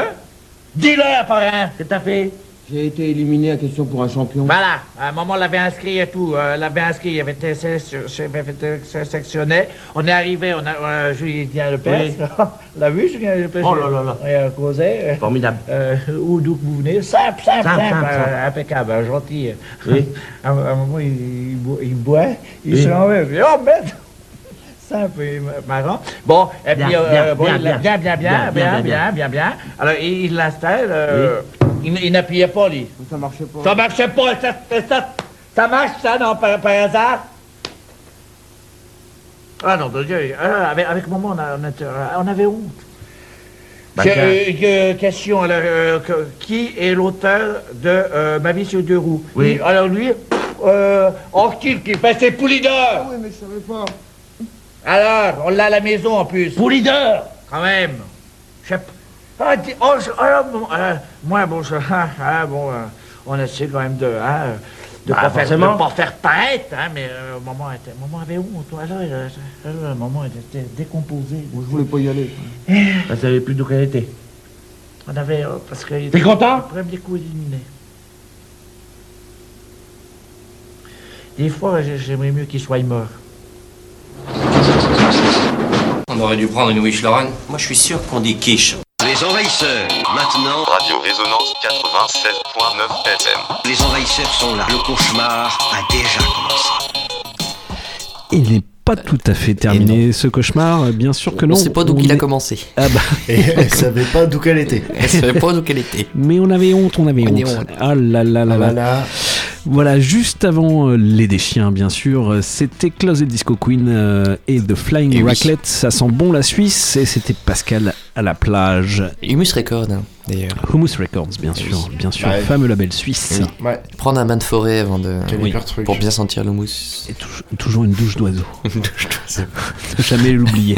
Dis-le à parrain, qu'est-ce que t'as fait? J'ai été éliminé à question pour un champion. Voilà, à un moment, on l'avait inscrit et tout. Euh, l'avait inscrit, il avait été avait été sé- sectionné. On est arrivé, on a, euh, Julien Lepers. Oui. L'a vu, Julien Lepers? Oh là là là. On a causé. euh, Formidable. Euh, où d'où que vous venez? Simple, simple, simple, Simple, simple, euh, simple. impeccable, euh, gentil. Oui. à, un moment, il, il bo- il boit, il Oui. se dit, Oh merde! Simple et marrant. Bon, et Bien, puis, euh, bien, bon, bien, bien. bien, bien, bien, Bien, bien, bien, bien, bien, bien. Alors, il l'installe. euh, Il, il n'appuyait pas, lui. Ça marchait pas. Ça marchait pas, ça, ça, ça marche, ça, non, par, par hasard? Ah non, de Dieu, ah, avec, avec maman, on, a- on, avait honte. Tiens. euh, que- question, alors, euh, que- qui est l'auteur de euh, Ma vie sur deux roues? Oui. Alors lui, Euh, en kiff, kiff, ben, c'est Poulidor Oui, mais je savais pas. Alors, on l'a à la maison en plus. Poulidor Quand même. Je sais pas. Ah, dis- oh, je- ah, bon, euh, moi, bon, je, ah, bon, euh, on essaie quand même de, hein, de Bah, pas faire, de forcément. pas faire paraître, hein, mais euh, maman était, maman avait honte, toi, là, euh, euh, maman était décomposée. Je voulais pas y aller. Elle savait plus d'où qu'elle était. On avait, euh, parce que... T'es content? Problème des coups éliminés. Des fois, j'ai- j'aimerais mieux qu'il soit mort. On aurait dû prendre une Wish Lauren. Moi, je suis sûr qu'on dit quiche. Les envahisseurs, maintenant. Radio Résonance 96.9 FM. Les envahisseurs sont là. Le cauchemar a déjà commencé. Il n'est pas tout à fait terminé ce cauchemar, bien sûr que non. On sait pas d'où il a commencé. Ah bah. Et elle savait pas d'où qu'elle était. Elle savait pas d'où qu'elle était. Mais on avait honte, on avait On honte. honte. Ah là là là Ah là. là là. Voilà, juste avant euh, Les Déchiens, bien sûr, euh, c'était Closet Disco Queen euh, et The Flying Et oui. Raclette. Ça sent bon la Suisse et c'était Pascal à la plage. Humus Record, hein, d'ailleurs. Hummus Records, bien sûr, bien sûr, Ouais. fameux label suisse. Oui. Ouais. Prendre un bain de forêt avant de. Quel Oui, hyper truc. Pour bien sentir le mousse. Et tou- toujours une douche d'oiseau. Ne jamais l'oublier.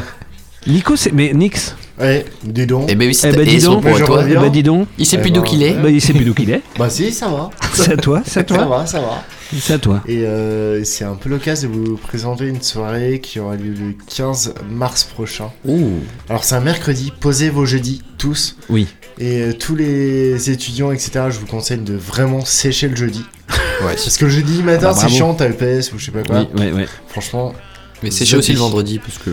Nico, c'est. Mais Nix Ouais, dis donc. Eh ben oui, c'est Eh ben, dis donc. pour toi. reviens. Bah dis donc. Il sait Eh plus ben, d'où qu'il est. Bah il sait plus d'où qu'il est. Bah si, ça va. C'est à toi, c'est à Ça toi. va, ça va. C'est à toi. Et euh, c'est un peu l'occasion de vous présenter une soirée qui aura lieu le 15 mars prochain. Ouh. Alors c'est un mercredi, posez vos jeudis, tous. Oui. Et euh, tous les étudiants, etc., je vous conseille de vraiment sécher le jeudi. Ouais. Parce que le jeudi matin, Bah, c'est chiant, t'as EPS ou je sais pas quoi. Oui, ouais, ouais. Franchement. Mais sécher aussi le vendredi parce que.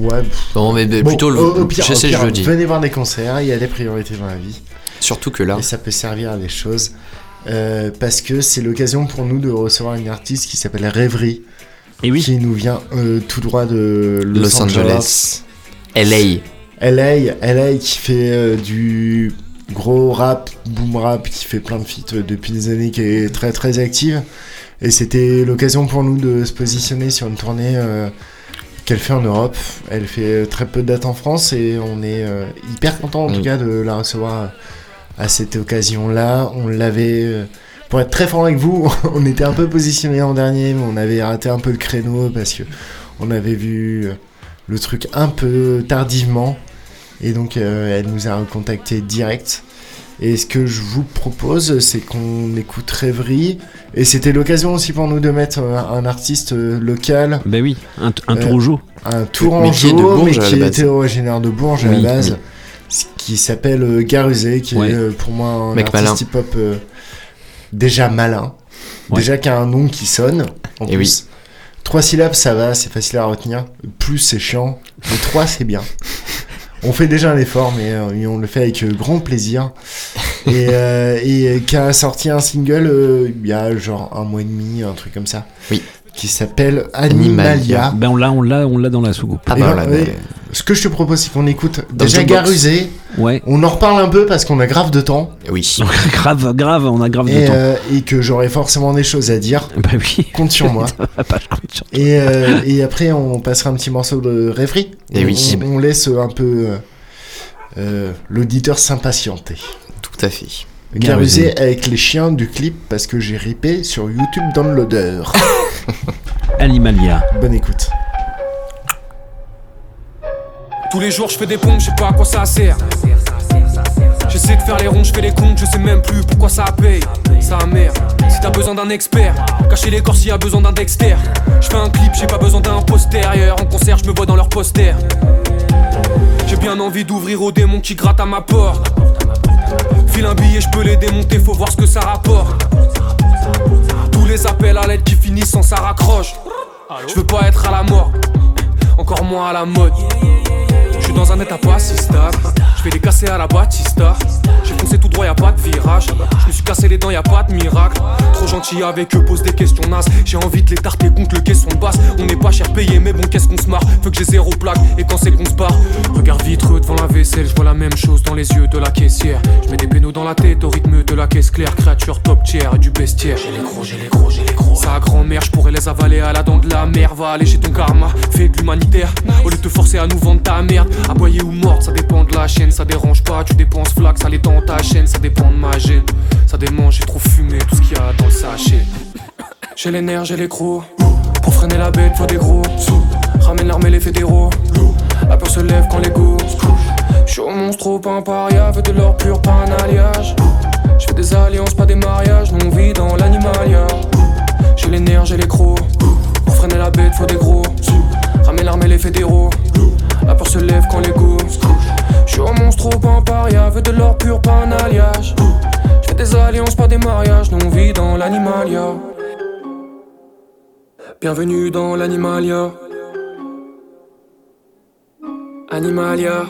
Ouais. pff. Non, mais Bon, plutôt le. au, au pire, je au sais le pire, jeudi. venez voir des concerts, il y a des priorités dans la vie. Surtout que là. Et ça peut servir à des choses. Euh, parce que c'est l'occasion pour nous de recevoir une artiste qui s'appelle Rêverie. Et oui. Qui nous vient euh, tout droit de Los, Los Angeles. LA. LA, LA qui fait euh, du gros rap, boom rap, qui fait plein de feats euh, depuis des années, qui est très très active. Et c'était l'occasion pour nous de se positionner sur une tournée euh, qu'elle fait en Europe. Elle fait euh, très peu de dates en France et on est euh, hyper content en tout Mm. cas de la recevoir euh, à cette occasion-là. On l'avait... euh, pour être très franc avec vous, on était un peu positionné en dernier, mais on avait raté un peu le créneau parce que on avait vu le truc un peu tardivement. Et donc, euh, elle nous a recontacté direct. Et ce que je vous propose, c'est qu'on écoute Rêverie. Et c'était l'occasion aussi pour nous de mettre euh, un artiste euh, local. Bah oui, un, un Euh, Tourangeau. Un Tourangeau, Mais qui était originaire de Bourges à Oui, la base. oui. Qui s'appelle Garusé, qui Ouais. est pour moi un Mec artiste hip-hop euh, déjà malin. Ouais. Déjà qui a un nom qui sonne. En Et plus. Trois syllabes, ça va, c'est facile à retenir. Plus, c'est chiant. Mais trois, c'est bien. On fait déjà un effort, mais euh, et on le fait avec euh, grand plaisir. Et, euh, et euh, qui a sorti un single euh, il y a genre un mois et demi, un truc comme ça. Oui. Qui s'appelle Animalia. Ben on l'a, on l'a, on l'a dans la soucoupe. Ah ben, mais- Ce que je te propose, c'est qu'on écoute Dans déjà. Garusé. Ouais. On en reparle un peu parce qu'on a grave de temps. Oui. grave, grave, on a grave de Et, temps. euh, et que j'aurai forcément des choses à dire. Bah oui. Compte sur moi. Pas, je compte sur- Et, euh, et après, on passera un petit morceau de rêverie. Et on, oui. on- on laisse un peu euh, l'auditeur s'impatienter. Tout à fait. Garusé avec les chiens du clip parce que j'ai ripé sur YouTube dans l'odeur. Animalia. Bonne écoute. Tous les jours je fais des pompes, je sais pas à quoi ça sert. J'essaie de faire les ronds, je fais les comptes, je sais même plus pourquoi ça paye. Ça merde. Si t'as besoin d'un expert, cacher les corps s'il y a besoin d'un Dexter. Je fais un clip, j'ai pas besoin d'un postérieur. En concert, je me vois dans leur poster. J'ai bien envie d'ouvrir aux démons qui grattent à ma porte. File un billet, je peux les démonter, faut voir ce que ça rapporte. Tous les appels à l'aide qui finissent sans ça raccroche. Je veux pas être à la mort, encore moins à la mode. Dans un état pas si stable. Je fais des cassés à la Batista. J'ai foncé tout droit, y a pas de virage. Je me suis cassé les dents, y a pas de miracle. Trop gentil avec eux, pose des questions nazes. J'ai envie de les tarter contre le caisson basse. On n'est pas cher payé, mais bon, qu'est-ce qu'on se marre? Faut que j'ai zéro plaque, et quand c'est qu'on se barre? Regarde vitreux devant la vaisselle, je vois la même chose dans les yeux de la caissière. Je mets des pénaux dans la tête au rythme de la caisse claire. Créature top tier et du bestiaire. J'ai les gros, j'ai les gros, j'ai les gros. Sa grand-mère, je pourrais les avaler à la dent de la mer. Va alléger ton karma, fais de l'humanitaire. Au lieu de te forcer à nous vendre ta merde, aboyer ou morte, ça dépend de la chaîne. Ça dérange pas, tu dépenses flac, ça les dans ta chaîne, ça dépend de ma gêne. Ça démange, j'ai trop fumé, tout ce qu'il y a dans le sachet. J'ai les nerfs, j'ai les crocs. Pour freiner la bête, faut des gros. Ramène l'armée, les fédéraux. La peur se lève quand les go. J'suis au monstre, pas un paria, veux de l'or pur, pas un alliage. J'fais des alliances, pas des mariages, nous on vit dans l'animalia. J'ai les nerfs, j'ai les crocs. Pour freiner la bête, faut des gros. Ramène l'armée, les fédéraux. La peur se lève quand les go. J'suis au monstre, pas un paria, veux de l'or pur, pas un alliage. J'fais des alliances, pas des mariages, nous on vit dans l'animalia. Bienvenue dans l'animalia. Animalia.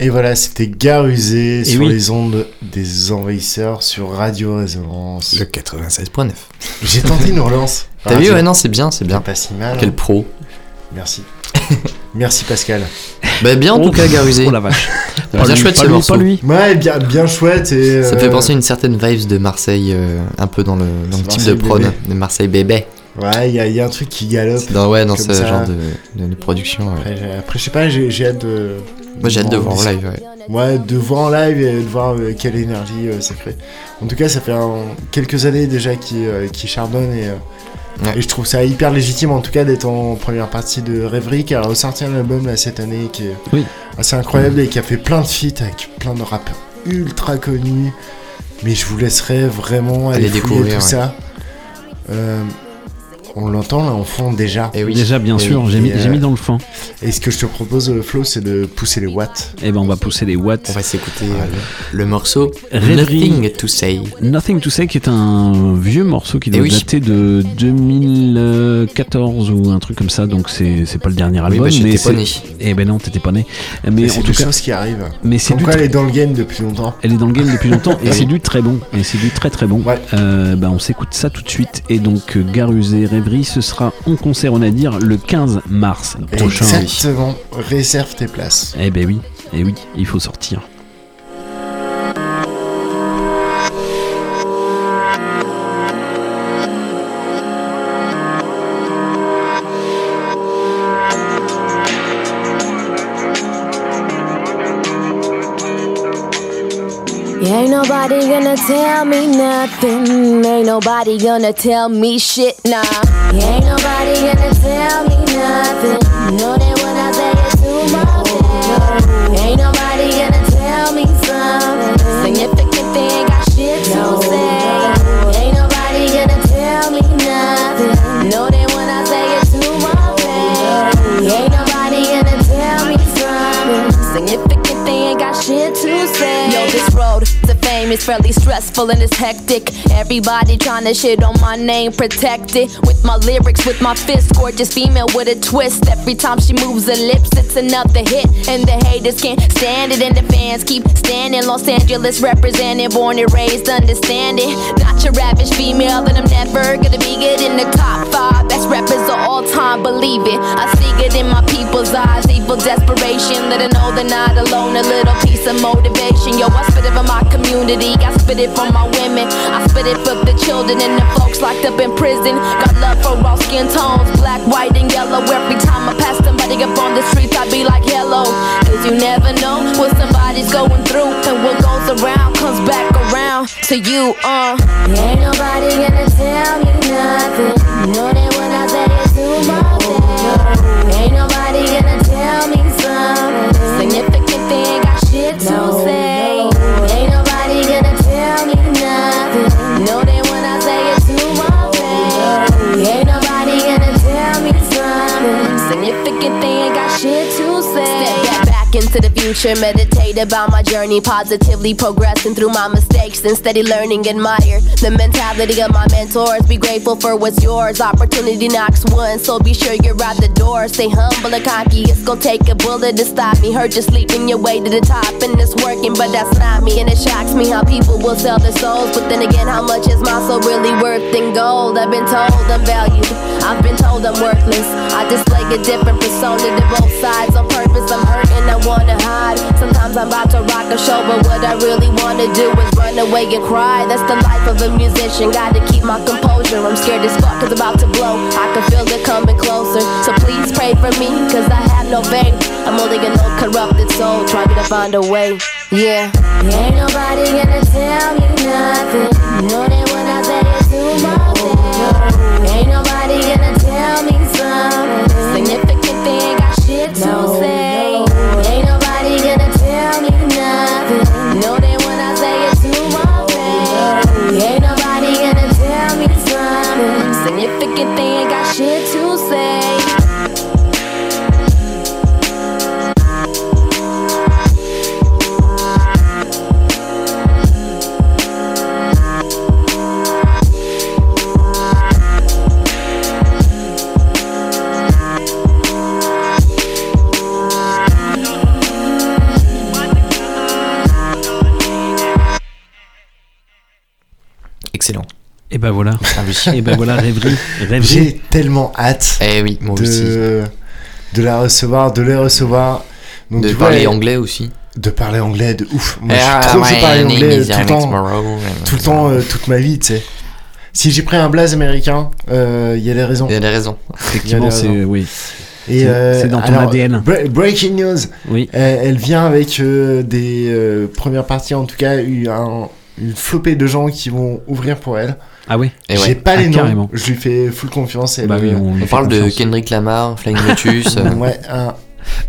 Et voilà, c'était Garusé sur oui. les ondes des envahisseurs sur Radio Résonance. Le 96.9. J'ai tenté une relance. T'as vu, ouais, non, c'est bien, c'est bien. Pas si mal. Quel pro. Merci. Merci Pascal. Bah, bien en tout Oh, cas, Garusé. oh la vache. Bien lui, chouette pas ce lui, morceau. pas lui. Ouais, bien, bien chouette et. Ça me euh, fait penser à une certaine vibes de Marseille, euh, un peu dans le, dans le type de prod, bébé. de Marseille bébé. Ouais, il y, a- il y a un truc qui galope. Dans, ouais, dans ce ça. genre de, de, de production. Après, après, je sais pas, j'ai hâte de. Moi, j'ai hâte de voir en live, ouais. Ouais, de voir en live et de voir euh, quelle énergie euh, ça crée. En tout cas, ça fait un- quelques années déjà qui, qui chardonne et, euh, Ouais. et je trouve ça hyper légitime en tout cas d'être en première partie de Rêverie qui a ressorti un album là cette année qui est Oui. assez incroyable et qui a fait plein de feats avec plein de rappeurs ultra connus. Mais je vous laisserai vraiment aller, découvrir, tout ouais. ça. Euh, on l'entend là en fond déjà. Et oui. Déjà, bien Et sûr, oui. j'ai mis, euh, mis dans le fond. Et ce que je te propose, euh, Flo, c'est de pousser les watts. Et ben, on va pousser les watts. On va s'écouter euh, le morceau. Nothing to Say. Nothing to Say, qui est un vieux morceau qui Eh doit oui. dater de 2014 ou un truc comme ça, donc c'est c'est pas le dernier Oui, album. bah, j'étais mais pas c'est- né. Eh ben non, t'étais pas né. Mais Et en c'est tout cas, choses qui arrivent. mais c'est elle est dans le game depuis longtemps. elle est dans le game depuis longtemps et Eh c'est oui. du très bon. Et c'est du très très bon. Ouais. Euh, bah, on s'écoute ça tout de suite. Et donc, Garusé Ce sera en concert, on a dire, le 15 mars prochain. Exactement. Réserve tes places. Eh ben oui, eh oui, il faut sortir. Nobody gonna tell me nothing. Ain't nobody gonna tell me shit, nah. Ain't nobody gonna tell me nothing. Know when I to fame is fairly stressful and it's hectic. Everybody trying to shit on my name, protect it. With my lyrics, with my fist, gorgeous female with a twist. Every time she moves her lips, it's another hit. And the haters can't stand it, and the fans keep standing. Los Angeles represented, born and raised, understand it. Not your average female, and I'm never gonna be good in the top five. Best rappers of all time, believe it. I see it in my people's eyes, evil desperation. Let her know they're not alone, a little piece of motivation. Yo, I spit it for my community, I spit it for my women. I spit it for the children and the folks locked up in prison. Got love for all skin tones, black, white, and yellow. Every time I pass somebody up on the streets, I be like, hello. Cause you never know what somebody's going through. And what goes around comes back around to you, uh. Ain't nobody gonna tell me nothing. Know that tell to the future. Meditate about my journey, positively progressing through my mistakes and steady learning. Admire the mentality of my mentors. Be grateful for what's yours. Opportunity knocks once, so be sure you're at the door. Stay humble and cocky. It's gonna take a bullet to stop me. Heard you sleeping your way to the top, and it's working, but that's not me. And it shocks me how people will sell their souls. But then again, how much is my soul really worth in gold? I've been told I'm valued. I've been told I'm worthless. I display a different persona to both sides on purpose. I'm hurting, I wanna hide. Sometimes I'm about to rock a show, but what I really wanna do is run away and cry. That's the life of a musician. Gotta keep my composure. I'm scared as fuck, cause about to blow. I can feel it coming closer. So please pray for me, cause I have no faith. I'm only an old corrupted soul trying to find a way. Yeah. Ain't nobody gonna tell me nothing. You know that when I say it to myself. Ain't nobody gonna tell me something. Significant thing, got shit to say. Ben voilà. Ah. Et ben voilà, rêverie. rêverie. J'ai tellement hâte Eh oui, moi aussi. de, de la recevoir, de les recevoir. Donc, De vois, parler anglais aussi. De parler anglais, de ouf. Moi, Ah, je suis trop parler name anglais is tout le temps. Morrow. Tout le temps, euh, toute ma vie, tu sais. Si j'ai pris un blaze américain, euh, il y a des raisons. Il y a des raisons. Effectivement, c'est oui. Et C'est- euh, c'est dans ton alors, ADN. bre- breaking news. Oui. Elle, elle vient avec euh, des euh, premières parties, en tout cas, eu un- une flopée de gens qui vont ouvrir pour elle. Ah oui. J'ai ouais. pas Ah, les noms. carrément. Je lui fais full confiance. Et Bah oui, euh, on, parle de confiance. Kendrick Lamar, Flying Lotus. euh, ouais, un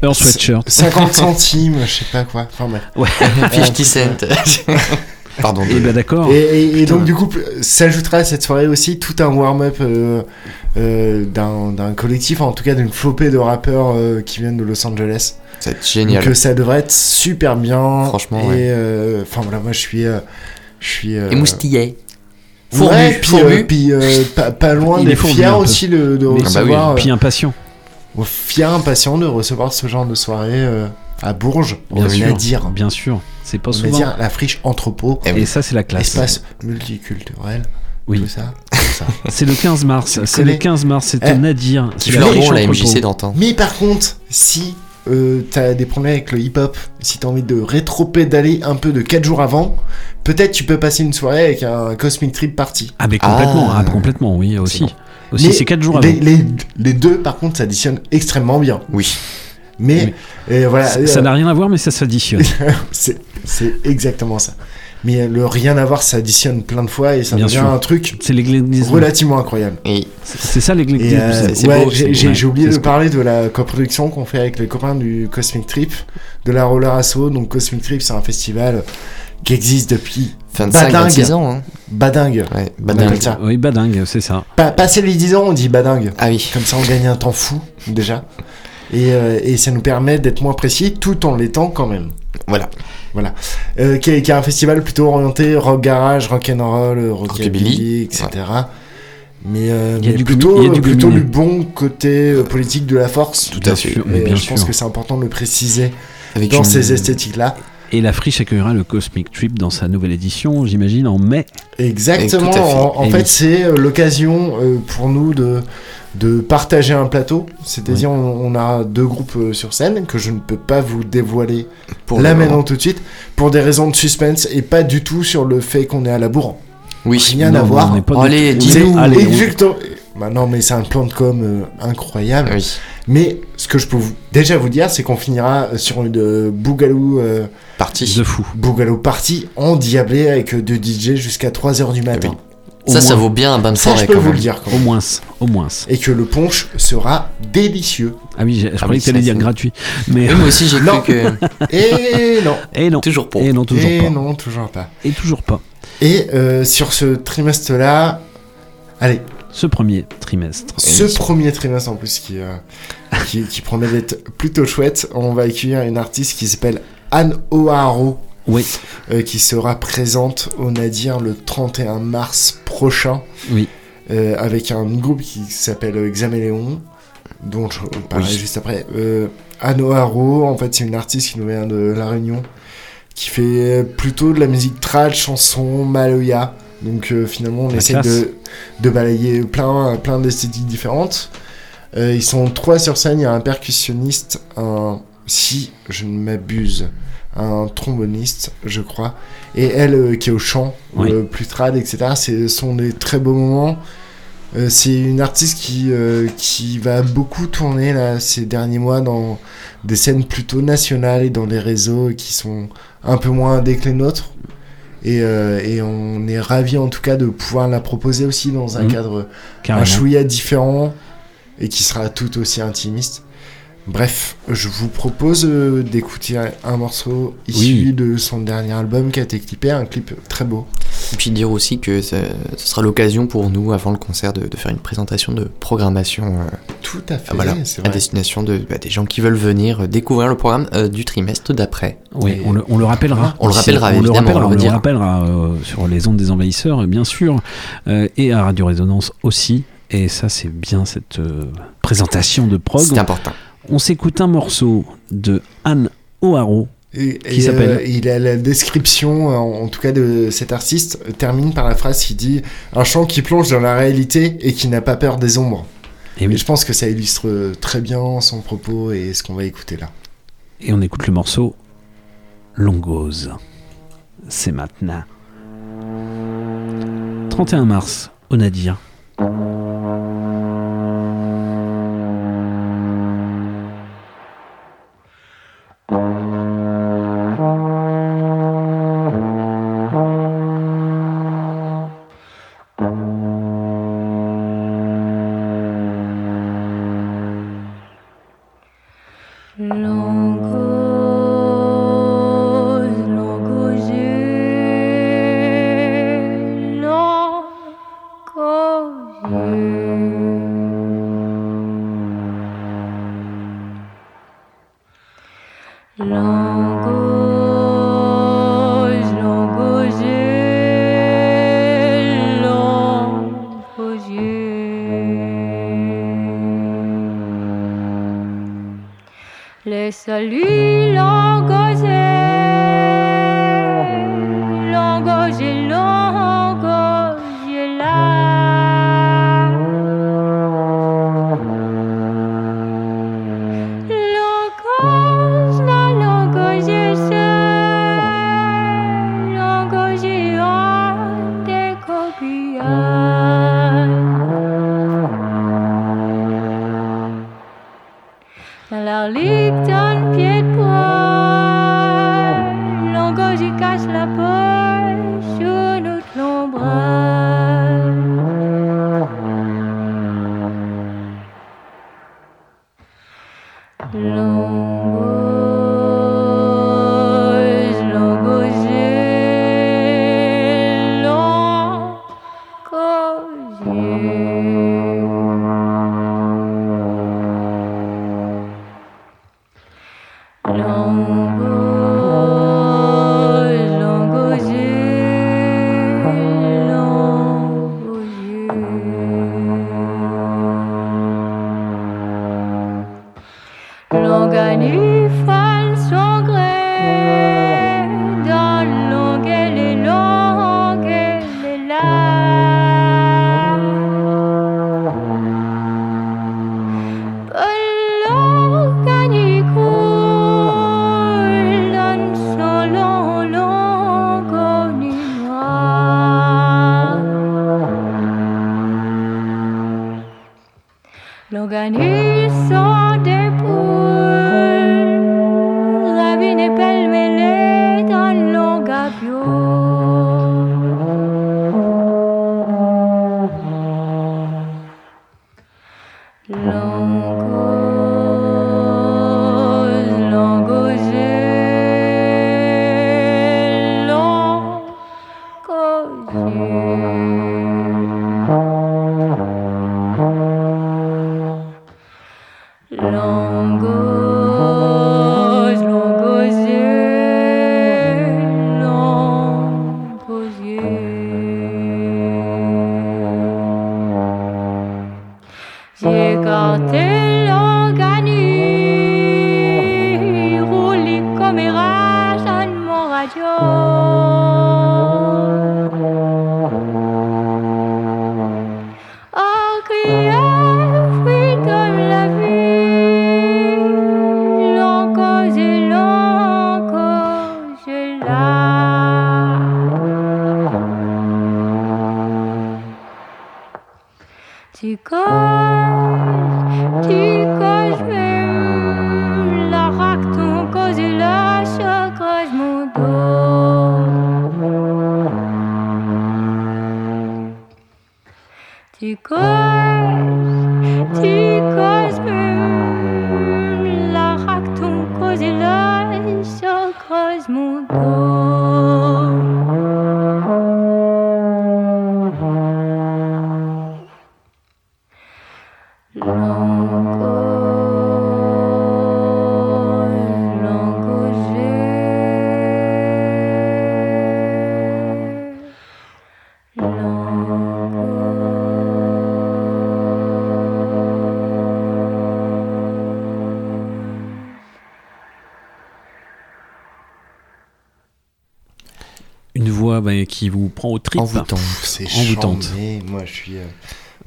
Earl Sweatshirt. 50 centimes, je sais pas quoi. Enfin bref. Ouais. 50 Cent. Pardon. Et ben d'accord. Et, et- et donc du coup, s'ajoutera à cette soirée aussi tout un warm-up euh, euh, d'un collectif, en tout cas d'une flopée de rappeurs euh, qui viennent de Los Angeles. Ça va être génial. Donc euh, ça devrait être super bien. Franchement, Et ouais. euh, enfin voilà, moi je suis, euh, je suis. euh, Émoustillé. Ouais, Fourbu, puis, fourbu. euh, puis euh, pas, pas loin fier aussi de, de Mais- Ah bah oui, recevoir. Puis impatient. ouais, fier, impatient de recevoir ce genre de soirée euh, à Bourges. Bien on sûr. a dire. Bien sûr. C'est pas On souvent. dire la friche entrepôt. Eh oui. Et ça, c'est la classe. Espace multiculturel. Oui. Tout ça. C'est le 15 mars. C'est le connais 15 mars. C'est Eh, un Nadir. Qui C'est bon la entrepôt. MJC d'antan. Mais par contre, si euh, t'as des problèmes avec le hip-hop, si t'as envie de rétro-pédaler un peu de 4 jours avant, peut-être tu peux passer une soirée avec un Cosmic Trip party. Ah, mais complètement. Ah. Ah, complètement, oui, aussi. Aussi, Mais c'est 4 jours avant. les, les, les deux, par contre, s'additionnent extrêmement bien. Oui. Mais et voilà, Ça euh, n'a rien à voir, mais ça s'additionne. c'est exactement ça. Mais le rien à voir s'additionne plein de fois et ça Bien devient sûr. un truc C'est l'église. relativement incroyable. Et C'est ça l'église. Euh, ouais, j'ai oublié de parler de la coproduction qu'on fait avec les copains du Cosmic Trip, de la Roller Asso. Donc Cosmic Trip, c'est un festival qui existe depuis 25, Badingue. 26 ans. Hein. badingue. Ouais, badingue. ça. Oui, badingue, c'est ça. Pa- passer les 10 ans, on dit badingue. Ah oui. Comme ça, on gagne un temps fou, déjà. Et, euh, et ça nous permet d'être moins précis tout en l'étant quand même. Voilà. Voilà. Euh, qui, est, qui est un festival plutôt orienté rock garage, rock and roll, euh, rockabilly, etc. Mais, euh, Il y a mais du plutôt, gommi- il y a du plutôt le bon côté euh, politique de la force. Tout à fait. sûr, mais bien je pense que c'est important de le préciser Avec dans une- ces esthétiques-là. Et la friche accueillera le Cosmic Trip dans sa nouvelle édition, j'imagine, en mai. Exactement. Fait. En, fait, oui. c'est euh, l'occasion euh, pour nous de, de partager un plateau. C'est-à-dire, on, on a deux groupes euh, sur scène que je ne peux pas vous dévoiler Pour là maintenant tout de suite pour des raisons de suspense et pas du tout sur le fait qu'on est à la bourre. Oui. Rien Non, à voir. on n'est pas du Allez, dis-nous. Exactement- Bah non, mais c'est un plan de com euh, incroyable. Oui. Mais ce que je peux vous, déjà vous dire, c'est qu'on finira sur une euh, Boogaloo, euh, Parti. de fou. Boogaloo party endiablé avec euh, deux DJ jusqu'à 3h du matin. Ça, ça vaut bien un bain de Ça, forêt je peux quand vous même. le dire quand Au moins. Au moins. Et que le punch sera délicieux. Ah oui, j'ai- je croyais oui, que tu allais ça, dire gratuit. Mais Oui, moi aussi, j'ai cru que. Et non. Et non. Toujours pas. Et non, toujours Et pas. non, toujours pas. Et toujours pas. Et euh, sur ce trimestre-là, allez, ce premier trimestre. Ce premier trimestre en plus qui, euh, qui, qui promet d'être plutôt chouette, on va accueillir une artiste qui s'appelle Anne O'Haro. Oui. euh, qui sera présente au Nadir le 31 mars prochain. Oui. euh, avec un groupe qui s'appelle euh, Xaméléon, dont je parlerai Oui. juste après. Euh, Anne O'Haro, en fait, c'est une artiste qui nous vient de La Réunion, qui fait plutôt de la musique trad, chanson, maloya. Donc euh, finalement, on La essaie de, de balayer plein, plein d'esthétiques différentes. Euh, ils sont trois sur scène, il y a un percussionniste, un, si je ne m'abuse, un tromboniste, je crois, et elle euh, qui est au chant, Oui. plus trad, etc. Ce sont des très beaux moments. C'est une artiste qui, qui va beaucoup tourner là, ces derniers mois dans des scènes plutôt nationales et dans des réseaux qui sont un peu moins indés que les nôtres. Et, euh, et on est ravis en tout cas de pouvoir la proposer aussi dans un Mhm. cadre Carrément. un chouïa différent et qui sera tout aussi intimiste. Bref, je vous propose euh, d'écouter un, un morceau issu Oui. de son dernier album qui a été clippé, un clip très beau. Et puis dire aussi que ce, ce sera l'occasion pour nous, avant le concert, de, de faire une présentation de programmation. euh, Tout à fait, voilà, c'est à destination de, bah, des gens qui veulent venir euh, découvrir le programme euh, du trimestre d'après. Oui, Et- on le, on le rappellera. On le rappellera, on le évidemment, rappellera, on on le rappellera euh, sur les ondes des envahisseurs, bien sûr, euh, et à Radio Résonance aussi. Et ça, c'est bien cette euh, présentation de prog. C'est important. On s'écoute un morceau de Anne O'Haro Et, qui s'appelle euh, il a la description, euh, en, en tout cas de cet artiste, euh, termine par la phrase qui dit un chant qui plonge dans la réalité et qui n'a pas peur des ombres. Et, je pense que ça illustre très bien son propos et ce qu'on va écouter là. Et on écoute le morceau Longose. C'est maintenant. 31 mars, au Nadir. Bah, qui vous prend au trip. Envoûtante. C'est Envoûtante. Moi, je suis euh,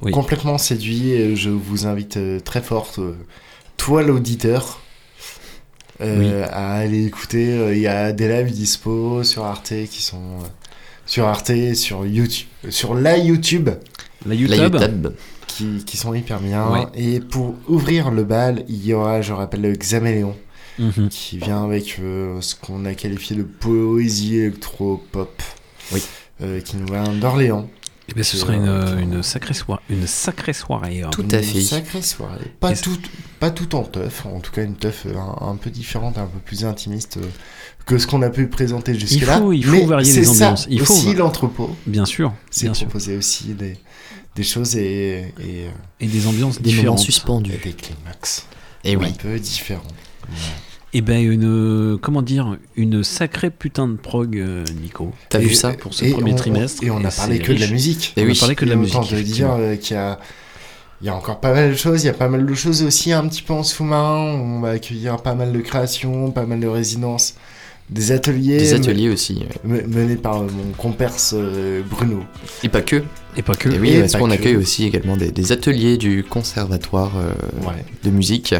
Oui. complètement séduit. et Je vous invite euh, très fort, euh, toi l'auditeur, euh, à aller écouter. Euh, Il y a des lives dispo sur Arte qui sont euh, sur Arte, sur YouTube, euh, sur la YouTube. La YouTube. Qui, qui sont hyper bien. Ouais. Et pour ouvrir le bal, il y aura, je rappelle, le Xaméléon. Mhm. Qui vient avec euh, ce qu'on a qualifié de poésie électro-pop. Oui. Euh, qui nous vient d'Orléans. Eh ben, ce Et, sera une, euh, une sacrée soirée. Une sacrée soirée. hein. Une sacrée soirée. Pas tout, pas tout en teuf, en tout cas une teuf euh, un, un peu différente, un peu plus intimiste que ce qu'on a pu présenter jusque-là. faut- il faut Mais varier les ça ambiances. Il faut- aussi l'entrepôt. Bien sûr, C'est bien sûr. proposer aussi des, des choses et, et, Et des ambiances Des moments différentes. suspendus. et des climax. Et oui. Un peu différents. Et ben une comment dire une sacrée putain de prog euh, Nico. T'as Et- vu ça pour ce Et premier on- trimestre Et on a c'est parlé que de la musique. on a parlé que de la musique. Te dire euh, qu'il y a, il y a encore pas mal de choses. Il y a pas mal de choses aussi un petit peu en sous-marin. On va accueillir pas mal de créations, pas mal de résidences, des ateliers. Des men- ateliers aussi. ouais. Menés par mon comperse euh, Bruno. Et pas que. Et pas que. Et oui, Et parce qu'on accueille aussi également des, des ateliers du conservatoire euh, Ouais. de musique,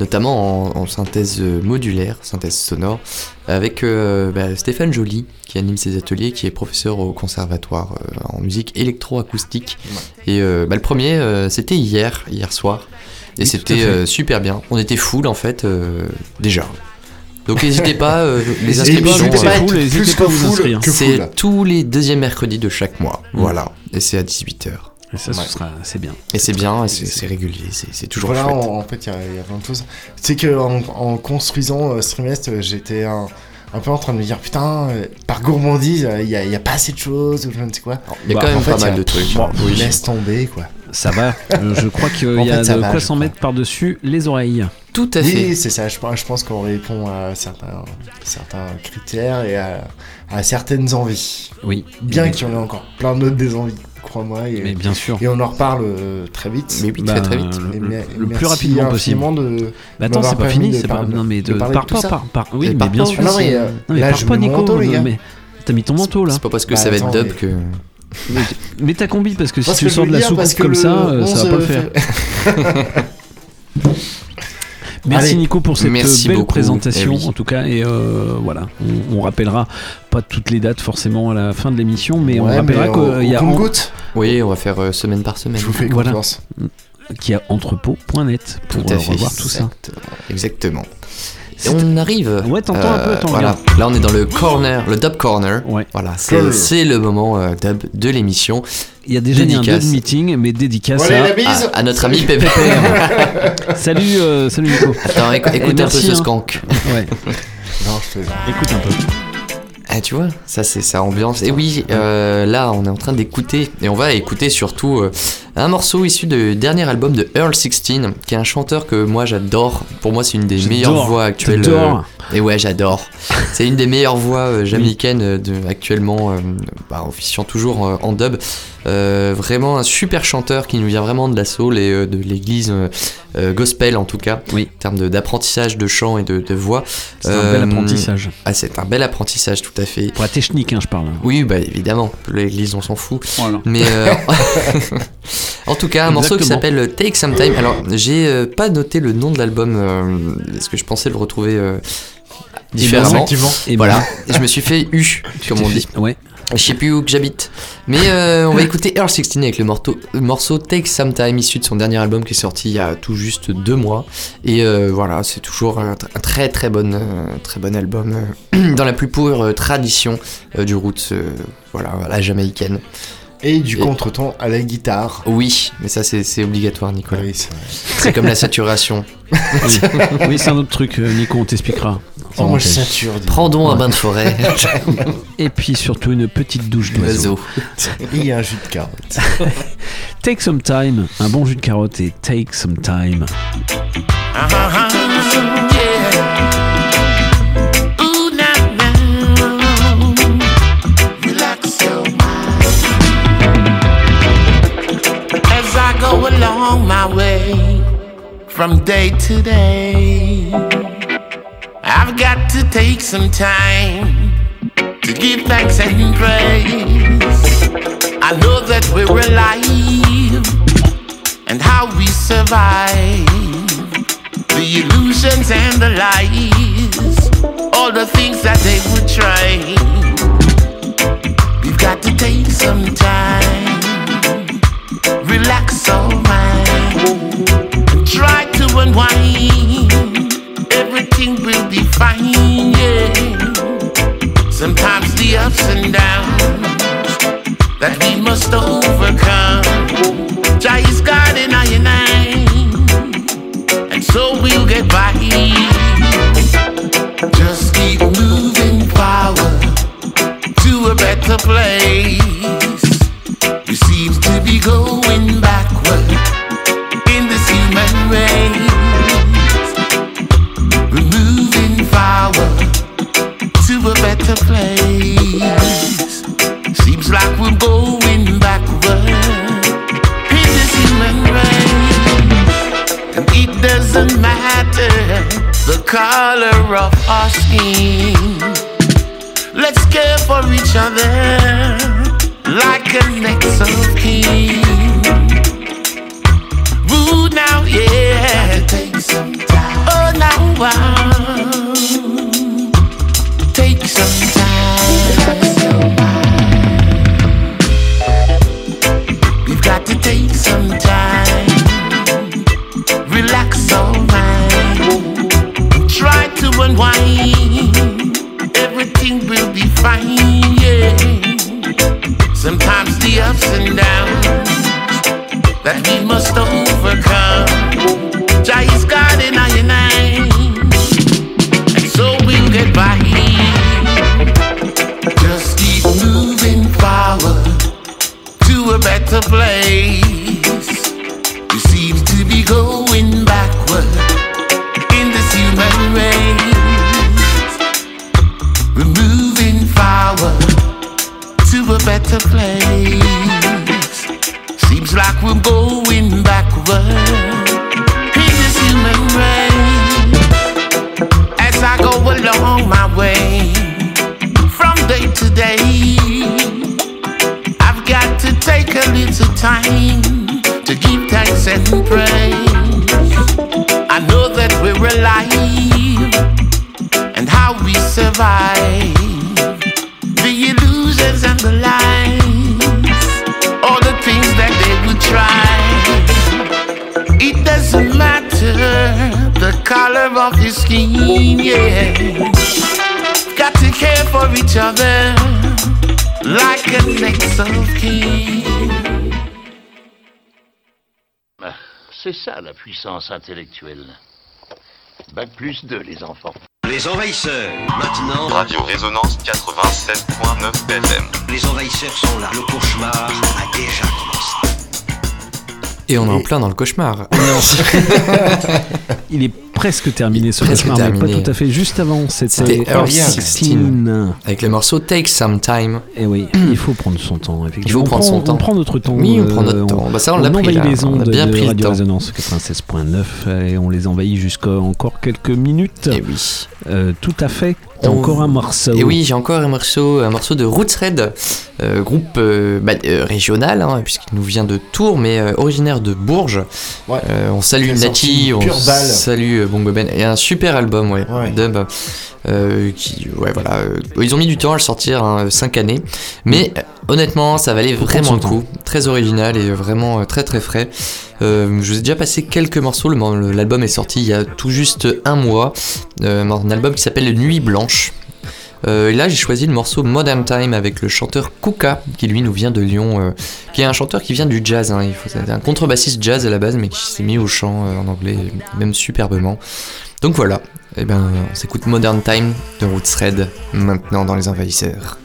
notamment en, en synthèse modulaire, synthèse sonore, avec euh, bah, Stéphane Joly qui anime ces ateliers, qui est professeur au conservatoire euh, en musique électroacoustique. Et euh, bah, le premier, euh, c'était hier, hier soir. Et Oui, c'était euh, super bien. On était full en fait euh, déjà. Donc n'hésitez pas, euh, les pas, inscriptions. pas euh, plus vous inscrire. C'est tous les deuxièmes mercredis de chaque mois. Mm. Voilà. Et c'est à 18h. Et ça, ce Ouais. sera c'est bien. Et c'est bien, et c'est c'est régulier, c'est c'est toujours voilà, chouette. en, en fait, il y, a- il y a plein de choses. C'est que en, en construisant euh, ce trimestre, euh, j'étais un, un peu en train de me dire putain, euh, par gourmandise, euh, il n'y a, il y a pas assez de choses ou je ne sais quoi. Il y a Bah, quand même en fait, pas mal a- de trucs. Bon, Oui. Laisse tomber quoi. Ça va. Je crois qu'il y a fait, de va, quoi s'en mettre par-dessus les oreilles. Tout à oui, fait. c'est ça. Je, pense- je pense qu'on répond à certains, certains critères et à, à certaines envies. Oui. Bien qu'il y en ait encore plein d'autres des envies, crois-moi. Et, Mais bien sûr. et on en reparle euh, très vite. Mais oui, Bah, très très vite. Le, plus rapidement possible. de Mais attends, c'est pas fini, c'est pas. Non, mais de de, parler par pas, par, par- Oui, mais bien sûr. non, mais, euh, mais par pas, Nico. T'as mis ton manteau là. C'est pas parce que Bah, ça va attends, être dub mais- que. Mais, ta combi, parce que si tu sors de la que comme ça, euh, ça 11 va pas le faire. Merci Allez. Nico pour cette Merci belle beaucoup. présentation Eh oui. en tout cas et euh, voilà on, on rappellera pas toutes les dates forcément à la fin de l'émission mais on rappellera qu'il y a en- Oui, on va faire euh, semaine par semaine. Je vous fais Voilà. confiance. qu'il y a entrepôt.net pour Tout à euh, fait. revoir tout ça Exactement. Et on arrive. Ouais, t'entends un peu, attends, voilà. regarde. Là, on est dans le corner, le dub corner. Ouais. Voilà, c'est le moment euh, dub de l'émission. il y a déjà mis un Dédicace. deux meeting mais dédicace Voilà, à... À, à notre ami Salut. Pépère. salut euh, salut Nico Attends, éc- Et écoute un peu ce hein. skank. ouais Non, je te écoute un peu Ah, tu vois, ça c'est sa ambiance. Et oui, euh, là on est en train d'écouter, et on va écouter surtout euh, Un morceau issu du dernier album de Earl 16, qui est un chanteur que moi j'adore. Pour moi, c'est une des meilleures voix actuelles. Euh, et ouais, j'adore. c'est une des meilleures voix euh, jamaïcaines euh, de, actuellement, euh, bah, officiant toujours euh, en dub. Euh, vraiment un super chanteur qui nous vient vraiment de la soul et euh, de l'église euh, gospel en tout cas, oui. en termes de- d'apprentissage de, chant et de, de voix. C'est un bel apprentissage. Ah, c'est un bel apprentissage, tout à fait. Pour la technique, hein, je parle. Oui, bah évidemment, l'église on s'en fout. Voilà. Mais en tout cas, un morceau qui s'appelle Take Some Time. Alors, j'ai euh, pas noté le nom de l'album euh, parce que je pensais le retrouver euh, différemment. Et voilà. Et je me suis fait U, comme on dit. ouais. Je sais plus où que j'habite. Mais euh, on va écouter Earl 16 avec le morceau, Take Some Time, issu de son dernier album qui est sorti il y a tout juste deux mois. Et euh, voilà, c'est toujours un, tr- un très très bon, euh, très bon album euh, dans la plus pure euh, tradition euh, du roots, euh, voilà, à la jamaïcaine. Et du contreton à la guitare. Oui, mais ça c'est obligatoire, Nicolas. Oui, c'est comme la saturation. Oui, Oui, c'est un autre truc, euh, Nico, on t'expliquera. Oh, moi, je sature. dis. Prends donc un bain de forêt. Et puis surtout une petite douche d'oiseau. Oiseau. Et un jus de carotte. Take some time, un bon jus de carotte et take some time. Uh-huh, yeah. From day to day, I've got to take some time to give thanks and praise. I know that we're alive and how we survive the illusions and the lies, all the things that they would try. We've got to take some time, relax our mind, try to unwind. Everything will be fine, yeah. Sometimes the ups and downs that we must overcome. Jah is God and I and I, and so we'll get by. Just keep moving forward to a better place. Color of our skin. Let's care for each other like a next of kin. Woo now, yeah. Take some time. Oh, now, wow. ¿eh? La puissance intellectuelle. Bac plus 2, les enfants. Les envahisseurs, maintenant. Radio Résonance 87.9 FM. Les envahisseurs sont là. Le cauchemar a déjà commencé. Et on est en plein dans le cauchemar. Il est presque terminé ce Presque cauchemar, mais pas terminé. tout à fait. Juste avant, c'était C'était Earth Earth 16. 16. Avec le morceau Take Some Time. Et Eh oui, il faut prendre son temps. Effectivement. Il faut On prendre prend- son temps. On prend notre temps. Oui, on prend euh, notre temps. Bah, ça, on l'a pris, là. les On a ondes bien de pris Radio. Résonance 96.9 et on les envahit jusqu'à encore quelques minutes. Et oui. Euh, tout à fait. T'as On- encore un morceau. Et oui, j'ai encore un morceau, un morceau de Roots Red, euh, groupe euh, bah, euh, régional, hein, puisqu'il nous vient de Tours, mais euh, originaire de Bourges. Euh, on salue Nati, on salue Bongo Ben, et un super album, ouais, dub. euh, qui, ouais, voilà, euh, ils ont mis du temps à le sortir, 5 années, mais euh, honnêtement, ça valait vraiment le coup. Très original et vraiment euh, très très frais. Euh, je vous ai déjà passé quelques morceaux. L'album est sorti il y a tout juste un mois. Euh, un album qui s'appelle Nuit Blanche. Euh, et là, j'ai choisi le morceau Modern Time avec le chanteur Kuka, qui lui nous vient de Lyon, euh, qui est un chanteur qui vient du jazz. Hein, un contrebassiste jazz à la base, mais qui s'est mis au chant euh, en anglais, même superbement. Donc voilà, et ben, on s'écoute Modern Time de Roots Red maintenant dans Les Envahisseurs.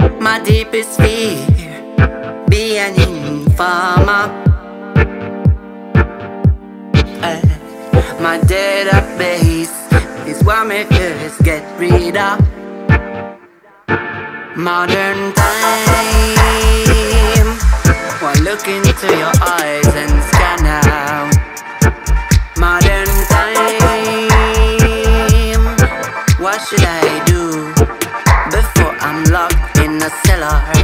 My deepest fear, be an informer. Eh, my database is what me get rid of. Modern time. One look into your eyes and scan out. Modern time. What should I in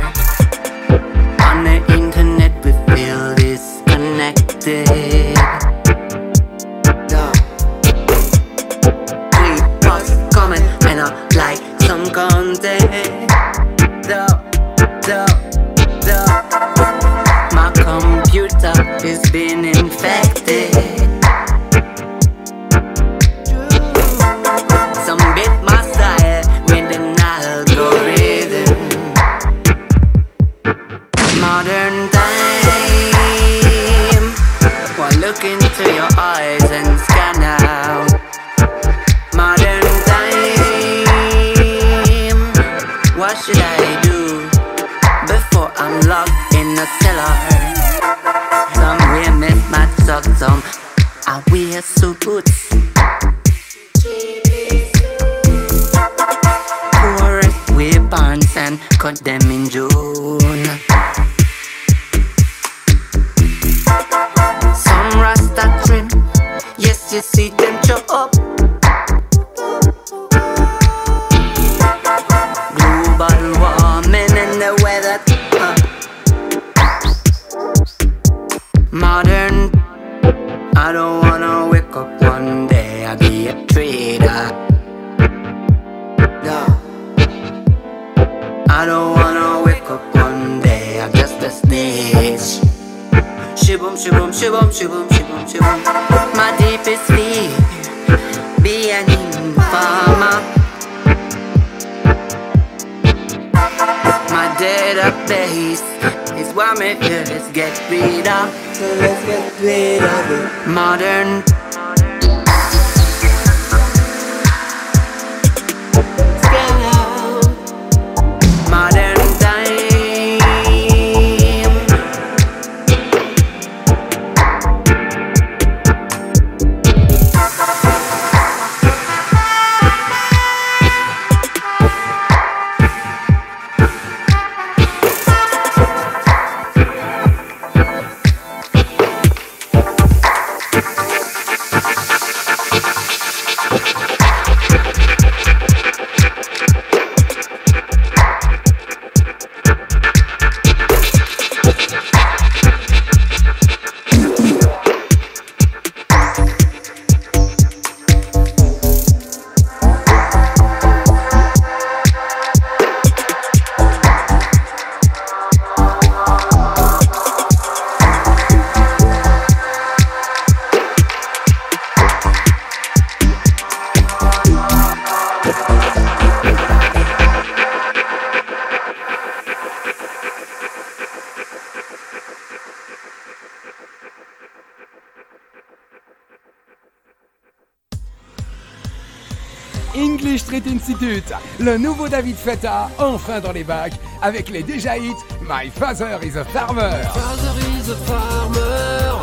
le nouveau David Feta, enfin dans les bacs, avec les déjà hits My Father is a Farmer. Father is a farmer.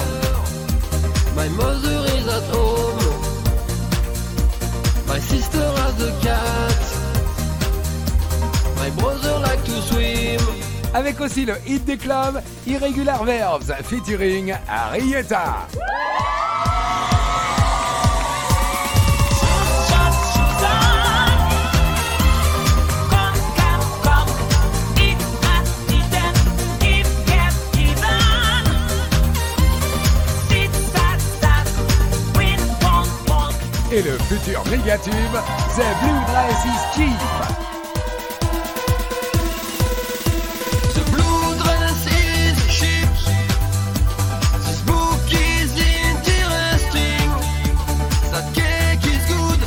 My mother is at home. My sister has a cat. My brother like to swim. Avec aussi le hit des clubs, Irregular Verbs, featuring Arietta. Futur mégatube, The Blue Dress is Cheap. The blue dress is cheap. This book is interesting. That cake is good.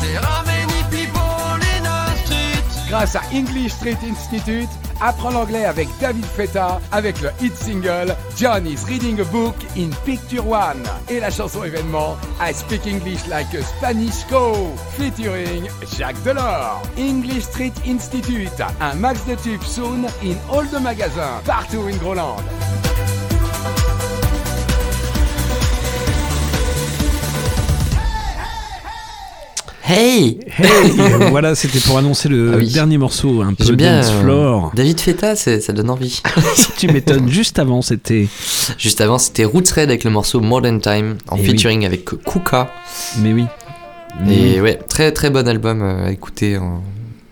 There are many people in the street. Grâce à English Street Institute, apprends l'anglais avec David Feta avec le hit single John is reading a book in Picture One et la chanson événement I Speak English Like a Spanish Co featuring Jacques Delors. English Street Institute, un max de tubes soon in all the magasins partout in Groland. Hey Hey Voilà, c'était pour annoncer le Ah oui. dernier morceau, un peu bien dance euh, floor. David Feta, ça donne envie. tu m'étonnes. Juste avant, c'était. Juste avant, c'était Roots Red avec le morceau Modern Time en Eh oui. featuring avec Kuka. Mais oui. Et Mhm. ouais, très très bon album euh, à écouter en-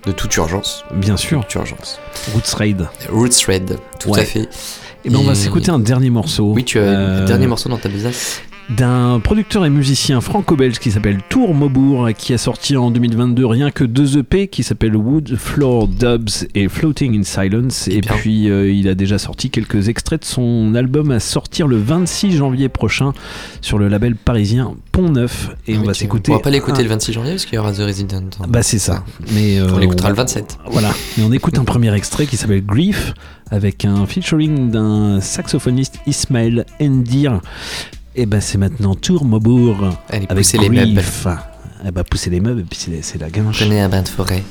de toute urgence. Bien sûr. De toute urgence. Roots Raid. Roots Red, tout Ouais. à fait. Et ben on va s'écouter un dernier morceau. Oui, tu as Euh, le dernier morceau dans ta besace. D'un producteur et musicien franco-belge qui s'appelle Tour Maubourg qui a sorti en 2022 rien que deux EP qui s'appellent Wood Floor Dubs et Floating in Silence. Et puis euh, il a déjà sorti quelques extraits de son album à sortir le 26 janvier prochain sur le label parisien Pont Neuf. Et on va s'écouter On va pas l'écouter un- le 26 janvier parce qu'il y aura The Resident. bah c'est ça. Mais euh, On l'écoutera le 27. voilà. Mais on écoute un premier extrait qui s'appelle Grief avec un featuring d'un saxophoniste Ismaël Endir et ben c'est maintenant Tour Maubourg Allez, avec poussez les meubles. Eh ben, pousser les meubles et puis c'est la ganche Prenez un bain de forêt.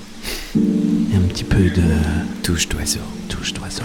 et un petit peu de touche d'oiseau touche d'oiseau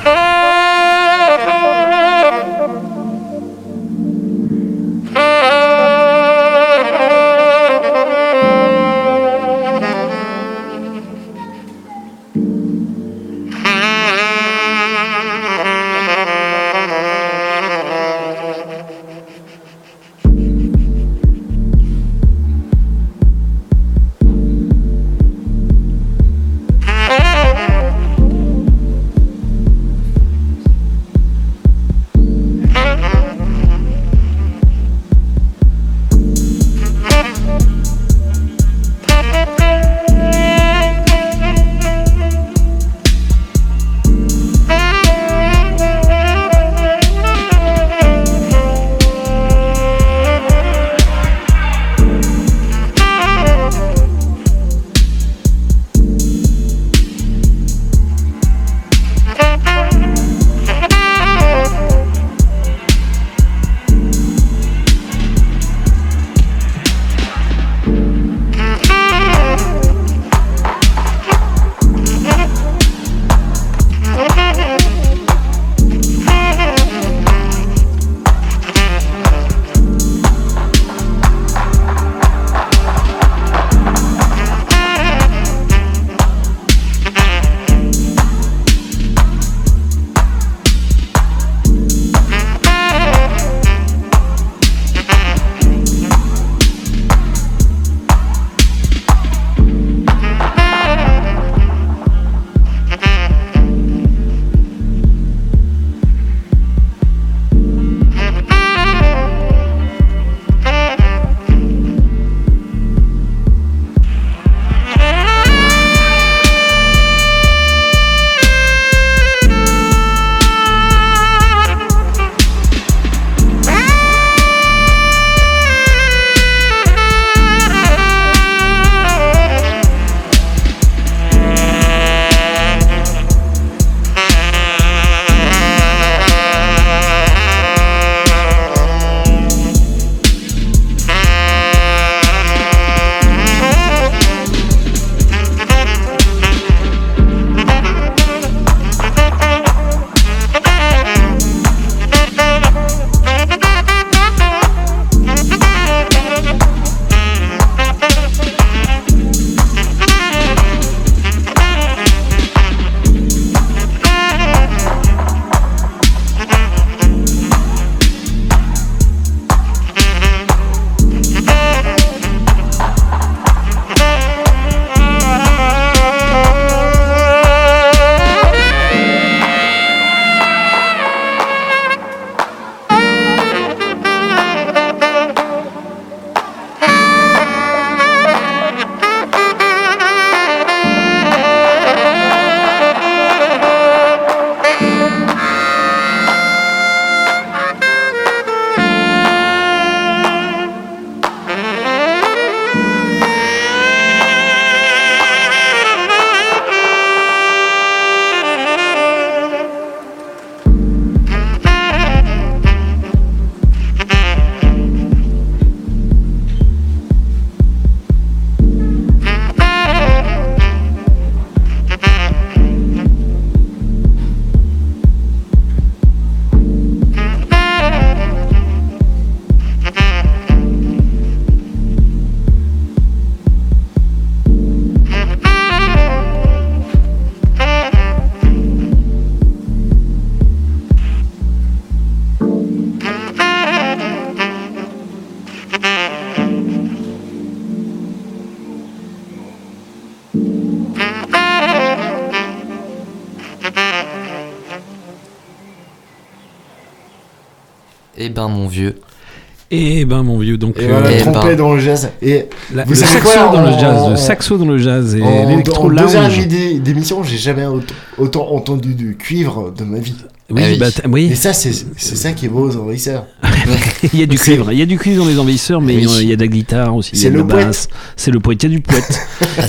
jazz. Et la- vous le savez saxo quoi, dans le en- jazz, le en- saxo dans le jazz et l'électro en deux heures lounge. d'émission, j'ai jamais autant, autant entendu du cuivre de ma vie. Oui, Ah oui. bah, oui. Et ça, c'est c'est ça qui est beau aux envahisseurs. il y a du cuivre, il y a du cuivre dans les envahisseurs, mais Oui. il y a de la guitare aussi. C'est de le basse. C'est le poète, il y a du poète.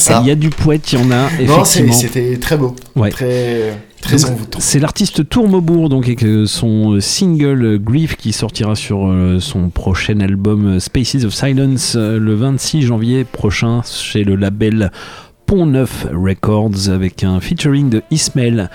Ah. Il y a du poète, il y en a Non, effectivement. c'était très beau. Ouais. Très, très Donc, envoûtant. C'est l'artiste Tourmaubourg donc avec euh, son euh, single euh, Grief qui sortira sur son prochain album Spaces of Silence le 26 janvier prochain chez le label Pont Neuf Records avec un featuring de Ismail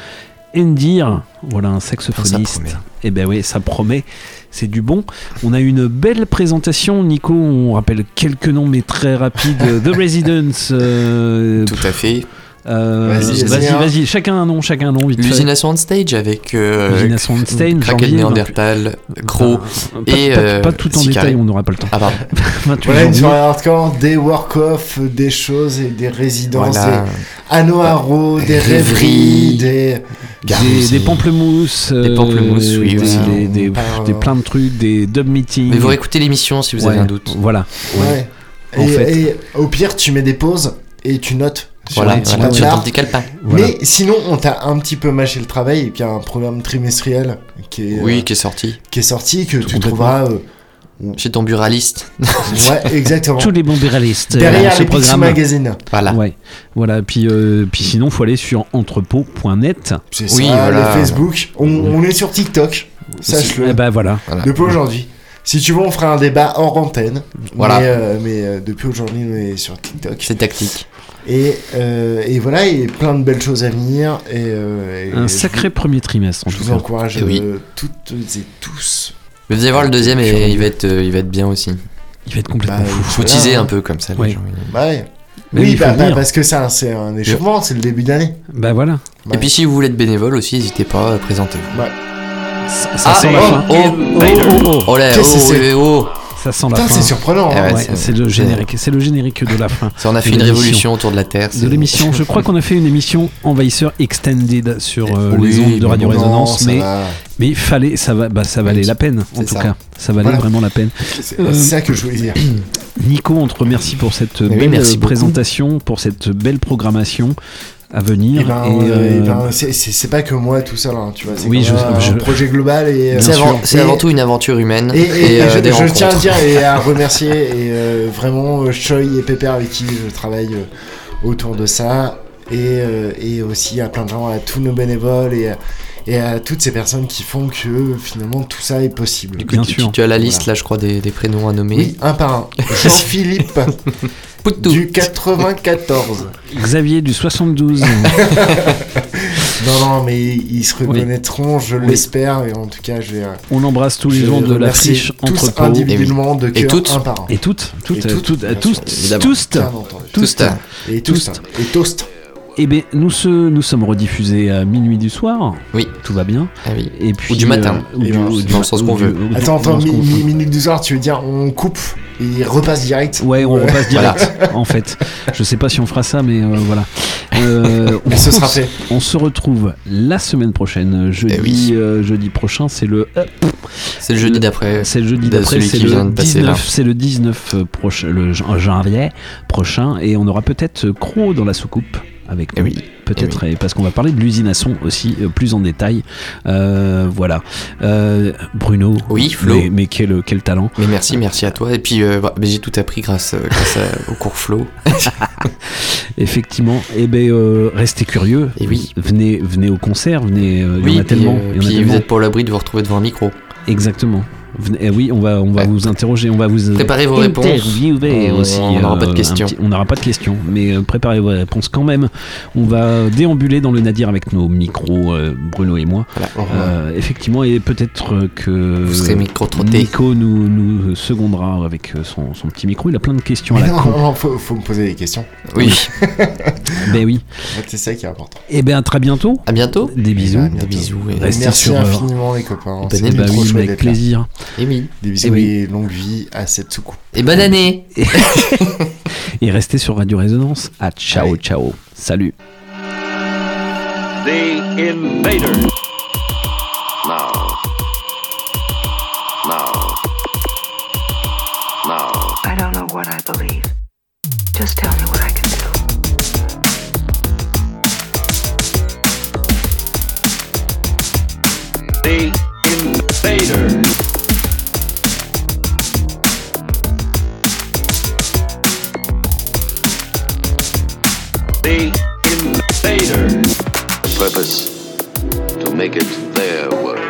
Endir, voilà un saxophoniste. Et ben oui, ça promet. C'est du bon. On a une belle présentation, Nico. On rappelle quelques noms, mais très rapides. The Residence. euh, Tout à fait. Euh, Vas-y, vas-y, chacun un nom, chacun un nom, vite. L'usine à Soundstage avec euh, L'usine à Soundstage, Kraken Néandertal, Crow Pas- et pas, euh, pas tout en détail, on n'aura pas le temps. Ah pardon. 28 Voilà une soirée hardcore, des work-off, des choses et des résidences, Voilà. des anoharo, des rêveries, des. des, des pamplemousses, Des pamplemousses, euh, oui, des, aussi. des, plein de trucs, des dub meetings. Mais vous réécoutez l'émission si vous avez un doute. Voilà. Ouais. En et, fait. et au pire, tu mets des pauses et tu notes sur Voilà, voilà, sur ton petit calepin. Voilà. Mais sinon, on t'a un petit peu mâché le travail et puis il y a un programme trimestriel qui est, Oui, euh, qui est sorti. qui est sorti que tu trouveras. euh, Chez ton buraliste. ouais, exactement. Tous les bons buralistes. euh, Derrière ce les programme. Magazine. Voilà. Ouais. Voilà. Puis, euh, puis sinon, faut aller sur entrepôt.net. C'est Oui, ça, voilà. le Facebook. On, on est sur TikTok. Sache-le. Eh ben voilà. Voilà. Depuis aujourd'hui. Si tu veux, on fera un débat hors antenne. Voilà. Mais, euh, mais, euh, depuis aujourd'hui, on est sur TikTok. C'est tactique. Et, euh, et voilà, et plein de belles choses à venir. Et, euh, et Un sacré premier trimestre, en je tout vous cas. encourage Eh oui. euh, toutes et tous. Vous allez voir le deuxième et il va être, euh, il va être bien aussi. Il va être complètement Bah, fou. Faut Voilà, teaser hein. un peu comme ça. les gens. Bah ouais. Mais oui, il bah, bah, parce que ça, c'est un échauffement, c'est le début d'année. Bah voilà. Et puis si vous voulez être bénévole aussi, n'hésitez pas à présenter. Ouais. Ça, ça Ah, sent la oh, fin. oh, oh, oh, oh. Oh là, Qu'est-ce que oh, c'est oh, oh. Ça sent la Putain, fin. c'est surprenant. Eh hein. ouais, Ouais, c'est- c'est le générique, c'est le générique de la fin. Ça, on a fait une l'émission. révolution autour de la Terre. De l'émission, je crois qu'on a fait une émission Envahisseur Extended sur euh, Oui, les ondes de Radio Résonance, mais va. mais fallait, ça va, bah, ça valait la peine en c'est tout ça. cas, ça valait Voilà. vraiment la peine. C'est Euh, ça que je voulais dire. Nico, on te remercie pour cette belle merci beaucoup. présentation, pour cette belle programmation à venir. Et ben, Et, euh, euh, eh ben, c'est- c'est pas que moi tout seul, hein, tu vois. C'est Oui, je- un je- projet global et. C'est Bien avant, sûr. c'est Et- avant tout une aventure humaine Et, et, et- et euh, je, des je rencontres. tiens à dire et à remercier et euh, vraiment euh, Choi et Pépère avec qui je travaille euh, autour de ça et, euh, et aussi à plein de gens, à tous nos bénévoles et, à- et à toutes ces personnes qui font que finalement tout ça est possible. Du coup, Bien tu, sûr. tu as la liste Voilà. là, je crois, des, des prénoms à nommer. Oui, un par un. Jean-Philippe Poutou. du 94. Xavier du 72. Non, non, mais ils se reconnaîtront, je l'espère, et en tout cas, je vais. euh, on embrasse tous les gens de la friche tous entrepôt individuellement de Et cœur, toutes. un par un. et toutes, toutes, Et toutes, toutes, tous, tous, tous. Tous. Et toast. Et toast. Eh bien, nous, se- nous sommes rediffusés à minuit du soir. Oui. Tout va bien. Ah oui. Et puis, Ou du matin. euh, ou du- ou du- dans le sens qu'on veut. du- Attends, attends, mi- mi- minute du soir, tu veux dire on coupe et repasse direct? Ouais, on repasse direct, en fait. Je sais pas si on fera ça, mais euh, voilà. Euh, on, ce sera fait. On se retrouve la semaine prochaine, jeudi, Eh oui. euh, jeudi prochain. C'est le, euh, C'est le jeudi d'après. c'est le jeudi d'après, c'est le de passer, là. 19, c'est le 19 euh, prochain, le janvier prochain, et on aura peut-être Crow dans la soucoupe avec Eh nous. oui. Peut-être, et parce qu'on va parler de l'usine à son aussi euh, plus en détail. Euh, voilà. Euh, Bruno. Oui, Flo. Mais, mais quel, quel talent. Mais merci, merci à toi. Et puis, euh, bah, j'ai tout appris grâce, grâce à- au cours Flow. Effectivement, et ben euh, restez curieux. Et oui. Venez, venez au concert, venez. il y en a tellement. en a puis vous tellement. êtes pas à l'abri de vous retrouver devant un micro. Exactement. Eh oui, on va, on va Ouais. vous interroger, on va vous euh, Préparez vos réponses. On- aussi. on n'aura pas de questions. petit- on n'aura pas de questions, mais euh, préparez vos réponses quand même. On va déambuler dans le Nadir avec nos micros, euh, Bruno et moi. Voilà. Euh, effectivement, et peut-être euh, que Vous serez micro-trotté. Nico nous, nous secondera avec euh, son, son petit micro. Il a plein de questions à Mais la non, con. non, faut, faut me poser des questions. Oui. Ben oui. C'est ça qui est important. Et ben à très bientôt. À bientôt. Des bisous. à bientôt. Des bisous. Et, Restez Merci sur, euh, infiniment les copains. année. Bah oui, avec d'être là. Et oui. Des bisous et, oui. et longue vie à cette soucoupe. Et bonne année Et restez sur Radio Résonance. À ciao, Allez. ciao. Salut. The Invaders. Now. Now. Now. I don't know what I believe. Just tell me what I can. Purpose to make it their world.